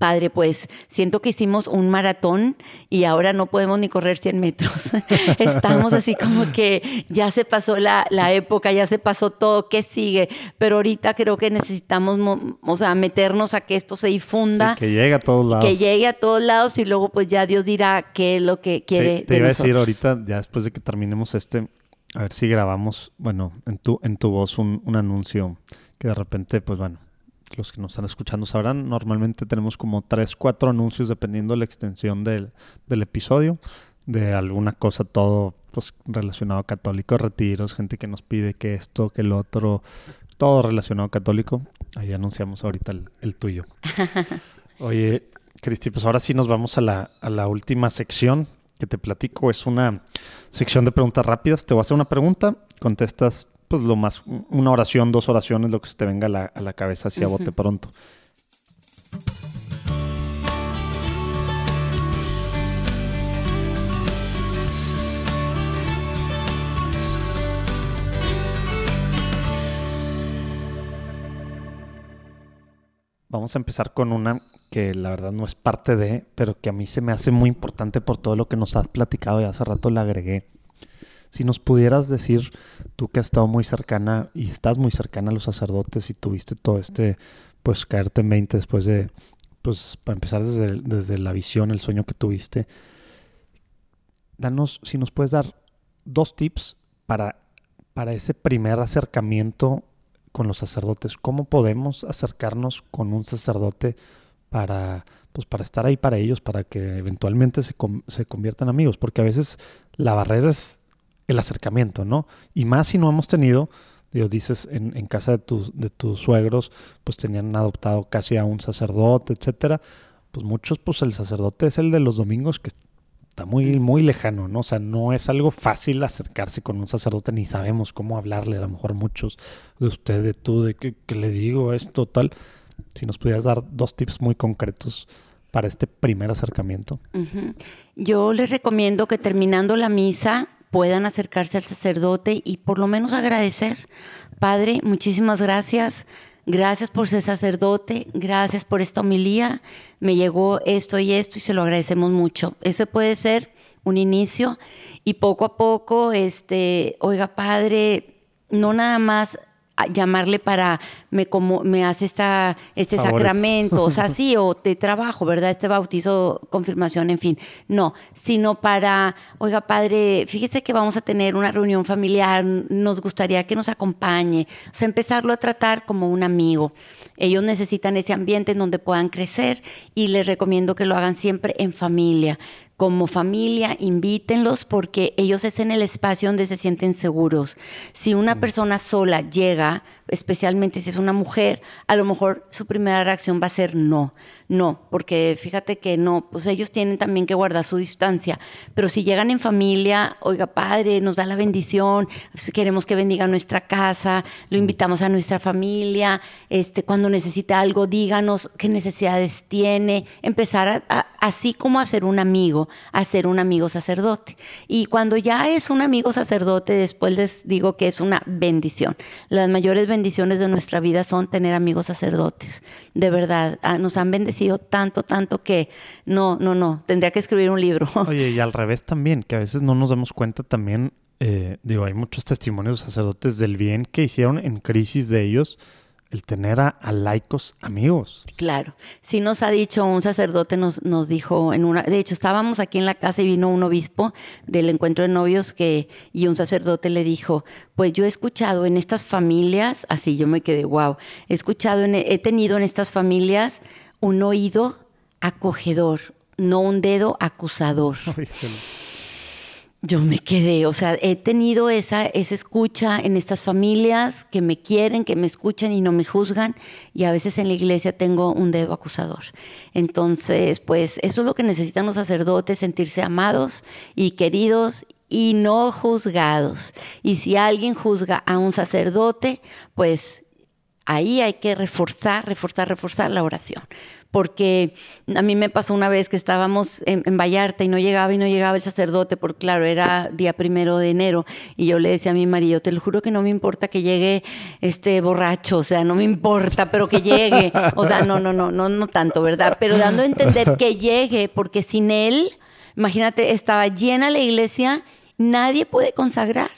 Speaker 1: Padre, pues siento que hicimos un maratón y ahora no podemos ni correr 100 metros. Estamos así como que ya se pasó la, época, ya se pasó todo, ¿qué sigue? Pero ahorita creo que necesitamos, o sea, meternos a que esto se difunda.
Speaker 3: que llegue a todos lados.
Speaker 1: Que llegue a todos lados y luego pues ya Dios dirá qué es lo que quiere.
Speaker 3: Te, te iba a decir ahorita, ya después de que terminemos este, a ver si grabamos, bueno, en tu, en tu voz un, un anuncio que de repente, pues bueno los que nos están escuchando sabrán, normalmente tenemos como 3, 4 anuncios dependiendo de la extensión del, del episodio, de alguna cosa, todo pues relacionado a católico, retiros, gente que nos pide que esto, que el otro, todo relacionado a católico. Ahí anunciamos ahorita el, tuyo. Oye, Cristi, pues ahora sí nos vamos a la, a la última sección que te platico. Es una sección de preguntas rápidas. Te voy a hacer una pregunta, contestas pues lo más, una oración, dos oraciones, lo que se te venga a la, a la cabeza así a bote pronto. Vamos a empezar con una que la verdad no es parte de, pero que a mí se me hace muy importante por todo lo que nos has platicado y hace rato la agregué. Si nos pudieras decir, tú que has estado muy cercana y estás muy cercana a los sacerdotes y tuviste todo este, pues caerte en 20 después de, pues para empezar desde, desde la visión, el sueño que tuviste, danos, si nos puedes dar dos tips para, para ese primer acercamiento con los sacerdotes. ¿Cómo podemos acercarnos con un sacerdote para, pues para estar ahí para ellos, para que eventualmente se, se conviertan amigos? Porque a veces la barrera es el acercamiento, ¿no? Y más si no hemos tenido, Dios dices, en, en, casa de tus, de tus suegros, pues tenían adoptado casi a un sacerdote, etcétera. Pues muchos, pues el sacerdote es el de los domingos que está muy, muy lejano, ¿no? O sea, no es algo fácil acercarse con un sacerdote, ni sabemos cómo hablarle, a lo mejor muchos de ustedes, de tú, de que, le digo esto, tal. Si nos pudieras dar dos tips muy concretos para este primer acercamiento.
Speaker 1: Yo les recomiendo que terminando la misa puedan acercarse al sacerdote y por lo menos agradecer. Padre, muchísimas gracias. Gracias por ser sacerdote, gracias por esta homilía. Me llegó esto y esto y se lo agradecemos mucho. Ese puede ser un inicio y poco a poco, este, oiga, padre, no nada más llamarle para me como me hace esta este sacramento, o sea, sí, o te trabajo, ¿verdad? Este bautizo, confirmación, en fin. No, sino para, oiga, padre, fíjese que vamos a tener una reunión familiar, nos gustaría que nos acompañe. O sea, empezarlo a tratar como un amigo. Ellos necesitan ese ambiente en donde puedan crecer y les recomiendo que lo hagan siempre en familia como familia, invítenlos porque ellos es en el espacio donde se sienten seguros. Si una mm. persona sola llega, especialmente si es una mujer, a lo mejor su primera reacción va a ser no. No, porque fíjate que no, pues ellos tienen también que guardar su distancia. Pero si llegan en familia, oiga, padre, nos da la bendición, queremos que bendiga nuestra casa, lo mm. invitamos a nuestra familia, este, cuando necesita algo, díganos qué necesidades tiene, empezar así como a ser un amigo, a ser un amigo sacerdote. Y cuando ya es un amigo sacerdote, después les digo que es una bendición. Las mayores bendiciones de nuestra vida son tener amigos sacerdotes. De verdad, ah, nos han bendecido tanto, tanto que no, no, no, tendría que escribir un libro.
Speaker 3: Oye, y al revés también, que a veces no nos damos cuenta también, eh, digo, hay muchos testimonios de sacerdotes del bien que hicieron en crisis de ellos el tener a, laicos amigos.
Speaker 1: Claro, sí nos ha dicho un sacerdote, nos, nos dijo en una, de hecho estábamos aquí en la casa y vino un obispo del encuentro de novios que, y un sacerdote le dijo, pues yo he escuchado en estas familias, así yo me quedé, wow, he escuchado, he tenido en estas familias un oído acogedor, no un dedo acusador. Yo me quedé, o sea, he tenido esa, esa escucha en estas familias que me quieren, que me escuchan y no me juzgan, y a veces en la iglesia tengo un dedo acusador. Entonces, pues eso es lo que necesitan los sacerdotes, sentirse amados y queridos y no juzgados. Y si alguien juzga a un sacerdote, pues ahí hay que reforzar, reforzar, reforzar la oración. Porque a mí me pasó una vez que estábamos en, Vallarta y no llegaba y no llegaba el sacerdote, porque claro, era día primero de enero. Y yo le decía a mi marido, te lo juro que no me importa que llegue este borracho, o sea, no me importa, pero que llegue. O sea, no, no, no, no, no tanto, ¿verdad? Pero dando a entender que llegue, porque sin él, imagínate, estaba llena la iglesia, nadie puede consagrar.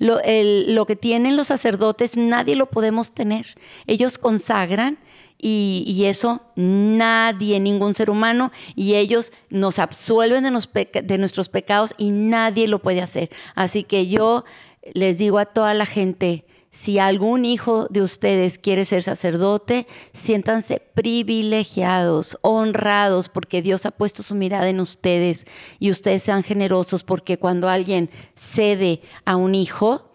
Speaker 1: Lo, lo, que tienen los sacerdotes nadie lo podemos tener. Ellos consagran y, eso nadie, ningún ser humano, y ellos nos absuelven de, de nuestros pecados y nadie lo puede hacer. Así que yo les digo a toda la gente, si algún hijo de ustedes quiere ser sacerdote, siéntanse privilegiados, honrados, porque Dios ha puesto su mirada en ustedes y ustedes sean generosos, porque cuando alguien cede a un hijo,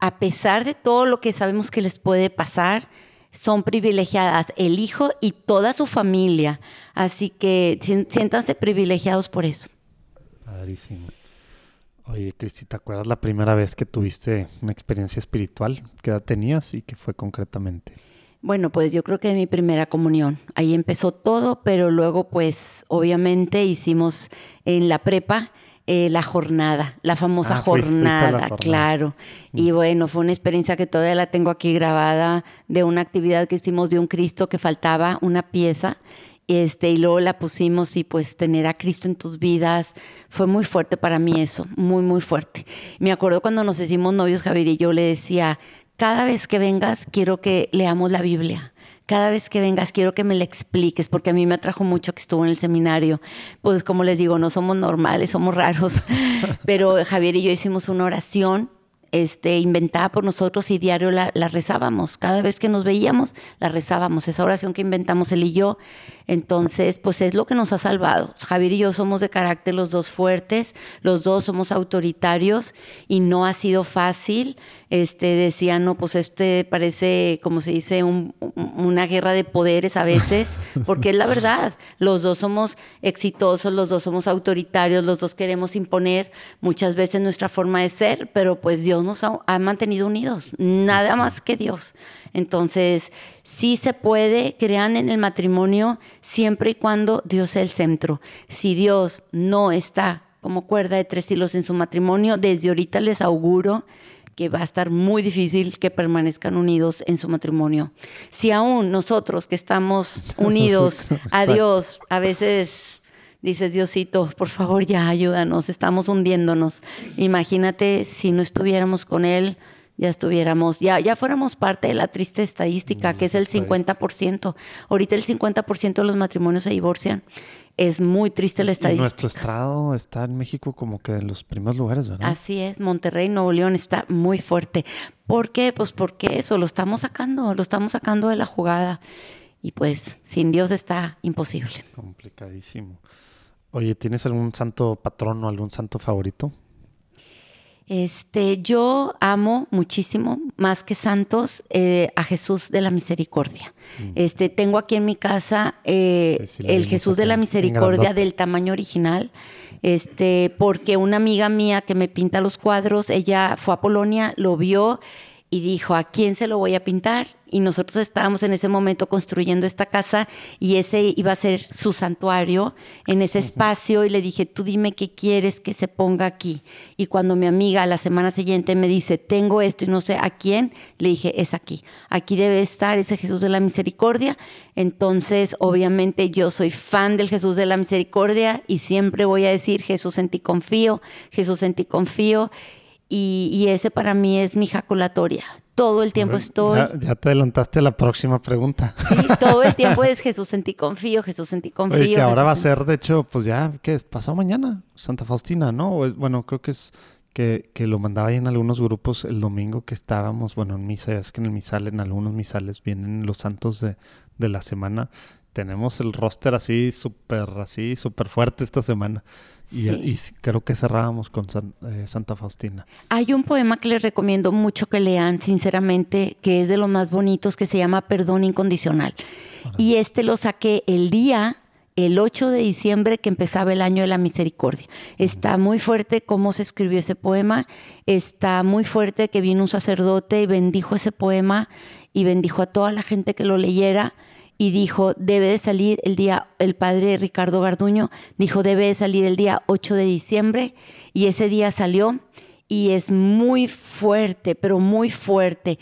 Speaker 1: a pesar de todo lo que sabemos que les puede pasar, son privilegiadas el hijo y toda su familia. Así que siéntanse privilegiados por eso.
Speaker 3: Padrísimo. Oye, Cristi, ¿te acuerdas la primera vez que tuviste una experiencia espiritual? ¿Qué edad tenías y qué fue concretamente?
Speaker 1: Bueno, pues yo creo que mi primera comunión. Ahí empezó todo, pero luego pues obviamente hicimos en la prepa eh, la jornada, la famosa ah, jornada, claro. Mm. Y bueno, fue una experiencia que todavía la tengo aquí grabada de una actividad que hicimos de un Cristo que faltaba una pieza. Este, y luego la pusimos y pues tener a Cristo en tus vidas fue muy fuerte para mí eso, muy, muy fuerte. Me acuerdo cuando nos hicimos novios, Javier y yo le decía, cada vez que vengas quiero que leamos la Biblia cada vez que vengas quiero que me la expliques, porque a mí me atrajo mucho que estuvo en el seminario. Pues como les digo, no somos normales, somos raros, pero Javier y yo hicimos una oración este, inventada por nosotros y diario la, la, rezábamos. Cada vez que nos veíamos, la rezábamos. Esa oración que inventamos él y yo. Entonces, pues es lo que nos ha salvado. Javier y yo somos de carácter los dos fuertes, los dos somos autoritarios y no ha sido fácil. Este, decía, no, pues este parece, como se dice, una guerra de poderes a veces, porque es la verdad. Los dos somos exitosos, los dos somos autoritarios, los dos queremos imponer muchas veces nuestra forma de ser, pero pues Dios nos ha, mantenido unidos, nada más que Dios. Entonces, sí se puede, crean en el matrimonio siempre y cuando Dios sea el centro. Si Dios no está como cuerda de tres hilos en su matrimonio, desde ahorita les auguro que va a estar muy difícil que permanezcan unidos en su matrimonio. Si aún nosotros que estamos unidos a Dios, a veces dices, Diosito, por favor ya ayúdanos, estamos hundiéndonos. Imagínate si no estuviéramos con Él, ya estuviéramos, ya, ya fuéramos parte de la triste estadística, que es el 50%. Ahorita el 50% de los matrimonios se divorcian. Es muy triste la estadística.
Speaker 3: nuestro estado está en México como que en los primeros lugares, ¿verdad?
Speaker 1: Así es, Monterrey, Nuevo León está muy fuerte. ¿Por qué? Pues porque eso, lo estamos sacando, lo estamos sacando de la jugada. Y pues sin Dios está imposible.
Speaker 3: Complicadísimo. Oye, ¿tienes algún santo patrón o algún santo favorito?
Speaker 1: Este, yo amo muchísimo, más que santos, eh, a Jesús de la Misericordia. Mm. Este, tengo aquí en mi casa eh, el Jesús de la Misericordia del tamaño original. Este, porque una amiga mía que me pinta los cuadros, ella fue a Polonia, lo vio y dijo, ¿a quién se lo voy a pintar? y nosotros estábamos en ese momento construyendo esta casa y ese iba a ser su santuario en ese espacio y le dije, tú dime qué quieres que se ponga aquí. Y cuando mi amiga la semana siguiente me dice, tengo esto y no sé a quién, le dije, es aquí. Aquí debe estar ese Jesús de la Misericordia. Entonces, obviamente yo soy fan del Jesús de la Misericordia y siempre voy a decir, Jesús en ti confío, Jesús en ti confío. Y, y, ese para mí es mi jaculatoria todo el tiempo estoy.
Speaker 3: Ya, te adelantaste a la próxima pregunta.
Speaker 1: Sí, todo el tiempo es Jesús en ti confío, Jesús en ti confío.
Speaker 3: que ahora va a ser, de hecho, pues ya, ¿qué es? Pasado mañana, Santa Faustina, ¿no? Bueno, creo que es que, que, lo mandaba ahí en algunos grupos el domingo que estábamos, bueno, en misa, es que en el misal, en algunos misales vienen los santos de, de la semana tenemos el roster así súper, así súper fuerte esta semana. Y,
Speaker 1: Sí.
Speaker 3: y creo que cerrábamos con San- eh, Santa Faustina.
Speaker 1: Hay un poema que les recomiendo mucho que lean, sinceramente, que es de los más bonitos, que se llama Perdón Incondicional. Y este lo saqué el día, el 8 de diciembre, que empezaba el año de la misericordia. Está muy fuerte cómo se escribió ese poema. Está muy fuerte que vino un sacerdote y bendijo ese poema y bendijo a toda la gente que lo leyera y dijo, debe de salir el día, el padre Ricardo Garduño dijo, debe de salir el día 8 de diciembre y ese día salió y es muy fuerte, pero muy fuerte.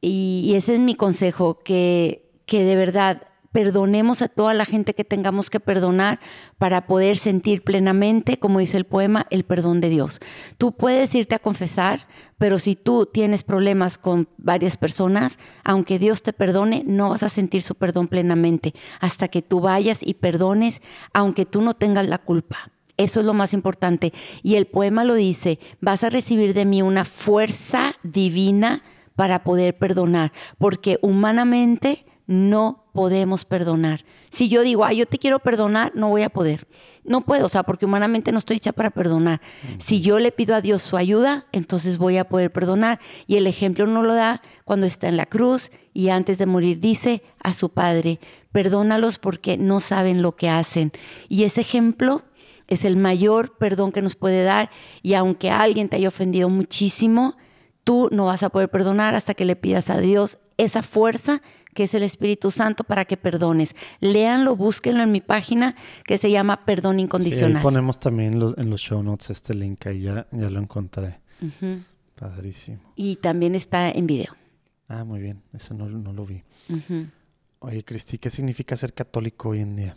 Speaker 1: Y, y ese es mi consejo, que, que de verdad perdonemos a toda la gente que tengamos que perdonar para poder sentir plenamente, como dice el poema, el perdón de Dios. Tú puedes irte a confesar, pero si tú tienes problemas con varias personas, aunque Dios te perdone, no vas a sentir su perdón plenamente hasta que tú vayas y perdones, aunque tú no tengas la culpa. Eso es lo más importante. Y el poema lo dice, vas a recibir de mí una fuerza divina para poder perdonar, porque humanamente no podemos perdonar. Si yo digo, ay, yo te quiero perdonar, no voy a poder. No puedo, o sea, porque humanamente no estoy hecha para perdonar. Si yo le pido a Dios su ayuda, entonces voy a poder perdonar. Y el ejemplo no lo da cuando está en la cruz y antes de morir dice a su Padre, perdónalos porque no saben lo que hacen. Y ese ejemplo es el mayor perdón que nos puede dar. Y aunque alguien te haya ofendido muchísimo, tú no vas a poder perdonar hasta que le pidas a Dios esa fuerza que es el Espíritu Santo para que perdones. Léanlo, búsquenlo en mi página que se llama Perdón
Speaker 3: Sí, ahí
Speaker 1: Incondicional.
Speaker 3: ponemos también los- en los show notes este link ahí, ya, ya lo encontré.
Speaker 1: Ujú.
Speaker 3: Padrísimo.
Speaker 1: Y también está en video.
Speaker 3: Ah, muy bien, ese no, no lo vi. Oye, Cristi, ¿qué significa ser católico hoy en día?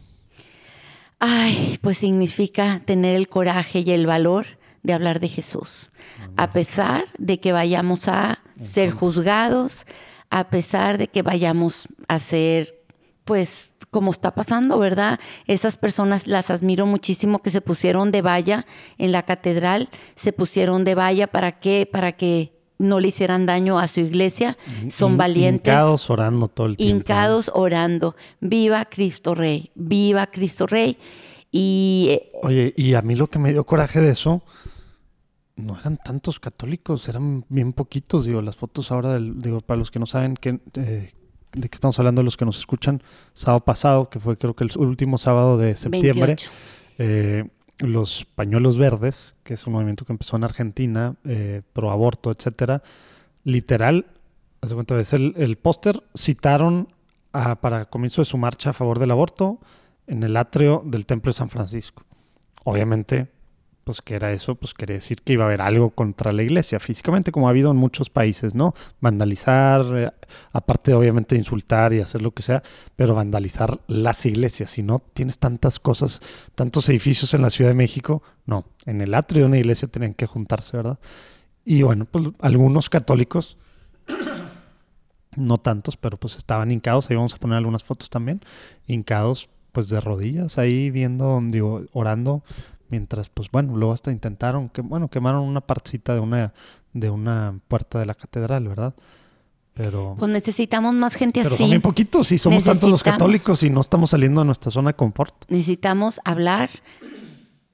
Speaker 1: Ay, pues significa tener el coraje y el valor de hablar de Jesús. A pesar de que vayamos a ser juzgados, a pesar de que vayamos a ser, pues, como está pasando, ¿verdad? Esas personas las admiro muchísimo que se pusieron de valla en la catedral, se pusieron de valla para qué? Para que no le hicieran daño a su iglesia. Son valientes.
Speaker 3: Hincados orando todo el tiempo.
Speaker 1: hincados orando, viva Cristo Rey, viva Cristo Rey. Y eh,
Speaker 3: Oye, y a mí lo que me dio coraje de eso, no eran tantos católicos, eran bien poquitos, digo, las fotos ahora, del, digo, para los que no saben que, eh, de qué estamos hablando, los que nos escuchan, sábado pasado, que fue creo que el último sábado de septiembre,
Speaker 1: 28.
Speaker 3: eh, los pañuelos verdes, que es un movimiento que empezó en Argentina, eh, pro aborto, etcétera, literal, haz de cuenta, ves el, el póster, citaron a- para comienzo de su marcha a favor del aborto en el atrio del Templo de San Francisco. Obviamente, pues que era eso, pues quería decir que iba a haber algo contra la iglesia, físicamente, como ha habido en muchos países, ¿no? Vandalizar, eh, aparte obviamente insultar y hacer lo que sea, pero vandalizar las iglesias. Si no tienes tantas cosas, tantos edificios en la Ciudad de México, no, en el atrio de una iglesia tenían que juntarse, ¿verdad? Y bueno, pues algunos católicos, no tantos, pero pues estaban hincados, ahí vamos a poner algunas fotos también, hincados pues de rodillas ahí viendo, digo, orando, mientras pues bueno, luego hasta intentaron, que bueno, quemaron una partecita de una, de una puerta de la catedral, ¿verdad? Pero...
Speaker 1: Pues necesitamos más gente
Speaker 3: Pero
Speaker 1: así.
Speaker 3: son bien poquitos y somos tantos los católicos y no estamos saliendo de nuestra zona de confort.
Speaker 1: Necesitamos hablar,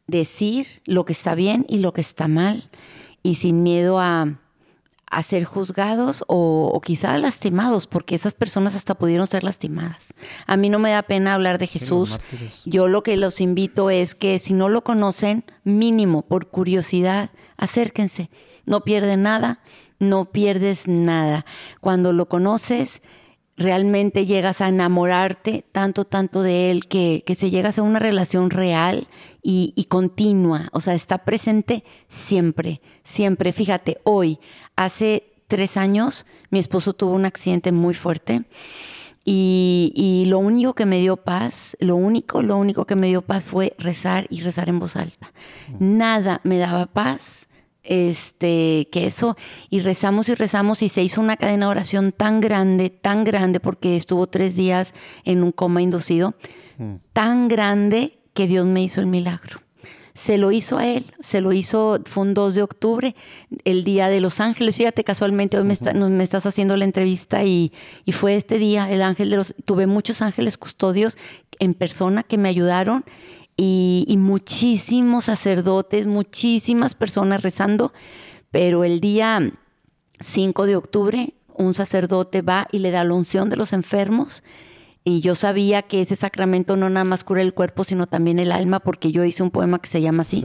Speaker 1: decir lo que está bien y lo que está mal y sin miedo a, a ser juzgados o, o quizá lastimados, porque esas personas hasta pudieron ser lastimadas. A mí no me da pena hablar de Jesús. Yo lo que los invito es que si no lo conocen, mínimo por curiosidad, acérquense. No pierden nada, no pierdes nada. Cuando lo conoces, realmente llegas a enamorarte tanto, tanto de él que, que se llegas a una relación real y, y continua. O sea, está presente siempre, siempre. Fíjate, hoy, hace tres años, mi esposo tuvo un accidente muy fuerte. Y, y lo único que me dio paz, lo único, lo único que me dio paz fue rezar y rezar en voz alta. Nada me daba paz, este, que eso, y rezamos y rezamos y se hizo una cadena de oración tan grande, tan grande, porque estuvo tres días en un coma inducido, tan grande que Dios me hizo el milagro. Se lo hizo a él, se lo hizo, fue un 2 de octubre, el día de los ángeles. Fíjate, casualmente hoy me, está- nos- me estás haciendo la entrevista y, y fue este día, el ángel de los. Tuve muchos ángeles custodios en persona que me ayudaron y, y muchísimos sacerdotes, muchísimas personas rezando, pero el día 5 de octubre un sacerdote va y le da la unción de los enfermos y yo sabía que ese sacramento no nada más cura el cuerpo, sino también el alma, porque yo hice un poema que se llama así.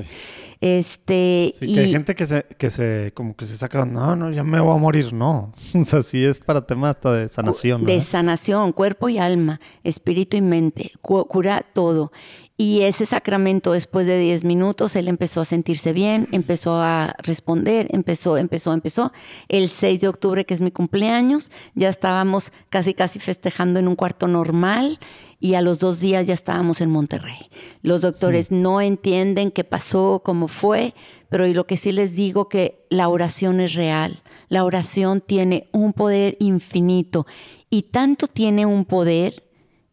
Speaker 1: Este,
Speaker 3: sí, que hay gente que se, que se, como que se saca, no, no, ya me voy a morir, no. O sea, sí es para temas hasta de sanación.
Speaker 1: De sanación, cuerpo y alma, espíritu y mente, cura todo. Y ese sacramento, después de 10 minutos, él empezó a sentirse bien, empezó a responder, empezó, empezó, empezó. El 6 de octubre, que es mi cumpleaños, ya estábamos casi, casi festejando en un cuarto normal y a los dos días ya estábamos en Monterrey. Los doctores no entienden qué pasó, cómo fue, pero lo que sí les digo que la oración es real. La oración tiene un poder infinito y tanto tiene un poder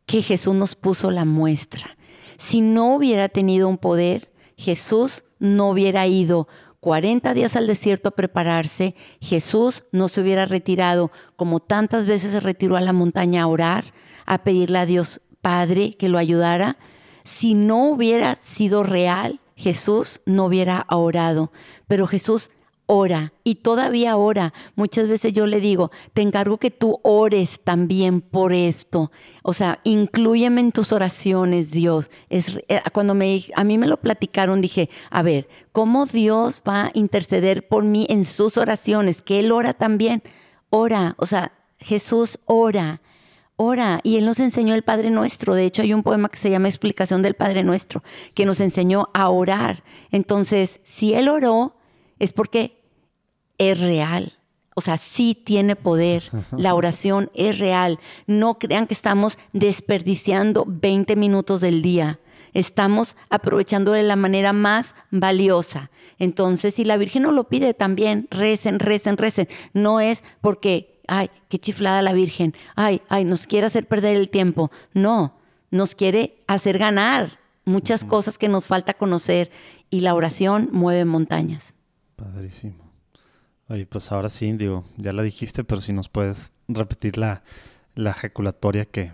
Speaker 1: que Jesús nos puso la muestra. Si no hubiera tenido un poder, Jesús no hubiera ido 40 días al desierto a prepararse, Jesús no se hubiera retirado como tantas veces se retiró a la montaña a orar, a pedirle a Dios Padre que lo ayudara. Si no hubiera sido real, Jesús no hubiera orado, pero Jesús ora y todavía ora. Muchas veces yo le digo, te encargo que tú ores también por esto. O sea, incluyeme en tus oraciones, Dios. Es, eh, cuando me, a mí me lo platicaron, dije, a ver, ¿cómo Dios va a interceder por mí en sus oraciones? Que Él ora también. Ora, o sea, Jesús ora. Ora, y Él nos enseñó el Padre Nuestro. De hecho, hay un poema que se llama Explicación del Padre Nuestro, que nos enseñó a orar. Entonces, si Él oró, es porque es real. O sea, sí tiene poder. La oración es real. No crean que estamos desperdiciando 20 minutos del día. Estamos aprovechando de la manera más valiosa. Entonces, si la Virgen nos lo pide también, recen, recen, recen. No es porque, ay, qué chiflada la Virgen. Ay, ay, nos quiere hacer perder el tiempo. No, nos quiere hacer ganar muchas cosas que nos falta conocer. Y la oración mueve montañas.
Speaker 3: Padrísimo. Oye, pues ahora sí, digo, ya la dijiste, pero si nos puedes repetir la, la ejaculatoria que,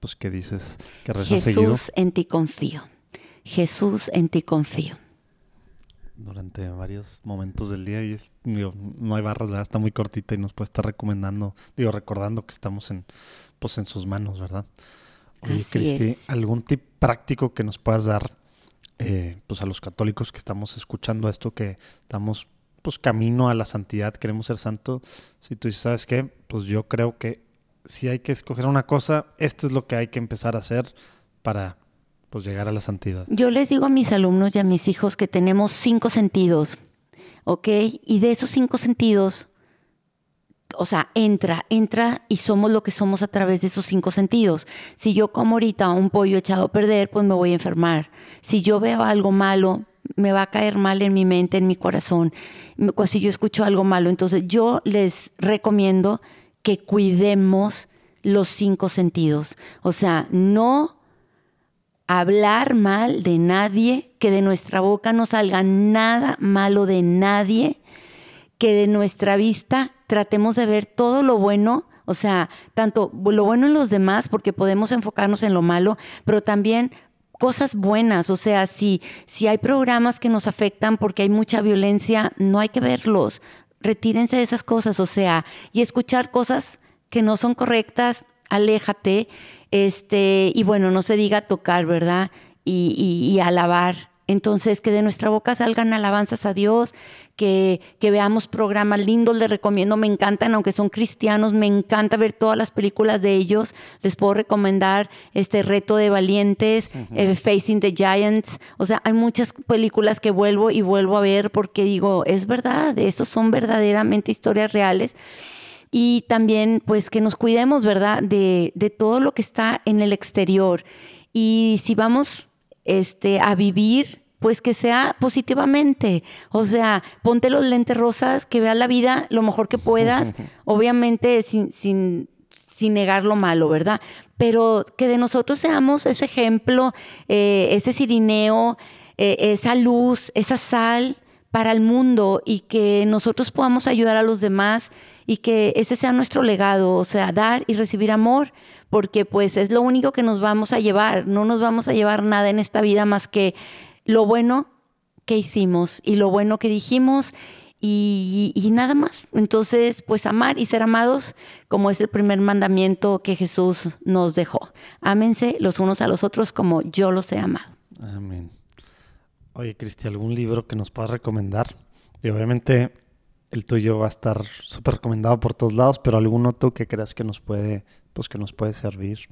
Speaker 3: pues, que dices que rezas
Speaker 1: Jesús, en ti confío. Jesús, en ti confío.
Speaker 3: Durante varios momentos del día, y digo, no hay barras, ¿verdad? Está muy cortita y nos puede estar recomendando, digo, recordando que estamos en, pues, en sus manos, ¿verdad? Oye, Cristi, ¿algún tip práctico que nos puedas dar eh, pues a los católicos que estamos escuchando esto, que estamos pues camino a la santidad, queremos ser santos, si tú dices, ¿sabes qué? Pues yo creo que si hay que escoger una cosa, esto es lo que hay que empezar a hacer para pues llegar a la santidad.
Speaker 1: Yo les digo a mis alumnos y a mis hijos que tenemos cinco sentidos, ¿ok? Y de esos cinco sentidos, o sea, entra, entra y somos lo que somos a través de esos cinco sentidos. Si yo como ahorita un pollo echado a perder, pues me voy a enfermar. Si yo veo algo malo, me va a caer mal en mi mente, en mi corazón, si yo escucho algo malo. Entonces yo les recomiendo que cuidemos los cinco sentidos. O sea, no hablar mal de nadie, que de nuestra boca no salga nada malo de nadie, que de nuestra vista tratemos de ver todo lo bueno, o sea, tanto lo bueno en los demás, porque podemos enfocarnos en lo malo, pero también cosas buenas, o sea, si, si hay programas que nos afectan porque hay mucha violencia, no hay que verlos, retírense de esas cosas, o sea, y escuchar cosas que no son correctas, aléjate, este, y bueno, no se diga tocar, ¿verdad? Y, y alabar entonces, que de nuestra boca salgan alabanzas a Dios, que, que, veamos programas lindos, les recomiendo, me encantan, aunque son cristianos, me encanta ver todas las películas de ellos. Les puedo recomendar este Reto de Valientes, eh, Facing the Giants. O sea, hay muchas películas que vuelvo y vuelvo a ver porque digo, es verdad, esos son verdaderamente historias reales. Y también, pues, que nos cuidemos, ¿verdad?, de, de todo lo que está en el exterior. Y si vamos este, a vivir, pues que sea positivamente. O sea, ponte los lentes rosas, que veas la vida lo mejor que puedas, obviamente sin, sin, sin negar lo malo, ¿verdad? Pero que de nosotros seamos ese ejemplo, eh, ese cirineo, eh, esa luz, esa sal para el mundo y que nosotros podamos ayudar a los demás y que ese sea nuestro legado, o sea, dar y recibir amor, porque pues es lo único que nos vamos a llevar, no nos vamos a llevar nada en esta vida más que lo bueno que hicimos y lo bueno que dijimos y, nada más. Entonces, pues amar y ser amados, como es el primer mandamiento que Jesús nos dejó. Ámense los unos a los otros como yo los he amado.
Speaker 3: Amén. Oye, Cristi, ¿algún libro que nos puedas recomendar? Y obviamente el tuyo va a estar súper recomendado por todos lados, pero alguno tú que creas que nos puede, pues que nos puede servir.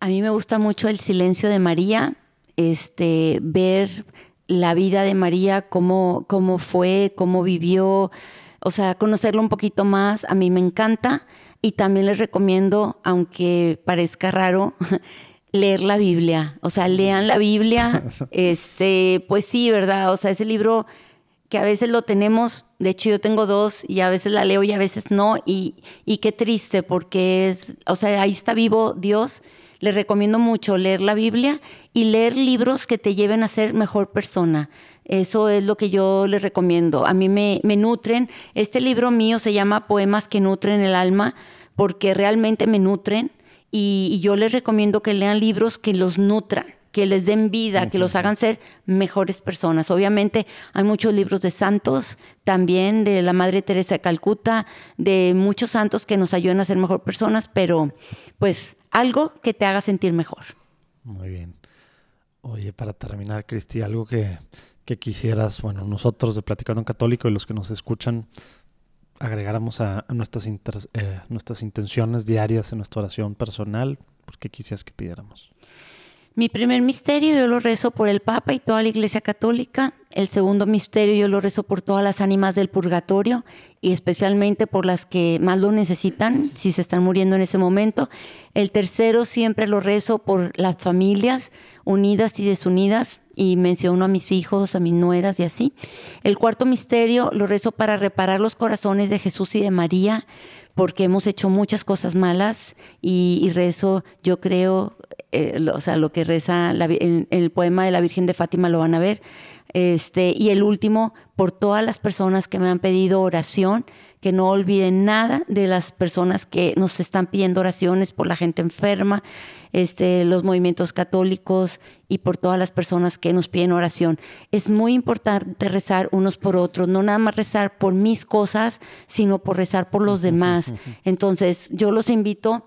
Speaker 1: A mí me gusta mucho El silencio de María, este, ver la vida de María, cómo, cómo fue, cómo vivió, o sea, conocerlo un poquito más, a mí me encanta y también les recomiendo, aunque parezca raro, leer la Biblia, o sea, lean la Biblia, este, pues sí, ¿verdad? O sea, ese libro que a veces lo tenemos, de hecho yo tengo dos y a veces la leo y a veces no, y, y qué triste porque es, o sea, ahí está vivo Dios les recomiendo mucho leer la Biblia y leer libros que te lleven a ser mejor persona. Eso es lo que yo les recomiendo. A mí me, nutren. Este libro mío se llama Poemas que nutren el alma porque realmente me nutren y, yo les recomiendo que lean libros que los nutran que les den vida, que los hagan ser mejores personas. Obviamente hay muchos libros de santos, también de la Madre Teresa de Calcuta, de muchos santos que nos ayudan a ser mejor personas, pero pues algo que te haga sentir mejor.
Speaker 3: Muy bien. Oye, para terminar, Cristi, algo que, quisieras, bueno, nosotros de Platicando en Católico y los que nos escuchan, agregáramos a, nuestras, eh, nuestras intenciones diarias en nuestra oración personal, ¿por qué quisieras que pidiéramos?
Speaker 1: Mi primer misterio yo lo rezo por el Papa y toda la Iglesia Católica. El segundo misterio yo lo rezo por todas las ánimas del purgatorio y especialmente por las que más lo necesitan, si se están muriendo en ese momento. El tercero siempre lo rezo por las familias unidas y desunidas y menciono a mis hijos, a mis nueras y así. El cuarto misterio lo rezo para reparar los corazones de Jesús y de María, porque hemos hecho muchas cosas malas y, rezo, yo creo, eh, o sea, lo que reza el poema de la Virgen de Fátima lo van a ver. Este, y el último, por todas las personas que me han pedido oración, que no olviden nada de las personas que nos están pidiendo oraciones por la gente enferma, este, los movimientos católicos y por todas las personas que nos piden oración. Es muy importante rezar unos por otros, no nada más rezar por mis cosas, sino por rezar por los demás. Entonces, yo los invito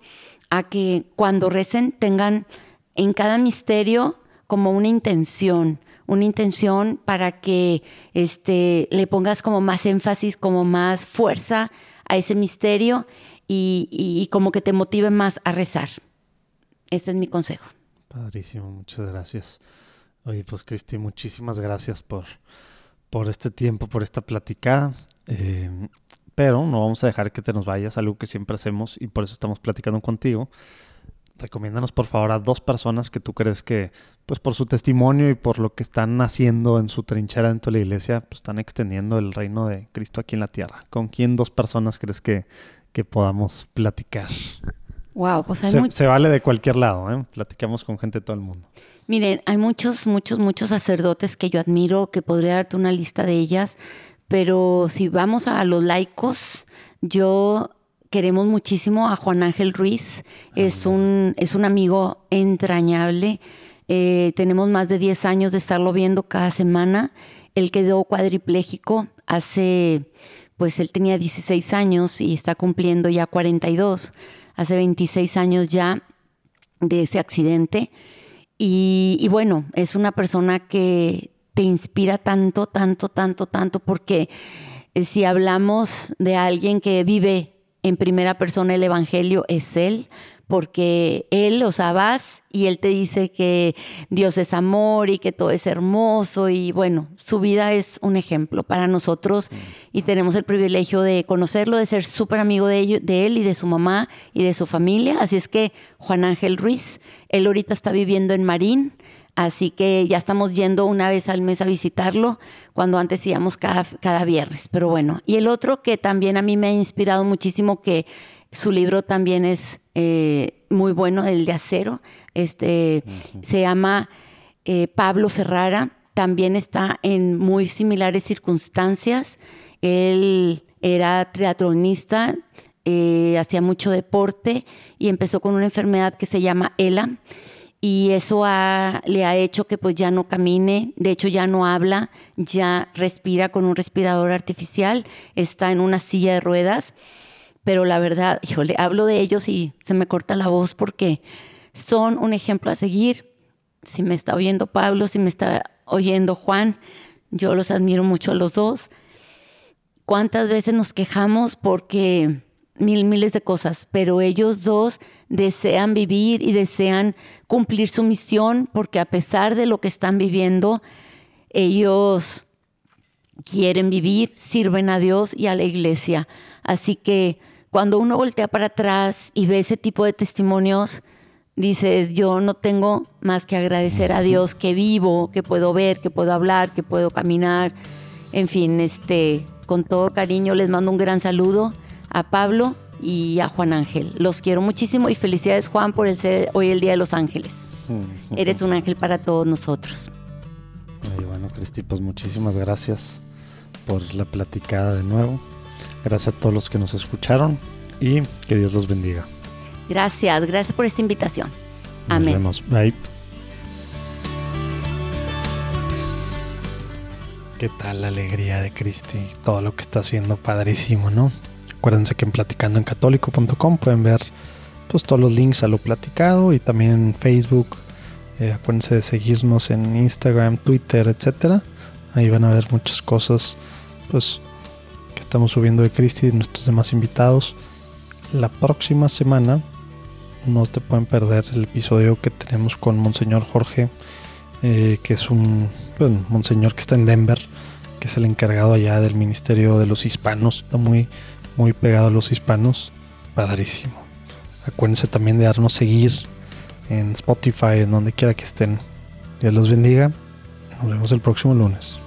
Speaker 1: a que cuando recen tengan en cada misterio como una intención, una intención para que este, le pongas como más énfasis, como más fuerza a ese misterio y, y como que te motive más a rezar. Ese es mi consejo.
Speaker 3: Padrísimo, muchas gracias. Oye, pues Cristi, muchísimas gracias por, por este tiempo, por esta platicada. Eh, pero no vamos a dejar que te nos vayas, algo que siempre hacemos y por eso estamos platicando contigo. Recomiéndanos por favor a dos personas que tú crees que, pues por su testimonio y por lo que están haciendo en su trinchera dentro de la iglesia, pues están extendiendo el reino de Cristo aquí en la tierra. ¿Con quién dos personas crees que, que podamos platicar?
Speaker 1: Wow, pues hay
Speaker 3: se, se, vale de cualquier lado, ¿eh? Platicamos con gente de todo el mundo.
Speaker 1: Miren, hay muchos, muchos, muchos sacerdotes que yo admiro, que podría darte una lista de ellas, pero si vamos a los laicos, yo queremos muchísimo a Juan Ángel Ruiz, es un, es un amigo entrañable. Eh, tenemos más de 10 años de estarlo viendo cada semana. Él quedó cuadripléjico hace, pues él tenía 16 años y está cumpliendo ya 42 hace 26 años ya de ese accidente. Y, bueno, es una persona que te inspira tanto, tanto, tanto, tanto, porque eh, si hablamos de alguien que vive en primera persona el Evangelio, es él, porque Él, o sea, vas y Él te dice que Dios es amor y que todo es hermoso y bueno, su vida es un ejemplo para nosotros y tenemos el privilegio de conocerlo, de ser súper amigo de, de Él y de su mamá y de su familia. Así es que Juan Ángel Ruiz, él ahorita está viviendo en Marín. Así que ya estamos yendo una vez al mes a visitarlo, cuando antes íbamos cada, cada viernes. Pero bueno, y el otro que también a mí me ha inspirado muchísimo, que su libro también es eh, muy bueno, el de acero. Este, Se llama eh, Pablo Ferrara. también está en muy similares circunstancias. Él era triatlonista, eh, hacía mucho deporte y empezó con una enfermedad que se llama ELA y eso le ha hecho que pues ya no camine, de hecho ya no habla, ya respira con un respirador artificial, está en una silla de ruedas, pero la verdad, le hablo de ellos y se me corta la voz porque son un ejemplo a seguir. Si me está oyendo Pablo, si me está oyendo Juan, yo los admiro mucho a los dos. ¿Cuántas veces nos quejamos porque mil, miles de cosas, pero ellos dos desean vivir y desean cumplir su misión porque a pesar de lo que están viviendo, ellos quieren vivir, sirven a Dios y a la iglesia. Así que cuando uno voltea para atrás y ve ese tipo de testimonios, dices, yo no tengo más que agradecer a Dios que vivo, que puedo ver, que puedo hablar, que puedo caminar. En fin, este, con todo cariño les mando un gran saludo a Pablo y a Juan Ángel. Los quiero muchísimo y felicidades Juan por el ser hoy el Día de los Ángeles. Eres un ángel para todos nosotros.
Speaker 3: Y bueno, Cristi, pues muchísimas gracias por la platicada de nuevo. Gracias a todos los que nos escucharon y que Dios los bendiga.
Speaker 1: Gracias, gracias por esta invitación. Amén.
Speaker 3: Nos vemos. Bye. ¿Qué tal la alegría de Cristi? Todo lo que está haciendo padrísimo, ¿no? Acuérdense que en platicandoencatólico.com pueden ver pues todos los links a lo platicado y también en Facebook. Eh, acuérdense de seguirnos en Instagram, Twitter, etcétera. Ahí van a ver muchas cosas pues que estamos subiendo de Cristi y nuestros demás invitados. La próxima semana no te pueden perder el episodio que tenemos con Monseñor Jorge, eh, que es un monseñor que está en Denver, que es el encargado allá del Ministerio de los Hispanos. Está muy muy pegado a los hispanos, padrísimo. Acuérdense también de darnos seguir en Spotify, en donde quiera que estén. Dios los bendiga. Nos vemos el próximo lunes.